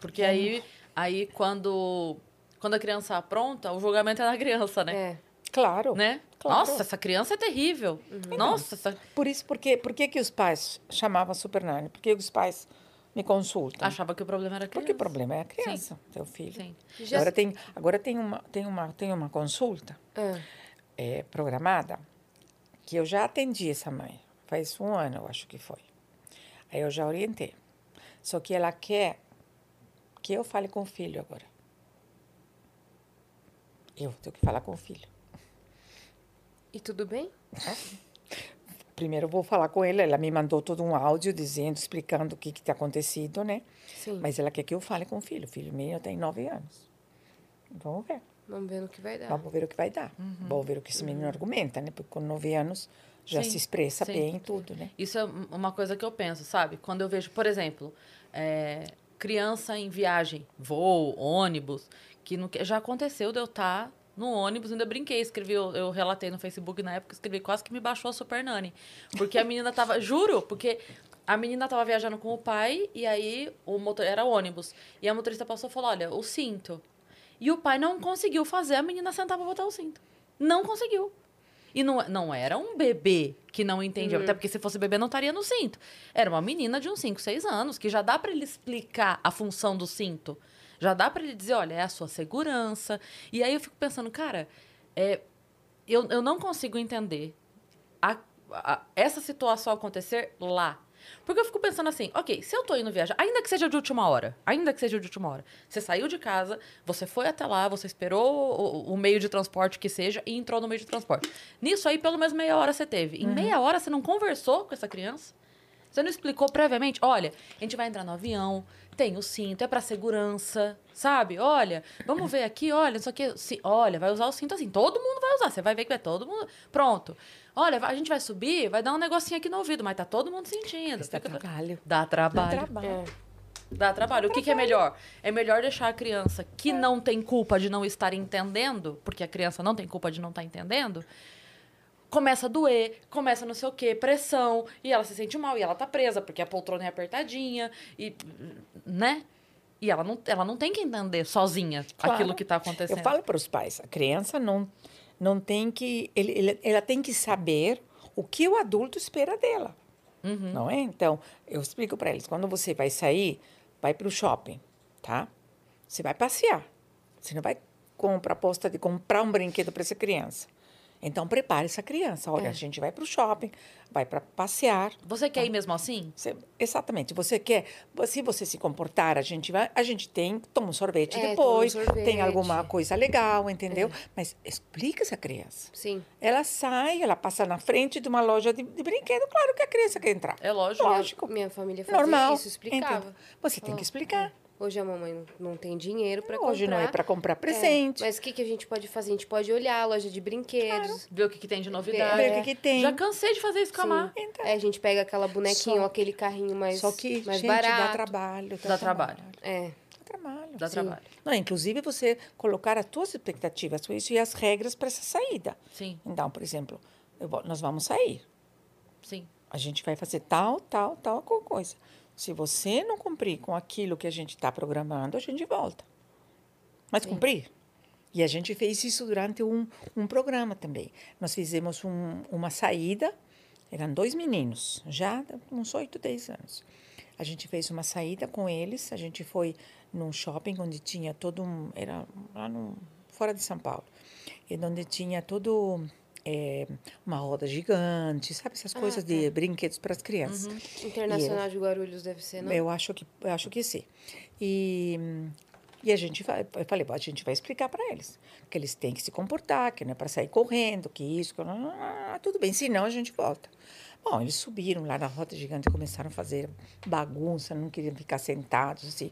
S1: Porque aí, aí quando, quando a criança apronta, o julgamento é na criança, né?
S2: É.
S3: Claro.
S1: Né?
S3: Claro.
S1: Nossa, essa criança é terrível. Nossa, essa...
S3: Por isso, porque, por que, que os pais chamavam Super Nani? Por que os pais me consultam?
S1: achava que o problema era a criança.
S3: Porque o problema é a criança, teu filho.
S1: Sim.
S2: Já-
S3: Agora tem, agora tem uma, tem uma, tem uma consulta
S2: Ah,
S3: é, programada que eu já atendi essa mãe. Faz um ano, eu acho que foi. Aí eu já orientei. Só que ela quer que eu fale com o filho agora. Eu tenho que falar com o filho.
S2: E tudo bem?
S3: Primeiro eu vou falar com ela. Ela me mandou todo um áudio dizendo, explicando o que que tem acontecido, né?
S2: Sim.
S3: Mas ela quer que eu fale com o filho. O filho meu tem nove anos. Vamos ver.
S2: Vamos ver no que vai dar.
S3: Vamos ver o que vai dar. Vamos ver o que esse menino argumenta, né? Porque com nove anos já
S1: Sim,
S3: se expressa
S1: sim.
S3: bem em tudo, né?
S1: Isso é um- uma coisa que eu penso, sabe? Quando eu vejo, por exemplo, é, criança em viagem, voo, ônibus, que não, que- já aconteceu de eu estar no ônibus, ainda brinquei, escrevi, eu, eu relatei no Facebook na época, escrevi quase que me baixou a Super Nani. Porque a menina tava, (laughs) juro, porque a menina tava viajando com o pai e aí o motor era ônibus. E a motorista passou e falou: olha, o cinto. E o pai não conseguiu fazer a menina sentar pra botar o cinto. Não conseguiu. E não, não era um bebê que não entendia, até porque se fosse bebê não estaria no cinto. Era uma menina de uns 5, 6 anos, que já dá para ele explicar a função do cinto. Já dá para ele dizer, olha, é a sua segurança. E aí eu fico pensando, cara, é, eu, eu não consigo entender a- a- essa situação acontecer lá. Porque eu fico pensando assim, ok, se eu tô indo viajar, ainda que seja de última hora, ainda que seja de última hora, você saiu de casa, você foi até lá, você esperou o, o meio de transporte que seja e entrou no meio de transporte. Nisso aí, pelo menos meia hora você teve. Em meia hora você não conversou com essa criança? Você não explicou previamente? Olha, a gente vai entrar no avião, tem o cinto, é pra segurança, sabe? Olha, vamos ver aqui, olha, isso aqui, ci- olha, vai usar o cinto assim, todo mundo vai usar, você vai ver que vai todo mundo. Pronto. Olha, a gente vai subir, vai dar um negocinho aqui no ouvido, mas tá todo mundo sentindo.
S3: Dá
S1: Fica-
S3: trabalho.
S1: Dá
S3: Dá
S1: trabalho.
S3: trabalho.
S2: É.
S1: Dá trabalho. O que, que é melhor? É melhor deixar a criança que não tem culpa de não estar entendendo, porque a criança não tem culpa de não estar entendendo, começa a doer, começa não sei o quê, pressão, e ela se sente mal, e ela tá presa, porque a poltrona é apertadinha, e. né? E ela não, ela não tem que entender sozinha
S3: Claro.
S1: aquilo que tá acontecendo.
S3: Eu falo para os pais, a criança não, não tem que. Ele, ele- ela tem que saber o que o adulto espera dela.
S1: Uhum.
S3: Não é? Então, eu explico para eles: quando você vai sair, vai para o shopping, tá? Você vai passear. Você não vai com a proposta de comprar um brinquedo para essa criança. Então, prepare essa criança. Olha, a gente vai para o shopping, vai para passear.
S1: Você quer ir mesmo assim?
S3: Você- exatamente. Você quer, se você se comportar, a gente vai, a gente tem, toma um sorvete
S2: É,
S3: depois,
S2: um sorvete.
S3: tem alguma coisa legal, entendeu? Mas explica essa criança.
S2: Sim.
S3: Ela sai, ela passa na frente de uma loja de, de brinquedo, claro que a criança quer entrar.
S1: É lógico.
S3: Lógico.
S2: Minha família fazia
S3: Normal.
S2: isso, explicava.
S3: entendeu? Você tem
S2: Ó,
S3: que explicar.
S2: Hoje a mamãe não, tem dinheiro para comprar.
S3: Hoje não é para comprar presente.
S2: É, mas o que, que a gente pode fazer? A gente pode olhar a loja de brinquedos.
S1: Ver o que, que tem de novidade.
S3: Ver o que, que tem.
S1: Já cansei de fazer isso com a Má.
S3: Então,
S2: É, a gente pega aquela bonequinha
S3: Só-
S2: ou aquele carrinho mais,
S3: Só que,
S2: mais
S3: gente,
S2: barato.
S3: dá trabalho.
S1: Dá trabalho.
S2: É.
S3: Dá trabalho.
S1: Dá
S2: Sim.
S1: trabalho.
S3: Não, inclusive você colocar as suas expectativas isso e as regras para essa saída.
S1: Sim,
S3: Então, por exemplo, vou- nós vamos sair.
S1: sim.
S3: A gente vai fazer tal, tal, tal co- coisa. Se você não cumprir com aquilo que a gente está programando, a gente volta. Mas cumprir. E a gente fez isso durante um, um programa também. Nós fizemos um- uma saída, eram dois meninos, já uns 8, 10 anos. A gente fez uma saída com eles, a gente foi num shopping onde tinha todo um. Era lá no, fora de São Paulo. E onde tinha todo. Eh, uma roda gigante, sabe? Essas
S2: Ah,
S3: coisas
S2: tá.
S3: de brinquedos para as crianças.
S2: Internacional de Guarulhos deve ser, não?
S3: Eu acho que eu acho que sim. E e a gente vai, eu falei, "Bom, a gente vai explicar para eles que eles têm que se comportar, que não é para sair correndo, que isso, que ah, tudo bem, senão a gente volta. Bom, eles subiram lá na roda gigante e começaram a fazer bagunça, não queriam ficar sentados assim.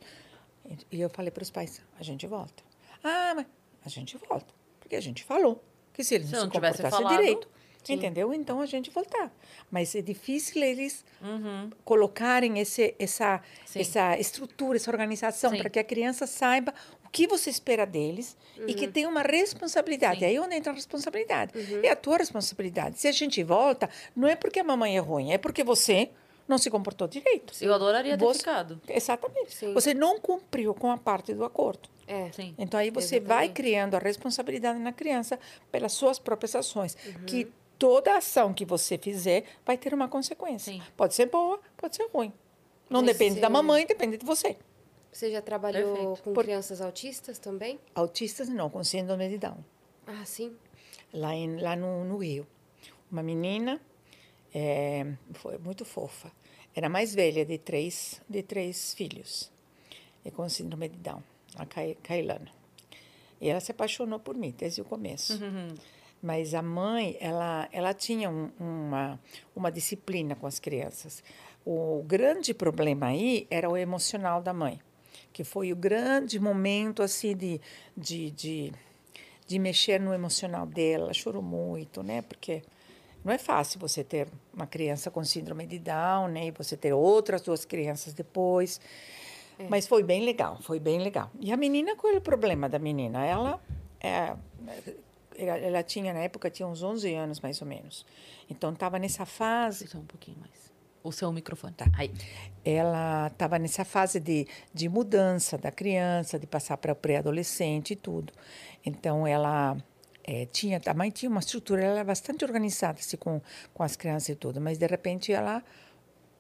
S3: E eu falei para os pais, a gente volta. Ah, mas a gente volta, porque a gente falou que se eles
S1: Se
S3: não se comportassem
S1: falado,
S3: direito, entendeu? Então a gente voltar. Mas é difícil eles
S1: Uhum.
S3: colocarem esse, essa,
S1: Sim.
S3: essa estrutura, essa organização,
S1: Sim.
S3: para que a criança saiba o que você espera deles e que tenha uma responsabilidade.
S1: Sim.
S3: Aí é onde entra a responsabilidade. É a tua responsabilidade. Se a gente volta, não é porque a mamãe é ruim, é porque você não se comportou direito.
S1: Eu adoraria ter
S3: Você-
S1: ficado.
S3: Exatamente.
S2: Sim.
S3: Você não cumpriu com a parte do acordo.
S2: É.
S1: Sim.
S3: Então aí você vai
S2: Exatamente.
S3: criando a responsabilidade na criança pelas suas próprias ações,
S2: Uhum.
S3: que toda ação que você fizer vai ter uma consequência.
S1: Sim.
S3: Pode ser boa, pode ser ruim. Não
S2: Mas
S3: depende da mamãe, depende de você.
S2: Você já trabalhou
S1: Perfeito.
S2: com
S3: Por-
S2: crianças autistas também?
S3: Autistas não, com síndrome de Down.
S2: Ah, sim.
S3: Lá, em, lá no, no Rio. Uma menina, é, foi muito fofa. Era mais velha de três, de três filhos. E com síndrome de Down, a Kailana. E ela se apaixonou por mim desde o começo. Mas a mãe, ela, ela tinha um- uma, uma disciplina com as crianças. O grande problema aí era o emocional da mãe, que foi o grande momento assim de, de, de, de mexer no emocional dela. Ela chorou muito, né? Porque não é fácil você ter uma criança com síndrome de Down, né? E você ter outras duas crianças depois. Mas foi bem legal, foi bem legal. E a menina, qual é o problema da menina? Ela, é, ela, tinha, na época, tinha uns 11 anos, mais ou menos. Então, estava nessa fase
S1: Só um pouquinho mais. O seu microfone.
S3: Tá.
S1: Aí.
S3: ela estava nessa fase de, de mudança da criança, de passar para pré-adolescente e tudo. Então, ela eh, tinha, a mãe tinha uma estrutura, ela era bastante organizada assim, com, com as crianças e tudo, mas de repente ela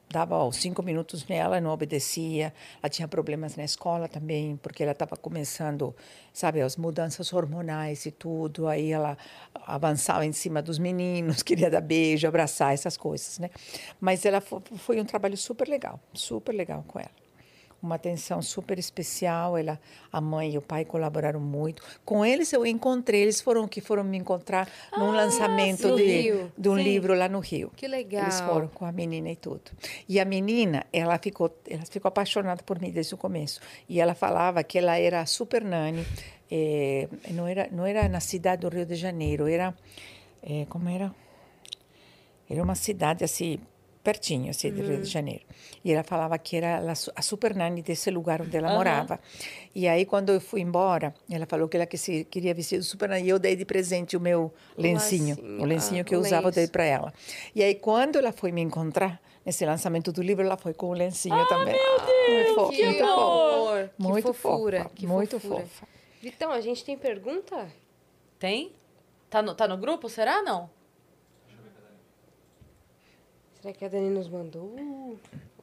S3: dava ó, cinco minutos nela, não obedecia. Ela tinha problemas na escola também, porque ela estava começando, sabe, as mudanças hormonais e tudo. Aí ela avançava em cima dos meninos, (laughs) queria dar beijo, abraçar, essas coisas, né? Mas ela fo- foi um trabalho super legal, super legal com ela uma atenção super especial. Ela, a mãe e o pai colaboraram muito. Com eles eu encontrei, eles foram que foram me encontrar num lançamento
S2: no
S3: de, de um
S1: Sim.
S3: livro lá no Rio.
S2: Que legal.
S3: Eles foram com a menina e tudo. E a menina, ela ficou, ela ficou apaixonada por mim desde o começo. E ela falava que ela era super nani. eh, não era não era na cidade do Rio de Janeiro, era eh, como era? Era uma cidade assim pertinho, assim, de Rio de Janeiro. E ela falava que era a su- a super nani desse lugar onde ela
S1: Aham.
S3: morava. E aí, quando eu fui embora, ela falou que ela que se, queria vestir de super nani. E eu dei de presente o meu lencinho,
S2: lacinho,
S3: o lencinho
S2: ah,
S3: que
S2: o
S3: eu usava, eu dei para ela. E aí, quando ela foi me encontrar, nesse lançamento do livro, ela foi com o lencinho também. Muito fofo,
S2: Que
S3: muito fofo.
S2: amor, que
S3: Muito
S2: fofura,
S3: fofa,
S2: que
S3: muito
S2: fofura.
S3: fofa.
S2: Vitão, a gente tem pergunta?
S1: Tem? Tá no, tá no grupo? Será não?
S2: Será que a Dani nos mandou?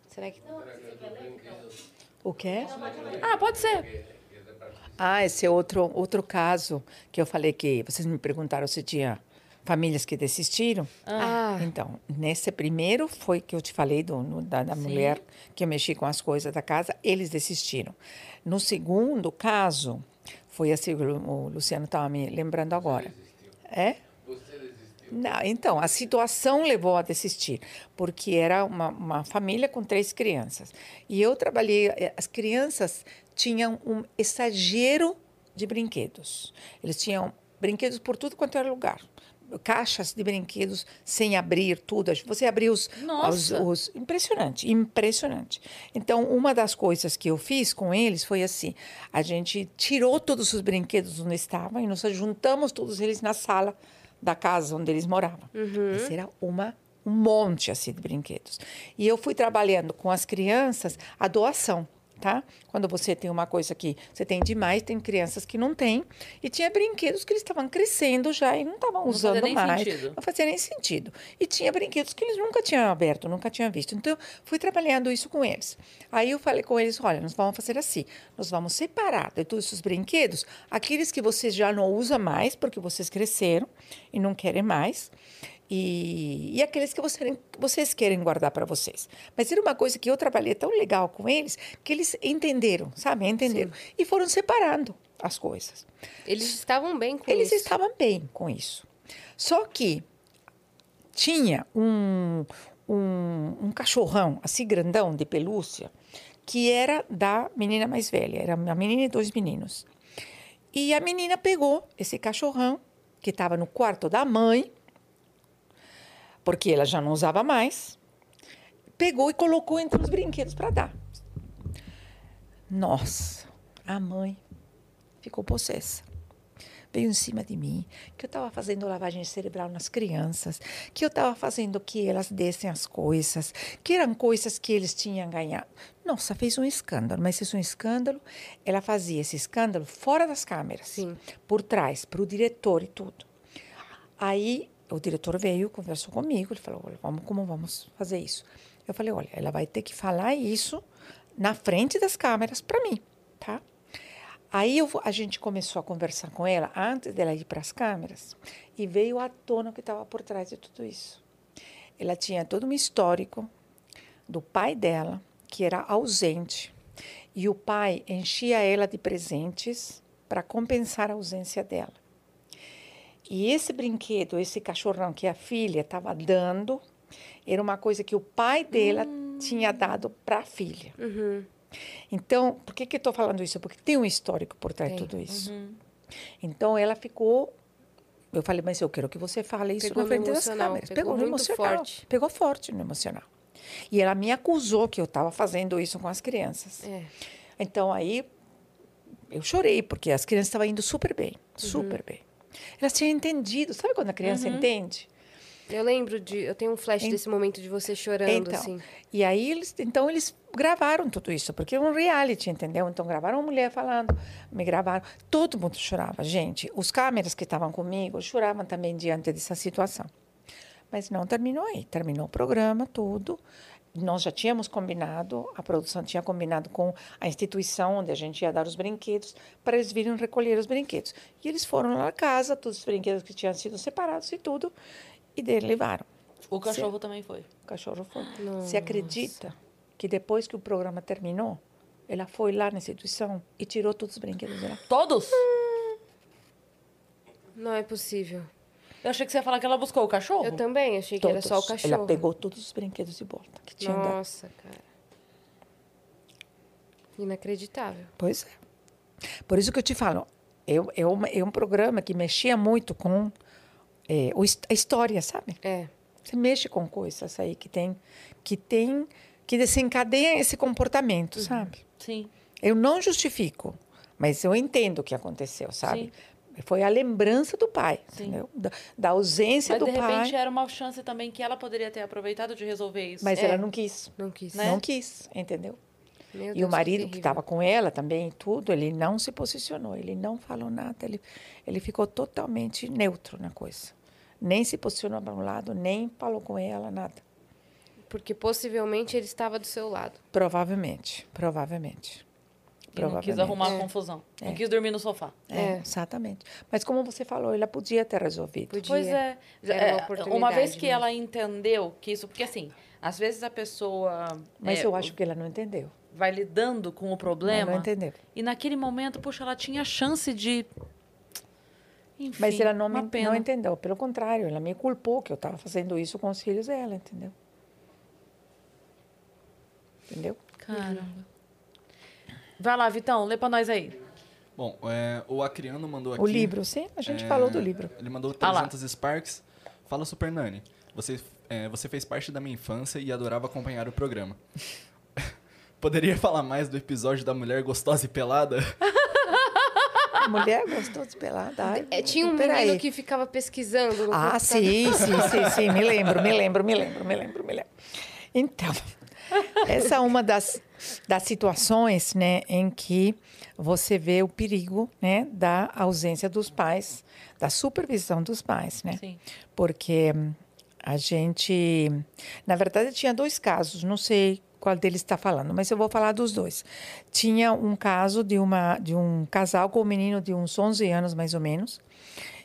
S2: Será que...
S3: O quê?
S1: Ah, pode ser.
S3: Ah, esse é outro, outro caso que eu falei que vocês me perguntaram se tinha famílias que desistiram.
S2: Ah,
S3: Então, nesse primeiro foi que eu te falei do, no- da, da mulher que eu mexi com as coisas da casa, eles desistiram. No segundo caso, foi assim, o, o Luciano estava me lembrando agora. É? Não, então, a situação levou a desistir, porque era uma, uma família com três crianças. E eu trabalhei, eh, as crianças tinham um exagero de brinquedos. Eles tinham brinquedos por tudo quanto era lugar. Caixas de brinquedos sem abrir tudo. Você abria os, os, os- Impressionante, impressionante. Então, uma das coisas que eu fiz com eles foi assim: a gente tirou todos os brinquedos onde estavam e nós juntamos todos eles na sala da casa onde eles moravam. Esse era uma um monte assim de brinquedos. E eu fui trabalhando com as crianças a doação, tá? Quando você tem uma coisa que você tem demais, tem crianças que não têm, e tinha brinquedos que eles estavam crescendo já e não estavam
S1: fazia
S3: usando
S1: nem
S3: mais.
S1: sentido.
S3: Não fazia nem sentido. E tinha brinquedos que eles nunca tinham aberto, nunca tinham visto. Então, eu fui trabalhando isso com eles. Aí eu falei com eles, olha, nós vamos fazer assim, nós vamos separar de todos esses brinquedos, aqueles que vocês já não usam mais, porque vocês cresceram e não querem mais, e, e aqueles que você, vocês querem guardar para vocês. Mas era uma coisa que eu trabalhei tão legal com eles, que eles entenderam, sabe? Entenderam. E foram separando as coisas.
S2: eles estavam bem com
S3: Eles
S2: isso.
S3: estavam bem com isso. Só que tinha um, um, um cachorrão, assim, grandão, de pelúcia, que era da menina mais velha. Era uma menina e dois meninos. E a menina pegou esse cachorrão, que estava no quarto da mãe, porque ela já não usava mais, pegou e colocou entre os brinquedos para dar. Nossa, a mãe ficou possessa veio em cima de mim, que eu estava fazendo lavagem cerebral nas crianças, que eu estava fazendo que elas dessem as coisas, que eram coisas que eles tinham ganhado. Nossa, fez um escândalo, mas esse um escândalo, ela fazia esse escândalo fora das câmeras,
S2: Sim.
S3: por trás, para o diretor e tudo. Aí o diretor veio, conversou comigo, ele falou, vamos, como vamos fazer isso? Eu falei, olha, ela vai ter que falar isso na frente das câmeras para mim, tá? Aí eu, a gente começou a conversar com ela antes dela ir para as câmeras e veio à tona que estava por trás de tudo isso. Ela tinha todo um histórico do pai dela, que era ausente, e o pai enchia ela de presentes para compensar a ausência dela. E esse brinquedo, esse cachorrão que a filha estava dando, era uma coisa que o pai dela tinha dado para a filha.
S2: Uhum.
S3: Então, por que, que eu estou falando isso? Porque tem um histórico por trás de tudo isso.
S1: Uhum.
S3: Então, ela ficou. Eu falei, mas eu quero que você fale isso
S2: Pegou
S3: na
S2: no
S3: frente das câmeras.
S2: pegou
S3: no
S2: muito
S3: emocional.
S2: forte.
S3: Pegou forte no emocional. E ela me acusou que eu estava fazendo isso com as crianças.
S2: É.
S3: Então, aí, eu chorei, porque as crianças estavam indo super bem, super bem. Elas tinham entendido. Sabe quando a criança entende?
S2: Eu lembro de. Eu tenho um flash desse momento de você chorando,
S3: Então,
S2: assim.
S3: e aí eles, então eles gravaram tudo isso, porque é um reality, entendeu? Então gravaram uma mulher falando, me gravaram, todo mundo chorava, gente. Os câmeras que estavam comigo choravam também diante dessa situação. Mas não terminou aí, terminou o programa, tudo. Nós já tínhamos combinado, a produção tinha combinado com a instituição onde a gente ia dar os brinquedos, para eles virem recolher os brinquedos. E eles foram lá na casa, todos os brinquedos que tinham sido separados e tudo, e dele levaram.
S1: O cachorro também foi.
S3: O cachorro foi. Você acredita que depois que o programa terminou, ela foi lá na instituição e tirou todos os brinquedos dela?
S1: Todos?
S2: Não é possível.
S1: Eu achei que você ia falar que ela buscou o cachorro.
S2: Eu também achei que era só o cachorro.
S3: Ela pegou todos os brinquedos de volta que tinha dado.
S2: Nossa, cara. Inacreditável.
S3: Pois é. Por isso que eu te falo, é, é, uma, é um programa que mexia muito com é, a história, sabe?
S2: É.
S3: Você mexe com coisas aí que tem, que tem, que desencadeia esse comportamento, sabe?
S1: Sim.
S3: Eu não justifico, mas eu entendo o que aconteceu, sabe? Foi a lembrança do pai? Da, da ausência
S1: Mas
S3: do
S1: de repente
S3: pai.
S1: era uma chance também que ela poderia ter aproveitado de resolver isso.
S3: Mas
S2: É.
S3: ela não quis.
S2: Não quis.
S1: Né?
S3: Não quis, entendeu?
S2: Meu
S3: E
S2: Deus,
S3: o marido que estava com ela também, e tudo, ele não se posicionou, ele não falou nada, ele, ele ficou totalmente neutro na coisa. Nem se posicionou para um lado, nem falou com ela, nada.
S2: Porque possivelmente ele estava do seu lado.
S3: Provavelmente, provavelmente.
S1: E não quis arrumar
S2: É.
S1: confusão. Não quis dormir no sofá.
S3: É,
S2: É.
S3: exatamente. Mas como você falou, ela podia ter resolvido.
S2: Podia.
S1: Pois é.
S2: Era uma
S1: É, uma vez que
S2: mesmo.
S1: ela entendeu que isso. Porque assim, às vezes a pessoa.
S3: Mas
S1: é,
S3: eu acho que ela não entendeu.
S1: Vai lidando com o
S3: Ela
S1: problema.
S3: não entendeu.
S1: E naquele momento, puxa, ela tinha chance de. Enfim,
S3: Mas ela não,
S1: uma
S3: me,
S1: pena.
S3: não entendeu. Pelo contrário, ela me culpou que eu estava fazendo isso com os filhos dela, entendeu? Entendeu?
S1: Caramba. Vai lá, Vitão, lê pra nós aí.
S4: Bom, é, o Acriano mandou aqui...
S3: O livro, sim, a gente
S4: é,
S3: falou do livro.
S4: Ele mandou
S1: Ah lá.
S4: 300 Sparks. Fala, Super Nani. Você, é, você fez parte da minha infância e adorava acompanhar o programa. (laughs) Poderia falar mais do episódio da mulher gostosa e pelada?
S3: A (laughs) mulher gostou de pelada. Ai,
S2: É, tinha um menino que ficava pesquisando. no
S3: Ah, sim, sim, sim, (laughs) sim, me lembro, me lembro, me lembro, me lembro, me lembro. Então, essa é uma das, das situações, né, em que você vê o perigo, né, da ausência dos pais, da supervisão dos pais, né?
S1: Sim.
S3: Porque hum, a gente, na verdade, tinha dois casos, não sei qual deles está falando, mas eu vou falar dos dois. Tinha um caso de uma de um casal com um menino de uns 11 anos mais ou menos,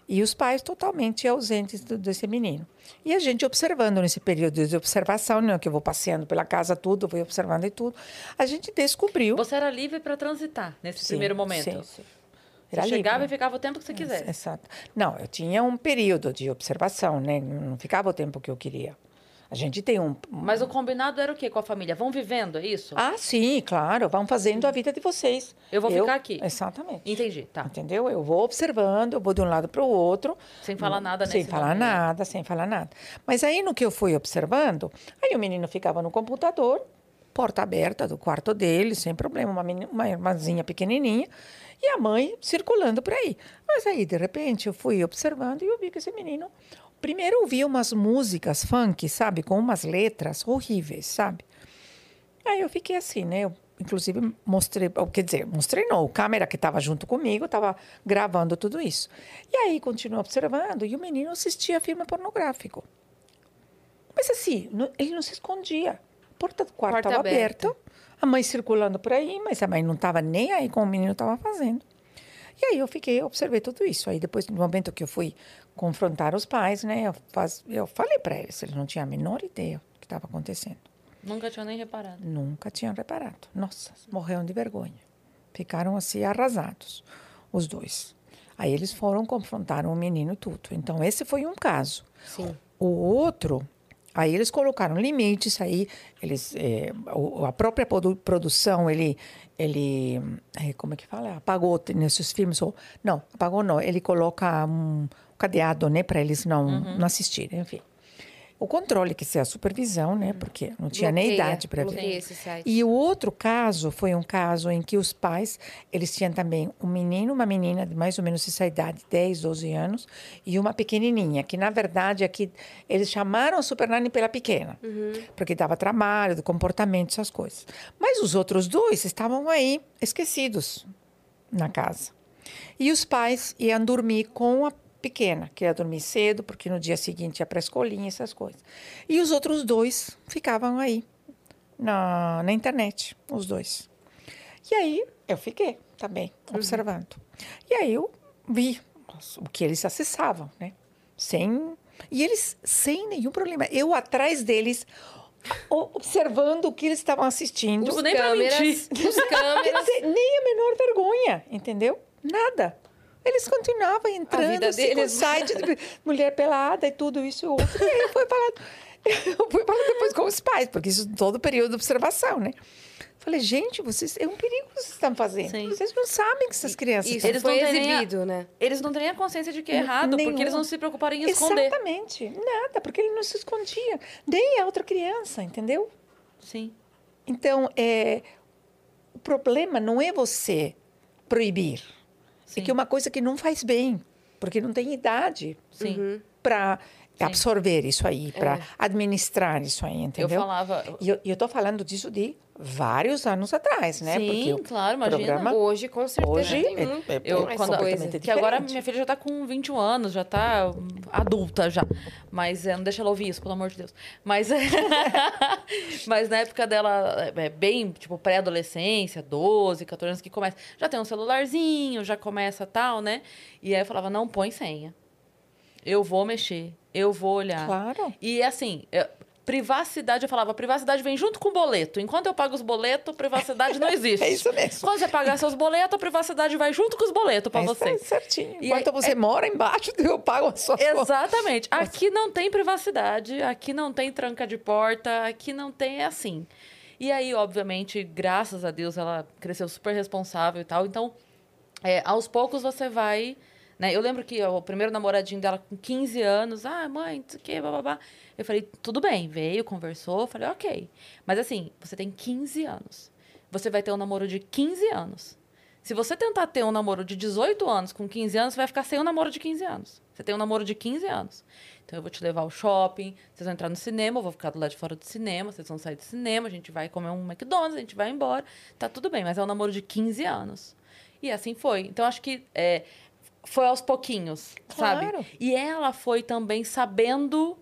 S3: e os pais totalmente ausentes do- desse menino. E a gente observando nesse período de observação, né, que eu vou passeando pela casa tudo, vou observando e tudo, a gente descobriu
S1: Você era livre para transitar nesse
S3: Sim,
S1: primeiro momento.
S3: sim, sim.
S1: Você
S3: Era
S1: chegava
S3: livre.
S1: e ficava o tempo que você quisesse.
S3: Exato. Não, eu tinha um período de observação, né? Não ficava o tempo que eu queria. A gente tem um.
S1: Mas o combinado era o quê com a família? Vão vivendo, é isso?
S3: Ah, sim, claro. Vão fazendo a vida de vocês.
S1: Eu vou ficar aqui.
S3: Exatamente.
S1: Entendi, tá.
S3: Entendeu? Eu vou observando, eu vou de um lado para o outro.
S1: Sem falar nada
S3: Sem
S1: nesse
S3: falar
S1: momento.
S3: nada, sem falar nada. Mas aí no que eu fui observando, aí o menino ficava no computador, porta aberta do quarto dele, sem problema, uma, meni- uma irmãzinha pequenininha, e a mãe circulando por aí. Mas aí, de repente, eu fui observando e eu vi que esse menino. Primeiro eu vi umas músicas funk, sabe, com umas letras horríveis, sabe? Aí eu fiquei assim, né? Eu, inclusive, mostrei, quer dizer, mostrei não, o câmera que estava junto comigo estava gravando tudo isso. E aí continuo observando e o menino assistia filme pornográfico. Mas assim, não- ele não se escondia. A porta do quarto estava
S2: aberta.
S3: aberta, a mãe circulando por aí, mas a mãe não estava nem aí com o menino estava fazendo. E aí eu fiquei, observei tudo isso. Aí depois, no momento que eu fui confrontar os pais, né, eu, faz, eu falei para eles, eles não tinham a menor ideia do que estava acontecendo.
S1: Nunca tinha nem reparado.
S3: Nunca tinham reparado. Nossa, morreram de vergonha. Ficaram assim arrasados, os dois. Aí eles foram, confrontaram o menino tudo. Então, esse foi um caso.
S2: Sim.
S3: O outro, aí eles colocaram limites, aí eles, o- a própria produ- produção, ele, ele, eh, como é que fala? Apagou nesses filmes, ou, não, apagou não, ele coloca um cadeado, né, para eles não, não assistirem, enfim. O controle, que é a supervisão, né, porque não tinha nem
S2: Bloqueia,
S3: idade para ver. E o outro caso foi um caso em que os pais, eles tinham também um menino, uma menina de mais ou menos essa idade, 10, 12 anos, e uma pequenininha, que na verdade aqui eles chamaram a Super Nani pela pequena, porque dava trabalho, do comportamento, essas coisas. Mas os outros dois estavam aí esquecidos na casa. E os pais iam dormir com a pequena, que ia dormir cedo, porque no dia seguinte ia para a escolinha, essas coisas. E os outros dois ficavam aí, na, na internet, os dois. E aí eu fiquei também observando. E aí eu vi o que eles acessavam, né? Sem e eles sem nenhum problema. Eu atrás deles observando o que eles estavam assistindo.
S1: Os nem
S2: câmeras,
S1: mentir.
S2: os (laughs)
S3: Quer
S2: câmeras.
S3: dizer, nem a menor vergonha, entendeu? Nada. Eles continuavam entrando assim, com site de (laughs) mulher pelada e tudo isso e outro. E aí eu fui falar, eu fui falar depois com os pais, porque isso todo período de observação, né? Falei, gente, vocês é um perigo que vocês estão fazendo.
S1: Sim.
S3: Vocês não sabem que essas crianças
S2: Isso
S1: Eles não nem a-
S2: exibido, né?
S1: Eles não têm nem a consciência de que é errado, porque eles não se preocuparam em esconder.
S3: Exatamente. Nada, porque ele não se escondia. Nem a outra criança, entendeu?
S1: Sim.
S3: Então, é, o problema não é você proibir.
S1: Sim.
S3: É que é uma coisa que não faz bem, porque não tem idade
S1: Sim.
S3: para absorver isso aí, para
S2: É.
S3: administrar isso aí,
S1: Eu
S3: entendeu?
S1: falava.
S3: E eu, e eu tô falando disso de vários anos atrás, né?
S1: Sim,
S3: porque
S1: claro, imagina.
S3: programa
S2: Hoje, com certeza,
S3: hoje é,
S2: muito
S3: é,
S1: Eu,
S3: é
S1: quando,
S3: completamente
S1: que agora minha filha já tá com 21 anos, já tá adulta já. Mas é, não deixa ela ouvir isso, pelo amor de Deus. Mas, é, (laughs) mas na época dela, é, bem, tipo, pré-adolescência, 12, 14 anos que começa. Já tem um celularzinho, já começa tal, né? E aí eu falava, não põe senha. Eu vou mexer, eu vou olhar.
S3: Claro.
S1: E assim, eu- privacidade, eu falava, privacidade vem junto com o boleto. Enquanto eu pago os boletos, privacidade não (laughs) existe.
S3: É isso mesmo.
S1: Quando você pagar seus boletos, a privacidade vai junto com os boletos para
S3: É
S1: você.
S3: certinho.
S1: E
S3: Enquanto
S1: aí-
S3: você mora embaixo, (laughs) eu pago as suas contas.
S1: Exatamente. Aqui não tem privacidade, aqui não tem tranca de porta, aqui não tem é assim. E aí, obviamente, graças a Deus, ela cresceu super responsável e tal. Então, é, aos poucos você vai. Né? Eu lembro que o primeiro namoradinho dela com 15 anos, ah, mãe, não sei o quê, babá. Eu falei, tudo bem, veio, conversou, falei, ok. Mas assim, você tem 15 anos. Você vai ter um namoro de 15 anos. Se você tentar ter um namoro de 18 anos com 15 anos, você vai ficar sem um namoro de 15 anos. Você tem um namoro de 15 anos. Então eu vou te levar ao shopping, vocês vão entrar no cinema, eu vou ficar do lado de fora do cinema, vocês vão sair do cinema, a gente vai comer um McDonald's, a gente vai embora. Tá tudo bem, mas é um namoro de 15 anos. E assim foi. Então acho que é, foi aos pouquinhos, sabe?
S3: Claro.
S1: E ela foi também sabendo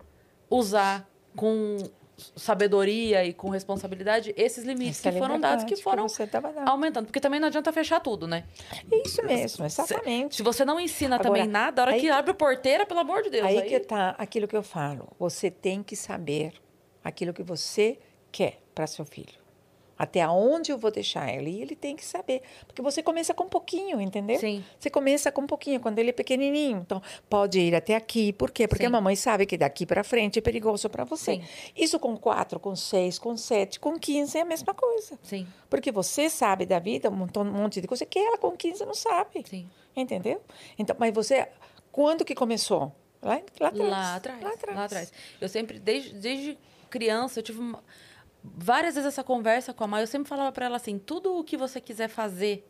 S1: usar com sabedoria e com responsabilidade esses limites
S3: Essa
S1: que foram dados, que foram
S3: tava dando.
S1: aumentando. Porque também não adianta fechar tudo, né?
S3: Isso mesmo, exatamente.
S1: Se você não ensina
S3: Agora,
S1: também nada, a hora que
S3: que-
S1: abre a porteira, pelo amor de Deus.
S3: Aí
S1: aí-
S3: que está aquilo que eu falo. Você tem que saber aquilo que você quer para seu filho. Até onde eu vou deixar ele? E ele tem que saber. Porque você começa com um pouquinho, entendeu?
S1: Sim.
S3: Você começa com um pouquinho, quando ele é pequenininho. Então, pode ir até aqui. Por quê? Porque
S1: Sim.
S3: a mamãe sabe que daqui para frente é perigoso para você.
S1: Sim.
S3: Isso com quatro, com seis, com sete, com 15 é a mesma coisa.
S1: Sim,
S3: Porque você sabe da vida, um um monte de coisa que ela com 15 não sabe.
S1: sim.
S3: Entendeu? Então, mas você, quando que começou? Lá, lá atrás.
S1: Lá atrás,
S3: Lá atrás.
S1: lá atrás. Eu sempre, desde, desde criança, eu tive uma- várias vezes essa conversa com a mãe. Eu sempre falava para ela assim: tudo o que você quiser fazer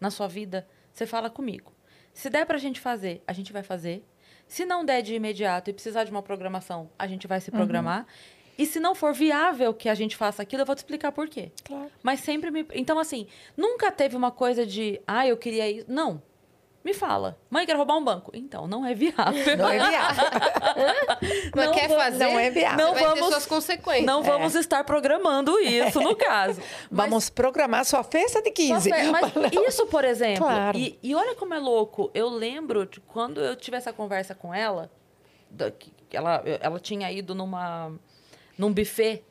S1: na sua vida, você fala comigo. Se der pra gente fazer, a gente vai fazer. Se não der de imediato e precisar de uma programação, a gente vai se
S3: Uhum.
S1: programar. E se não for viável que a gente faça aquilo, eu vou te explicar por quê.
S3: Claro.
S1: Mas sempre me. Então, assim, nunca teve uma coisa de, ah, eu queria isso. Não. Me fala. Mãe, quero roubar um banco. Então, não é viável. (laughs)
S3: Não é viável. (laughs)
S2: Mas
S1: Não
S2: quer
S1: vou-
S2: fazer?
S3: não é viável.
S1: Não
S2: ter
S1: vamos-
S2: suas consequências.
S1: Não vamos estar programando isso, no caso. (laughs) Mas-
S3: Vamos programar sua festa de
S1: só
S3: 15.
S1: fe- Mas isso, por exemplo.
S3: Claro.
S1: E, e olha como é louco. Eu lembro de quando eu tive essa conversa com ela, que ela, ela tinha ido numa, num buffet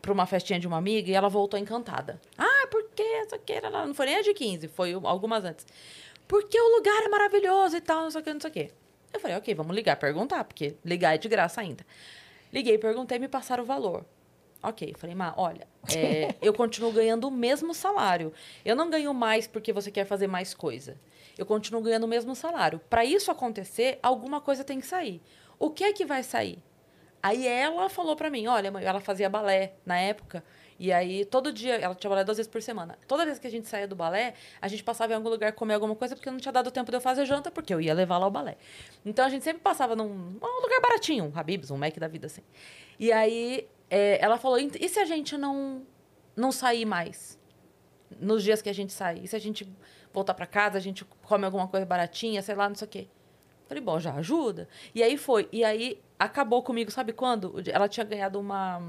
S1: para uma festinha de uma amiga e ela voltou encantada. Ah, porque essa era lá. Não foi nem a de 15, foi algumas antes. Porque o lugar é maravilhoso e tal, não sei o que, não sei o que. Eu falei, ok, vamos ligar, perguntar, porque ligar é de graça ainda. Liguei, perguntei, me passaram o valor. Ok, falei, Má, olha, é, (laughs) eu continuo ganhando o mesmo salário. Eu não ganho mais porque você quer fazer mais coisa. Eu continuo ganhando o mesmo salário. Para isso acontecer, alguma coisa tem que sair. O que é que vai sair? Aí ela falou pra mim, olha, mãe, ela fazia balé na época. E aí, todo dia, ela tinha balé duas vezes por semana. Toda vez que a gente saía do balé, a gente passava em algum lugar comer alguma coisa, porque não tinha dado tempo de eu fazer janta, porque eu ia levar lá ao balé. Então, a gente sempre passava num um lugar baratinho, um Habib's, um Mac da vida, assim. E aí, é, ela falou, "Ent- e se a gente não, não sair mais? Nos dias que a gente sai? E se a gente voltar pra casa, a gente come alguma coisa baratinha, sei lá, não sei o quê? Falei, bom, já ajuda. E aí foi. E aí acabou comigo, sabe quando? O Ela tinha ganhado uma.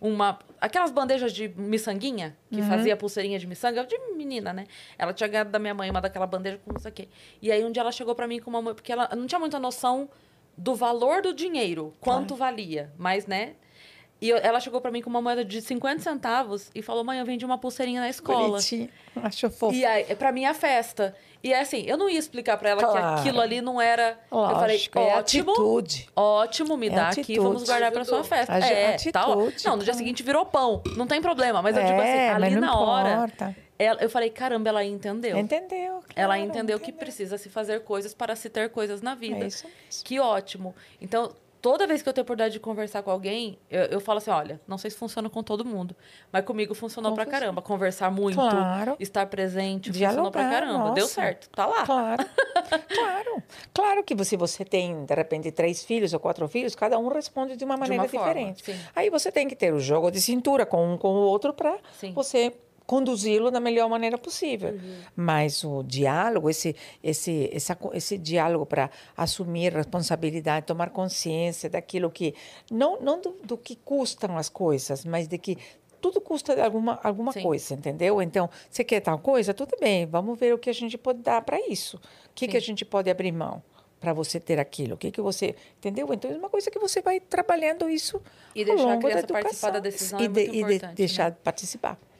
S1: Uma aquelas bandejas de miçanguinha, que fazia pulseirinha de miçanga, de menina, né? Ela tinha ganhado da minha mãe uma daquela bandeja com não sei o quê. E aí um dia ela chegou pra mim com uma. Porque ela não tinha muita noção do valor do dinheiro, quanto valia. Mas, né? E eu- ela chegou pra mim com uma moeda de 50 centavos e falou: mãe, eu vendi uma pulseirinha na escola.
S3: Bonitinho. Acho fofo.
S1: E aí, pra mim, é festa. E é assim, eu não ia explicar pra ela
S3: Claro.
S1: que aquilo ali não era. eu falei,
S3: Lógico, é
S1: ótimo.
S3: atitude.
S1: Ótimo, me
S3: É
S1: dá aqui,
S3: atitude.
S1: vamos guardar pra sua festa.
S3: Agi-
S1: é,
S3: atitude,
S1: tá, ó. Não, no dia
S3: claro.
S1: seguinte virou pão. Não tem problema. Mas eu digo assim,
S3: É,
S1: ali na hora.
S3: importa.
S1: ela- eu falei, caramba, ela entendeu.
S3: Entendeu?
S1: Ela
S3: claro,
S1: entendeu que precisa se fazer coisas para se ter coisas na vida.
S3: É isso mesmo.
S1: Que ótimo. Então, toda vez que eu tenho a oportunidade de conversar com alguém, eu, eu falo assim: olha, não sei se funciona com todo mundo, mas comigo funcionou
S3: Com
S1: pra
S3: você.
S1: caramba. Conversar muito,
S3: Claro.
S1: estar presente, funcionou pra
S3: Dialogar,
S1: caramba. Deu
S3: nossa.
S1: certo, tá lá.
S3: Claro, (laughs) claro. Claro que se você tem, de repente, três filhos ou quatro filhos, cada um responde de uma maneira
S1: uma forma,
S3: diferente.
S1: sim.
S3: Aí você tem que ter o jogo de cintura com um com o outro para
S1: Sim.
S3: você conduzi-lo da melhor maneira possível.
S1: Uhum.
S3: Mas o diálogo, esse esse essa, esse diálogo para assumir responsabilidade, tomar consciência daquilo que não não do, do que custam as coisas, mas de que tudo custa alguma alguma
S1: Sim.
S3: coisa, entendeu? Então, você quer tal coisa? Tudo bem, vamos ver o que a gente pode dar para isso. O que, que a
S1: Sim.
S3: gente pode abrir mão para você ter aquilo? O que, que você. Entendeu? Então, é uma coisa que você vai trabalhando isso.
S1: E
S3: ao
S1: deixar a
S3: longo
S1: criança
S3: da
S1: participar da
S3: educação.
S1: decisão
S3: e
S1: é
S3: de,
S1: muito
S3: e de
S1: né?
S3: deixar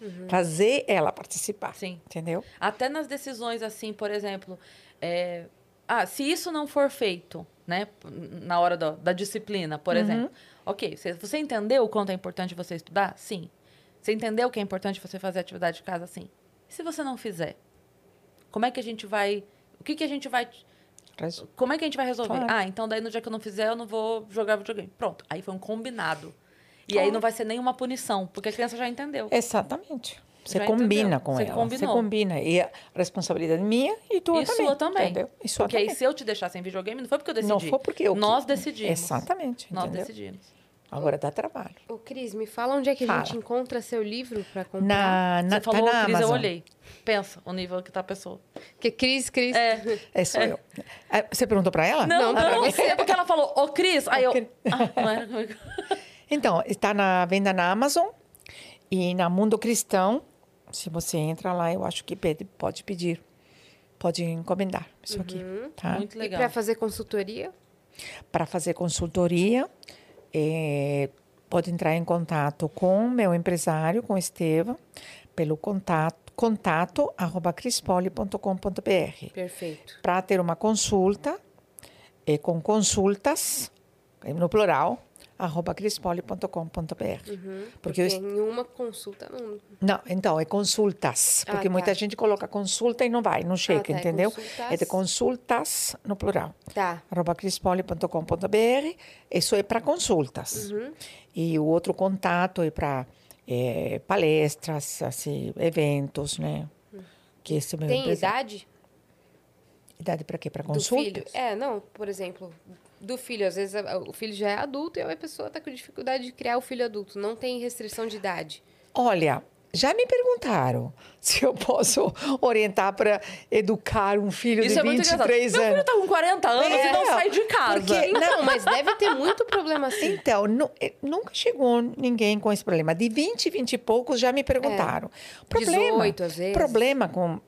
S3: participar. Fazer ela participar.
S1: Sim.
S3: Entendeu?
S1: Até nas decisões, assim, por exemplo, é, ah, se isso não for feito, né, na hora da, da disciplina, por
S3: Uhum.
S1: exemplo, ok, você, você entendeu o quanto é importante você estudar? Sim. Você entendeu que é importante você fazer atividade de casa? Sim. E se você não fizer? Como é que a gente vai. O que, que a gente vai. Como é que a gente vai resolver?
S3: Claro.
S1: Ah, então daí no dia que eu não fizer, eu não vou jogar videogame. Pronto. Aí foi um combinado. E aí não vai ser nenhuma punição, porque a criança já entendeu.
S3: Exatamente. Você
S1: Já
S3: combina
S1: entendeu.
S3: com
S1: Você
S3: ela.
S1: combinou.
S3: Você combina. E a responsabilidade minha e tua
S1: e
S3: também.
S1: sua também.
S3: Entendeu? E sua
S1: porque
S3: também.
S1: aí, se eu te deixar sem videogame, não foi porque eu decidi.
S3: Não foi porque eu
S1: Nós decidimos.
S3: Exatamente.
S1: Nós
S3: entendeu?
S1: decidimos.
S3: Agora dá trabalho.
S2: Ô, Cris, me fala onde é que a
S3: Fala.
S2: gente encontra seu livro para comprar.
S3: Na, na,
S1: Você falou,
S3: tá na
S1: Cris, eu
S3: Amazon.
S1: olhei. Pensa o nível que tá a pessoa.
S2: Que Cris, Cris.
S1: É.
S3: É só eu. Ah, (laughs) Você perguntou para ela?
S1: Não,
S2: Não,
S1: pra
S2: pra
S1: você, porque ela falou, ô Cris, aí eu. Ah, não era comigo. (laughs)
S3: Então, está na venda na Amazon e na Mundo Cristão. Se você entra lá, eu acho que pede- pode pedir. Pode encomendar isso aqui. Tá?
S1: Muito
S2: E
S1: legal.
S2: para fazer consultoria?
S3: Para fazer consultoria, eh, pode entrar em contato com meu empresário, com Estevam, pelo contato, contato arroba crispoli.com.br.
S2: Perfeito.
S3: Para ter uma consulta, é com consultas, eh, no plural, arroba crispoli.com.br.
S2: Uhum.
S3: Porque
S2: Porque
S3: eu
S2: em uma consulta não.
S3: Não, então, é consultas.
S2: Ah,
S3: Porque
S2: tá.
S3: muita gente coloca consulta e não vai, não chega,
S2: tá, é
S3: entendeu?
S2: consultas.
S3: É de consultas no plural.
S2: Tá.
S3: arroba crispoli.com.br. Isso é para consultas.
S2: Uhum.
S3: E o outro contato é para palestras, assim, eventos, né? Que esse é meu
S2: Tem
S3: empresário.
S2: idade
S3: Idade para quê? Para
S2: do
S3: consultas?
S2: filho? É, não, por exemplo, do filho. Às vezes o filho já é adulto e a pessoa está com dificuldade de criar o filho adulto. Não tem restrição de idade.
S3: Olha, já me perguntaram (laughs) se eu posso orientar para educar um filho
S1: Isso
S3: de
S1: é muito engraçado.
S3: 23
S1: Meu filho
S3: anos.
S1: tá com 40 anos e não
S3: É,
S1: sai de casa.
S3: porque-
S2: Então, mas deve ter muito problema assim.
S3: Então, eh, nunca chegou ninguém com esse problema. De 20, 20 e poucos já me perguntaram. Problema,
S2: 18 às vezes.
S3: problema com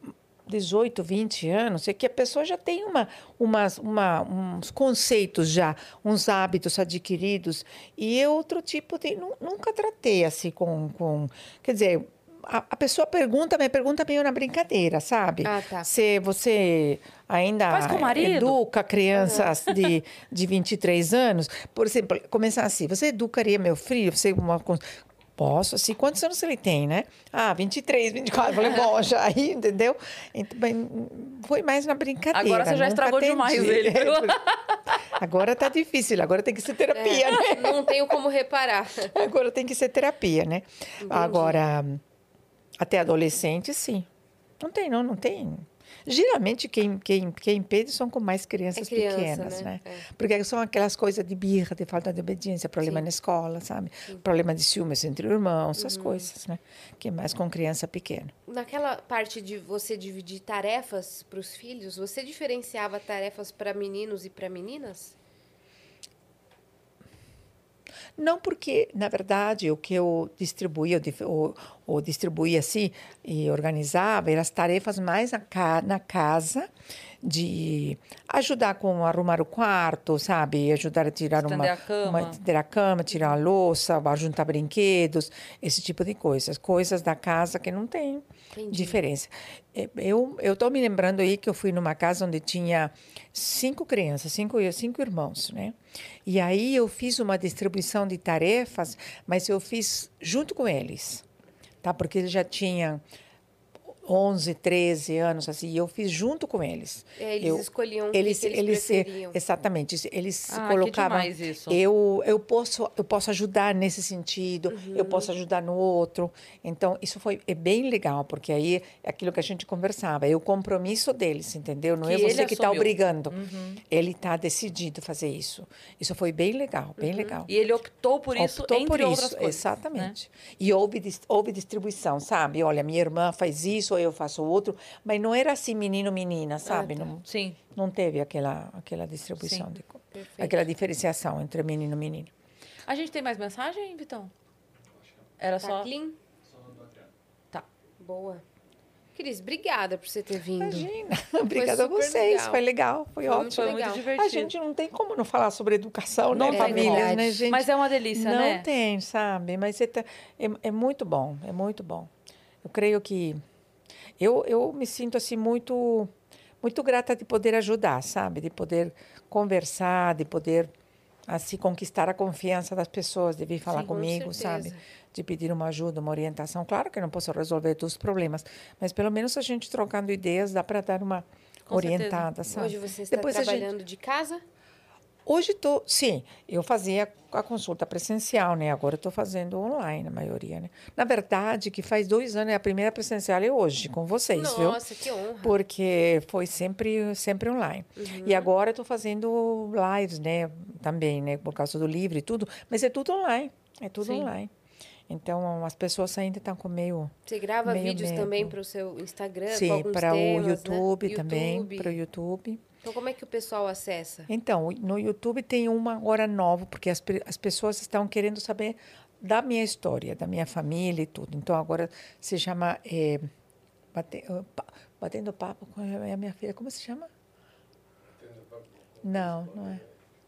S3: 18, 20 anos é que a pessoa já tem uma, umas, uma, uns conceitos já, uns hábitos adquiridos. E outro tipo de... nu- Nunca tratei assim com... com quer dizer, a, a pessoa pergunta, mas pergunta meio na brincadeira, sabe?
S2: Ah, tá.
S3: Se você ainda
S1: Faz com o marido?
S3: educa crianças de, de 23 anos, por exemplo, começar assim, você educaria meu filho? Você uma Posso, assim, quantos anos ele tem, né? Ah, 23, 24. Eu Falei, (laughs) bom, já aí, entendeu? Então, bem, foi mais na brincadeira.
S1: Agora você já
S3: nunca
S1: estragou
S3: atendi.
S1: demais ele, viu? (laughs)
S3: Agora tá difícil, (laughs) agora tem que ser terapia, né?
S2: É, não tenho como reparar.
S3: Agora tem que ser terapia, né? Agora, até adolescente, sim. Não tem, não, não tem. Geralmente, quem, quem, quem impede são com mais crianças
S2: É criança,
S3: pequenas,
S2: né?
S3: né?
S2: É.
S3: Porque são aquelas coisas de birra, de falta de obediência, problema
S2: Sim.
S3: na escola, sabe? Problema de ciúmes entre irmãos, essas
S2: Uhum.
S3: coisas, né? Que é mais com criança pequena.
S2: Naquela parte de você dividir tarefas para os filhos, você diferenciava tarefas para meninos e para meninas?
S3: Não porque, na verdade, o que eu distribuía, ou distribuía assim e organizava eram as tarefas mais na casa de ajudar com arrumar o quarto, sabe? Ajudar a tirar
S1: Estender
S3: uma,
S1: a cama.
S3: uma estender a cama, tirar a louça, juntar brinquedos, esse tipo de coisas, coisas da casa que não tem
S2: Entendi.
S3: diferença. Eu eu estou me lembrando aí que eu fui numa casa onde tinha cinco crianças, cinco cinco irmãos, né? E aí eu fiz uma distribuição de tarefas, mas eu fiz junto com eles, tá? Porque eles já tinham 11, 13 anos, assim, e eu fiz junto com eles.
S2: É, eles
S3: eu,
S2: escolhiam o que
S3: eles,
S2: que eles
S3: eles se-
S2: preferiam.
S3: exatamente, eles se
S1: Ah, que
S3: colocavam.
S1: demais isso.
S3: Eu, eu posso, eu posso ajudar nesse sentido,
S2: Uhum.
S3: eu posso ajudar no outro. Então isso foi é bem legal, porque aí é aquilo que a gente conversava, é o compromisso deles, entendeu? Não
S1: Que
S3: é você
S1: ele
S3: que está obrigando. Ele está decidido a fazer isso. Isso foi bem legal, bem legal.
S1: E ele optou por isso,
S3: Optou
S1: entre
S3: por
S1: outras
S3: isso,
S1: coisas. né?
S3: exatamente. E houve, houve distribuição, sabe? Olha, minha irmã faz isso, eu faço outro, mas não era assim menino menina, sabe?
S2: tá.
S3: Não,
S1: Sim.
S3: não teve aquela aquela distribuição
S1: Sim.
S3: de
S2: Perfeito.
S3: aquela diferenciação entre menino e menina.
S1: A gente tem mais mensagem, Vitão? Era
S2: Tá
S1: só.
S2: clean?
S1: Tá.
S2: Boa. Cris, obrigada por você ter vindo.
S3: Imagina. (laughs) Obrigada a vocês,
S2: legal.
S3: foi legal, foi,
S2: Foi
S3: ótimo.
S1: Foi
S2: legal.
S1: muito
S3: A
S1: divertido.
S3: gente não tem como não falar sobre educação,
S1: Não
S3: né?
S1: tem
S3: Famílias,
S2: verdade.
S3: né, gente?
S1: Mas é uma delícia,
S3: não
S1: né?
S3: tem, sabe? Mas é, é, é muito bom, é muito bom. Eu creio que eu, eu me sinto assim muito muito grata de poder ajudar, sabe? De poder conversar, de poder assim conquistar a confiança das pessoas, de vir falar
S2: Sim, com
S3: comigo, sabe?
S2: certeza.
S3: De pedir uma ajuda, uma orientação. Claro que eu não posso resolver todos os problemas, mas pelo menos a gente trocando ideias dá para dar uma
S1: Com certeza.
S3: orientada, sabe?
S2: Hoje você está
S3: Depois a gente-
S2: trabalhando de casa?
S3: Hoje estou, sim, eu fazia a consulta presencial, né? Agora estou fazendo online, a maioria, né? Na verdade, que faz dois anos, é a primeira presencial é hoje, com vocês, viu?
S2: Nossa, que honra.
S3: Porque foi sempre, sempre online. E agora estou fazendo lives, né? Também, né? Por causa do livro e tudo. Mas é tudo online, é tudo
S1: Sim.
S3: online. Então, as pessoas ainda estão com meio...
S2: Você grava
S3: meio
S2: vídeos
S3: medo.
S2: também para o seu Instagram?
S3: Sim, para o
S2: temas, né?
S3: YouTube também,
S2: YouTube.
S3: para o YouTube.
S2: Então, como é que o pessoal acessa?
S3: Então, no YouTube tem uma hora nova, porque as, as pessoas estão querendo saber da minha história, da minha família e tudo. Então, agora se chama eh, bate- eh, Batendo Papo com a minha filha. Como se chama? Não, não é.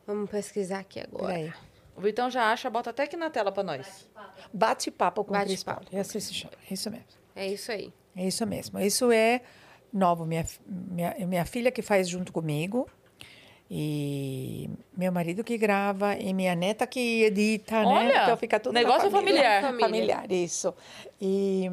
S2: Vamos pesquisar aqui agora.
S3: Peraí.
S1: O Vitão já acha, bota até aqui na tela pra nós.
S3: Bate-papo com o
S2: Bate-papo
S3: Cris Paulo. É assim se chama. É isso mesmo.
S2: É isso aí.
S3: É isso mesmo. Isso é novo. Minha, minha, minha filha que faz junto comigo. E meu marido que grava e minha neta que edita, né?
S1: Olha,
S3: Então fica tudo
S1: negócio
S3: família.
S1: familiar.
S3: Familiar, isso. E,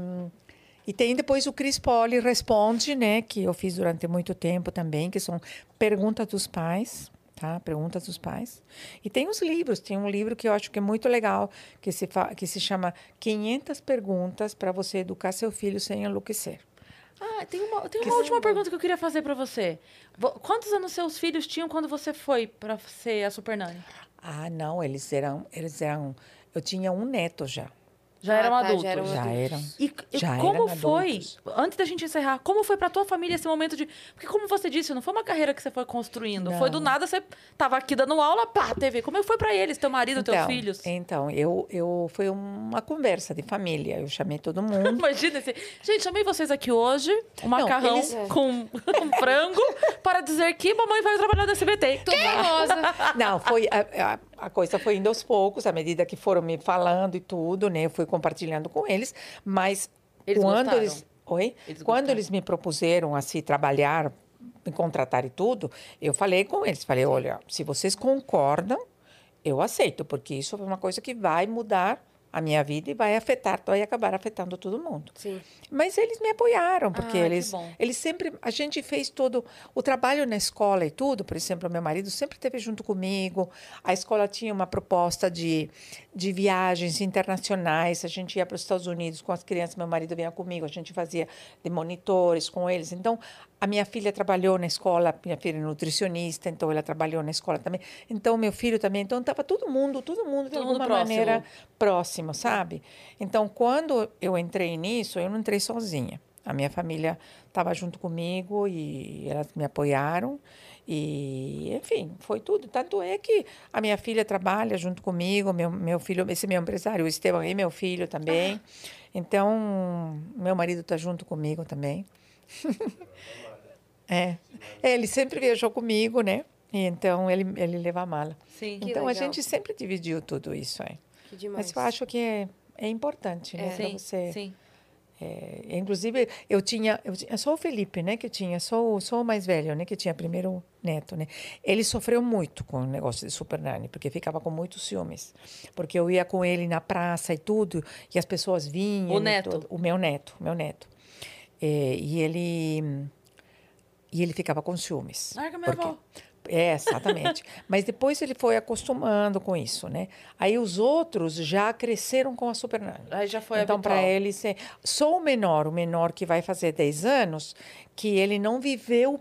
S3: e tem depois o Cris Poli Responde, né? Que eu fiz durante muito tempo também, que são perguntas dos pais, tá? Perguntas dos pais. E tem os livros. Tem um livro que eu acho que é muito legal, que se, que se chama 500 perguntas para você educar seu filho sem enlouquecer.
S1: Ah, tem uma, tem uma última pergunta que eu queria fazer pra você. Vo- Quantos anos seus filhos tinham quando você foi pra ser a Super Nani?
S3: Ah, não, eles eram, eles eram. Eu tinha um neto já.
S1: Já
S2: Ah,
S1: eram
S2: tá,
S1: adultos?
S2: já eram
S3: Já
S2: adultos.
S3: eram.
S1: E, e
S3: Já
S1: como
S3: eram
S1: foi,
S3: adultos.
S1: antes da gente encerrar, como foi pra tua família esse momento de. Porque, como você disse, não foi uma carreira que você foi construindo. Foi do
S3: Não.
S1: nada, você tava aqui dando aula, pá, TV. Como foi pra eles, teu marido, teus filhos?
S3: Então, eu, eu foi uma conversa de família. Eu chamei todo mundo. (laughs)
S1: Imagina esse. Gente, chamei vocês aqui hoje, um macarrão
S3: eles- (laughs)
S1: com, com frango, para dizer que mamãe vai trabalhar no SBT.
S2: Tô famosa.
S3: Não, foi a, a, a coisa foi indo aos poucos, à medida que foram me falando e tudo, né? Eu fui compartilhando com eles, mas
S1: Eles
S3: quando
S1: gostaram?
S3: eles, oi,
S1: Eles
S3: quando
S1: gostaram?
S3: eles me propuseram assim trabalhar, me contratar e tudo, eu falei com eles, falei, olha, se vocês concordam, eu aceito, porque isso é uma coisa que vai mudar a minha vida e vai afetar, vai acabar afetando todo mundo.
S2: Sim.
S3: Mas eles me apoiaram, porque
S1: Ah,
S3: eles, eles sempre. A gente fez todo o trabalho na escola e tudo. Por exemplo, meu marido sempre esteve junto comigo. A escola tinha uma proposta de, de viagens internacionais. A gente ia para os Estados Unidos com as crianças, meu marido vinha comigo. A gente fazia de monitores com eles. Então, a minha filha trabalhou na escola, minha filha é nutricionista, então ela trabalhou na escola também. Então, meu filho também. Então, estava todo mundo, todo mundo de
S1: Todo mundo
S3: alguma
S1: próximo.
S3: maneira próximo, sabe? Então, quando eu entrei nisso, eu não entrei sozinha. A minha família estava junto comigo e elas me apoiaram. E, enfim, foi tudo. Tanto é que a minha filha trabalha junto comigo, meu, meu filho, esse meu empresário, o Esteban, é meu filho também. Então, meu marido está junto comigo também. (laughs) é. Ele sempre viajou comigo, né? E então, ele, ele leva a mala.
S1: Sim.
S3: Então, a gente sempre dividiu tudo isso, é.
S2: Que demais.
S3: Mas eu acho que é, é importante, né? pra
S1: Sim,
S3: você
S1: sim.
S3: É, inclusive, eu tinha, eu tinha só o Felipe, né, que tinha, só, só o mais velho, né, que tinha primeiro neto, né. Ele sofreu muito com o negócio de super porque ficava com muitos ciúmes. Porque eu ia com ele na praça e tudo, e as pessoas vinham.
S1: O neto?
S3: tudo. o meu neto, meu neto. É, e ele e ele ficava com ciúmes.
S1: Larga minha
S3: porque-
S1: avó.
S3: É, exatamente. (laughs) Mas depois ele foi acostumando com isso, né? Aí os outros já cresceram com a Super Nanny.
S1: Aí já foi
S3: Então, para ele ser. Só o menor, o menor que vai fazer 10 anos, que ele não viveu o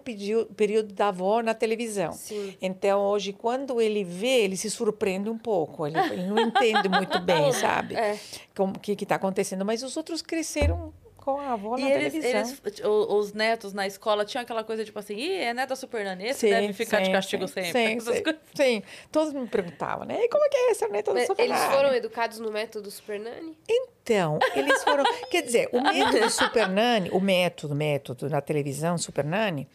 S3: período da avó na televisão.
S2: Sim.
S3: Então, hoje, quando ele vê, ele se surpreende um pouco. Ele, ele não entende muito (laughs) bem, sabe?
S2: É.
S3: Como que está acontecendo. Mas os outros cresceram com a avó
S1: E
S3: na
S1: eles,
S3: televisão.
S1: eles, os netos na escola tinham aquela coisa tipo assim, ih, é neto da Super Nanny, esse
S3: Sim,
S1: deve ficar de
S3: sim,
S1: castigo
S3: sim,
S1: sempre.
S3: Sim, (laughs)
S1: Essas
S3: sim,
S1: coisas.
S3: sim. Todos me perguntavam, né? E como é que é essa neta do Super
S2: Eles foram educados no método Super Nanny?
S3: Então, eles foram. quer dizer, o (laughs) método Super Nanny, o método, método na televisão Super Nanny,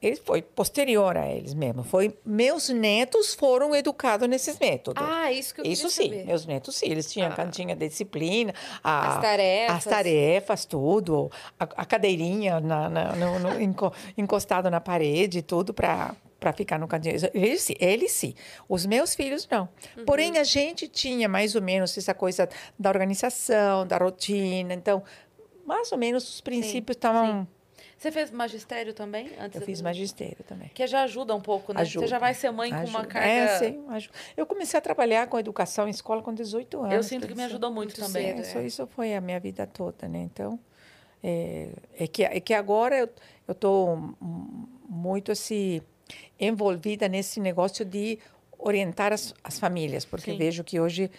S3: ele foi posterior a eles mesmo. Foi meus netos foram educados nesses métodos.
S2: Ah, isso que eu
S3: Isso sim,
S2: saber.
S3: meus netos sim, eles tinham
S2: Ah.
S3: cantinha de disciplina, a-
S2: As tarefas.
S3: as tarefas, tudo, a, a cadeirinha na, na- no- no- enco- encostado na parede, tudo para para ficar no cantinho. Eles, sim, eles sim. Os meus filhos não.
S2: Uhum.
S3: Porém, a gente tinha mais ou menos essa coisa da organização, da rotina. Então, mais ou menos os princípios estavam.
S1: Você fez magistério também? Antes
S3: Eu fiz magistério também.
S1: Que já ajuda um pouco, né?
S3: Ajuda.
S1: Você já vai ser mãe com uma
S3: Ajuda.
S1: carga...
S3: É, sim, ajuda. Eu comecei a trabalhar com educação em escola com 18 anos.
S1: Eu sinto que me ajudou muito,
S2: muito
S1: também.
S2: cedo.
S3: Isso,
S2: é.
S3: isso foi a minha vida toda, né? Então, é, é que, é que agora eu estou muito assim envolvida nesse negócio de orientar as, as famílias, porque vejo que hoje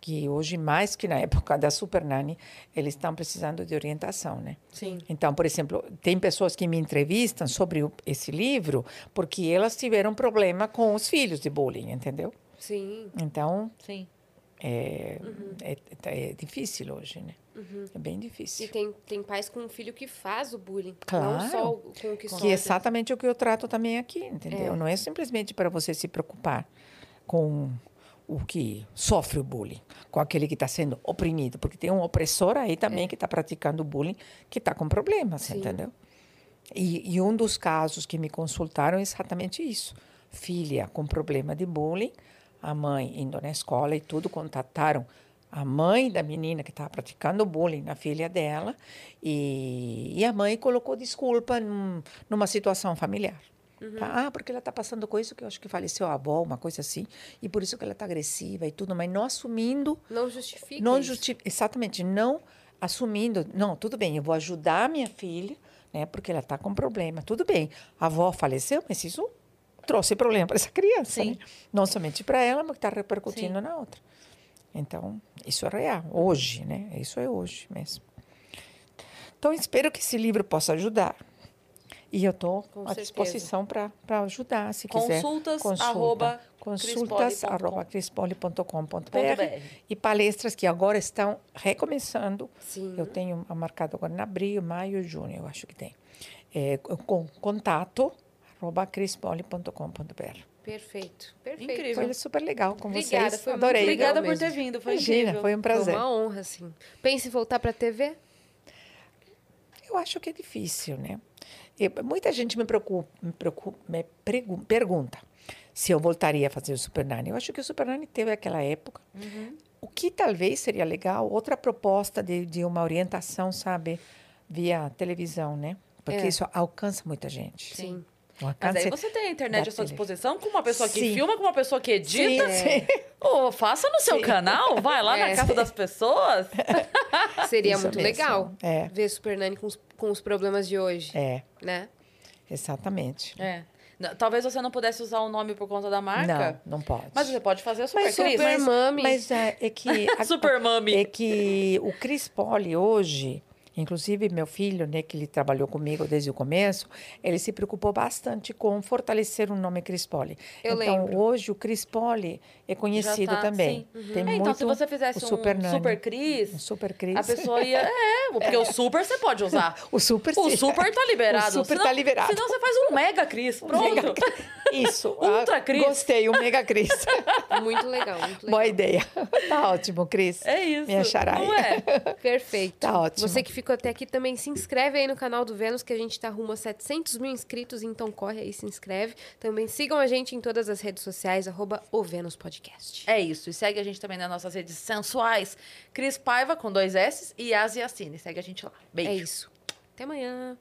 S3: que hoje mais que na (laughs) época da Super Nanny, eles estão precisando de orientação, né?
S1: Sim.
S3: Então, por exemplo, tem pessoas que me entrevistam sobre o- esse livro porque elas tiveram problema com os filhos de bullying, entendeu?
S2: Sim.
S3: Então,
S1: Sim.
S3: é, é, é difícil hoje, né? É bem difícil.
S2: E tem, tem pais com um filho que faz o bullying. Não
S3: Claro.
S2: só o- com o que
S3: Que é exatamente o que eu trato também aqui, entendeu?
S2: É.
S3: Não é simplesmente para você se preocupar com o que sofre o bullying, com aquele que está sendo oprimido, porque tem um opressor aí também que está praticando bullying, que está com problemas,
S2: Sim.
S3: entendeu? E, e um dos casos que me consultaram é exatamente isso. Filha com problema de bullying, a mãe indo na escola e tudo, contataram a mãe da menina que estava praticando bullying na filha dela e, e a mãe colocou desculpa num, numa situação familiar. Tá? Ah, porque ela está passando com isso que eu acho que faleceu a avó, uma coisa assim, e por isso que ela está agressiva e tudo, mas não assumindo
S2: Não justifica
S3: não justi exatamente não assumindo não tudo bem eu vou ajudar a minha filha né porque ela está com problema tudo bem a avó faleceu mas isso trouxe problema para essa criança
S1: Sim.
S3: né? não somente para ela mas está repercutindo
S1: Sim.
S3: na outra então isso é real hoje né isso é hoje mesmo então espero que esse livro possa ajudar e eu estou à disposição para ajudar se quiser
S1: Consultas,
S3: Consulta.
S1: arroba,
S3: consultas
S1: crispoli.com.
S3: arroba crispoli.com.br
S1: .br.
S3: e palestras que agora estão recomeçando.
S2: Sim.
S3: Eu tenho marcado agora em abril, maio, junho, eu acho que tem. É, com contato arroba crispoli.com.br.
S2: Perfeito. Perfeito.
S1: Incrível.
S3: Foi super legal com
S2: Obrigada,
S3: vocês.
S2: foi
S3: Adorei.
S1: Obrigada por
S2: mesmo.
S1: ter vindo, foi
S3: Imagina,
S1: incrível.
S3: foi um prazer.
S2: Foi uma honra, assim. Pense em voltar para a TV?
S3: Eu acho que é difícil, né? Muita gente me, preocupa, me, preocupa, me pregu- pergunta se eu voltaria a fazer o Super Nanny. Eu acho que o Super Nanny teve aquela época. O que talvez seria legal, outra proposta de, de uma orientação, sabe, via televisão, né? Porque
S2: É.
S3: isso alcança muita gente.
S2: Sim.
S1: Mas aí você tem a internet à sua disposição com uma pessoa que
S3: Sim.
S1: filma, com uma pessoa que edita.
S3: Sim, sim.
S1: Ô, faça no seu
S3: Sim.
S1: canal, vai lá
S2: É.
S1: na casa das pessoas. (laughs)
S2: Seria
S3: Isso
S2: muito
S3: mesmo.
S2: legal
S3: É.
S2: ver Super Nanny com os, com os problemas de hoje,
S3: É,
S2: né?
S3: exatamente.
S1: É. Talvez você não pudesse usar o nome por conta da marca.
S3: Não, não pode.
S1: Mas você pode fazer o Super
S3: Mas
S1: Cris.
S2: Super Mami.
S3: Mas é, é que... (laughs) a-
S1: Super Mami.
S3: É que o Chris Poli hoje, Inclusive, meu filho, né, que ele trabalhou comigo desde o começo, ele se preocupou bastante com fortalecer o nome Crispoli.
S2: Eu
S3: então,
S2: lembro.
S3: hoje o Crispoli é conhecido
S1: tá,
S3: também.
S1: sim.
S3: Tem
S1: É,
S3: muito
S1: então, se você fizesse
S3: o Super
S1: um
S3: Nani.
S1: Super Cris,
S3: Um Super Cris.
S1: a pessoa ia... (laughs) É, porque o Super você pode usar. (laughs)
S3: O Super
S1: O. Super tá (laughs) liberado.
S3: O Super
S1: senão,
S3: tá liberado.
S1: Senão você faz um Mega Cris. Pronto.
S3: Mega Isso.
S1: Ultra
S3: ah,
S1: Cris.
S3: Gostei, o Mega Cris.
S2: Muito legal, muito legal.
S3: Boa ideia. Tá ótimo, Cris.
S1: É isso.
S3: Minha chará.
S1: Não é?
S2: Perfeito.
S3: Tá ótimo.
S2: Você que ficou até aqui também se inscreve aí no canal do Vênus, que a gente tá rumo a 700 mil inscritos, então corre aí, se inscreve. Também sigam a gente em todas as redes sociais, arroba o Vênus Podcast.
S1: É isso. E segue a gente também nas nossas redes sensuais. Cris Paiva, com dois S, e Yas Yassine. Segue a gente lá. Beijo.
S2: É isso. Até amanhã.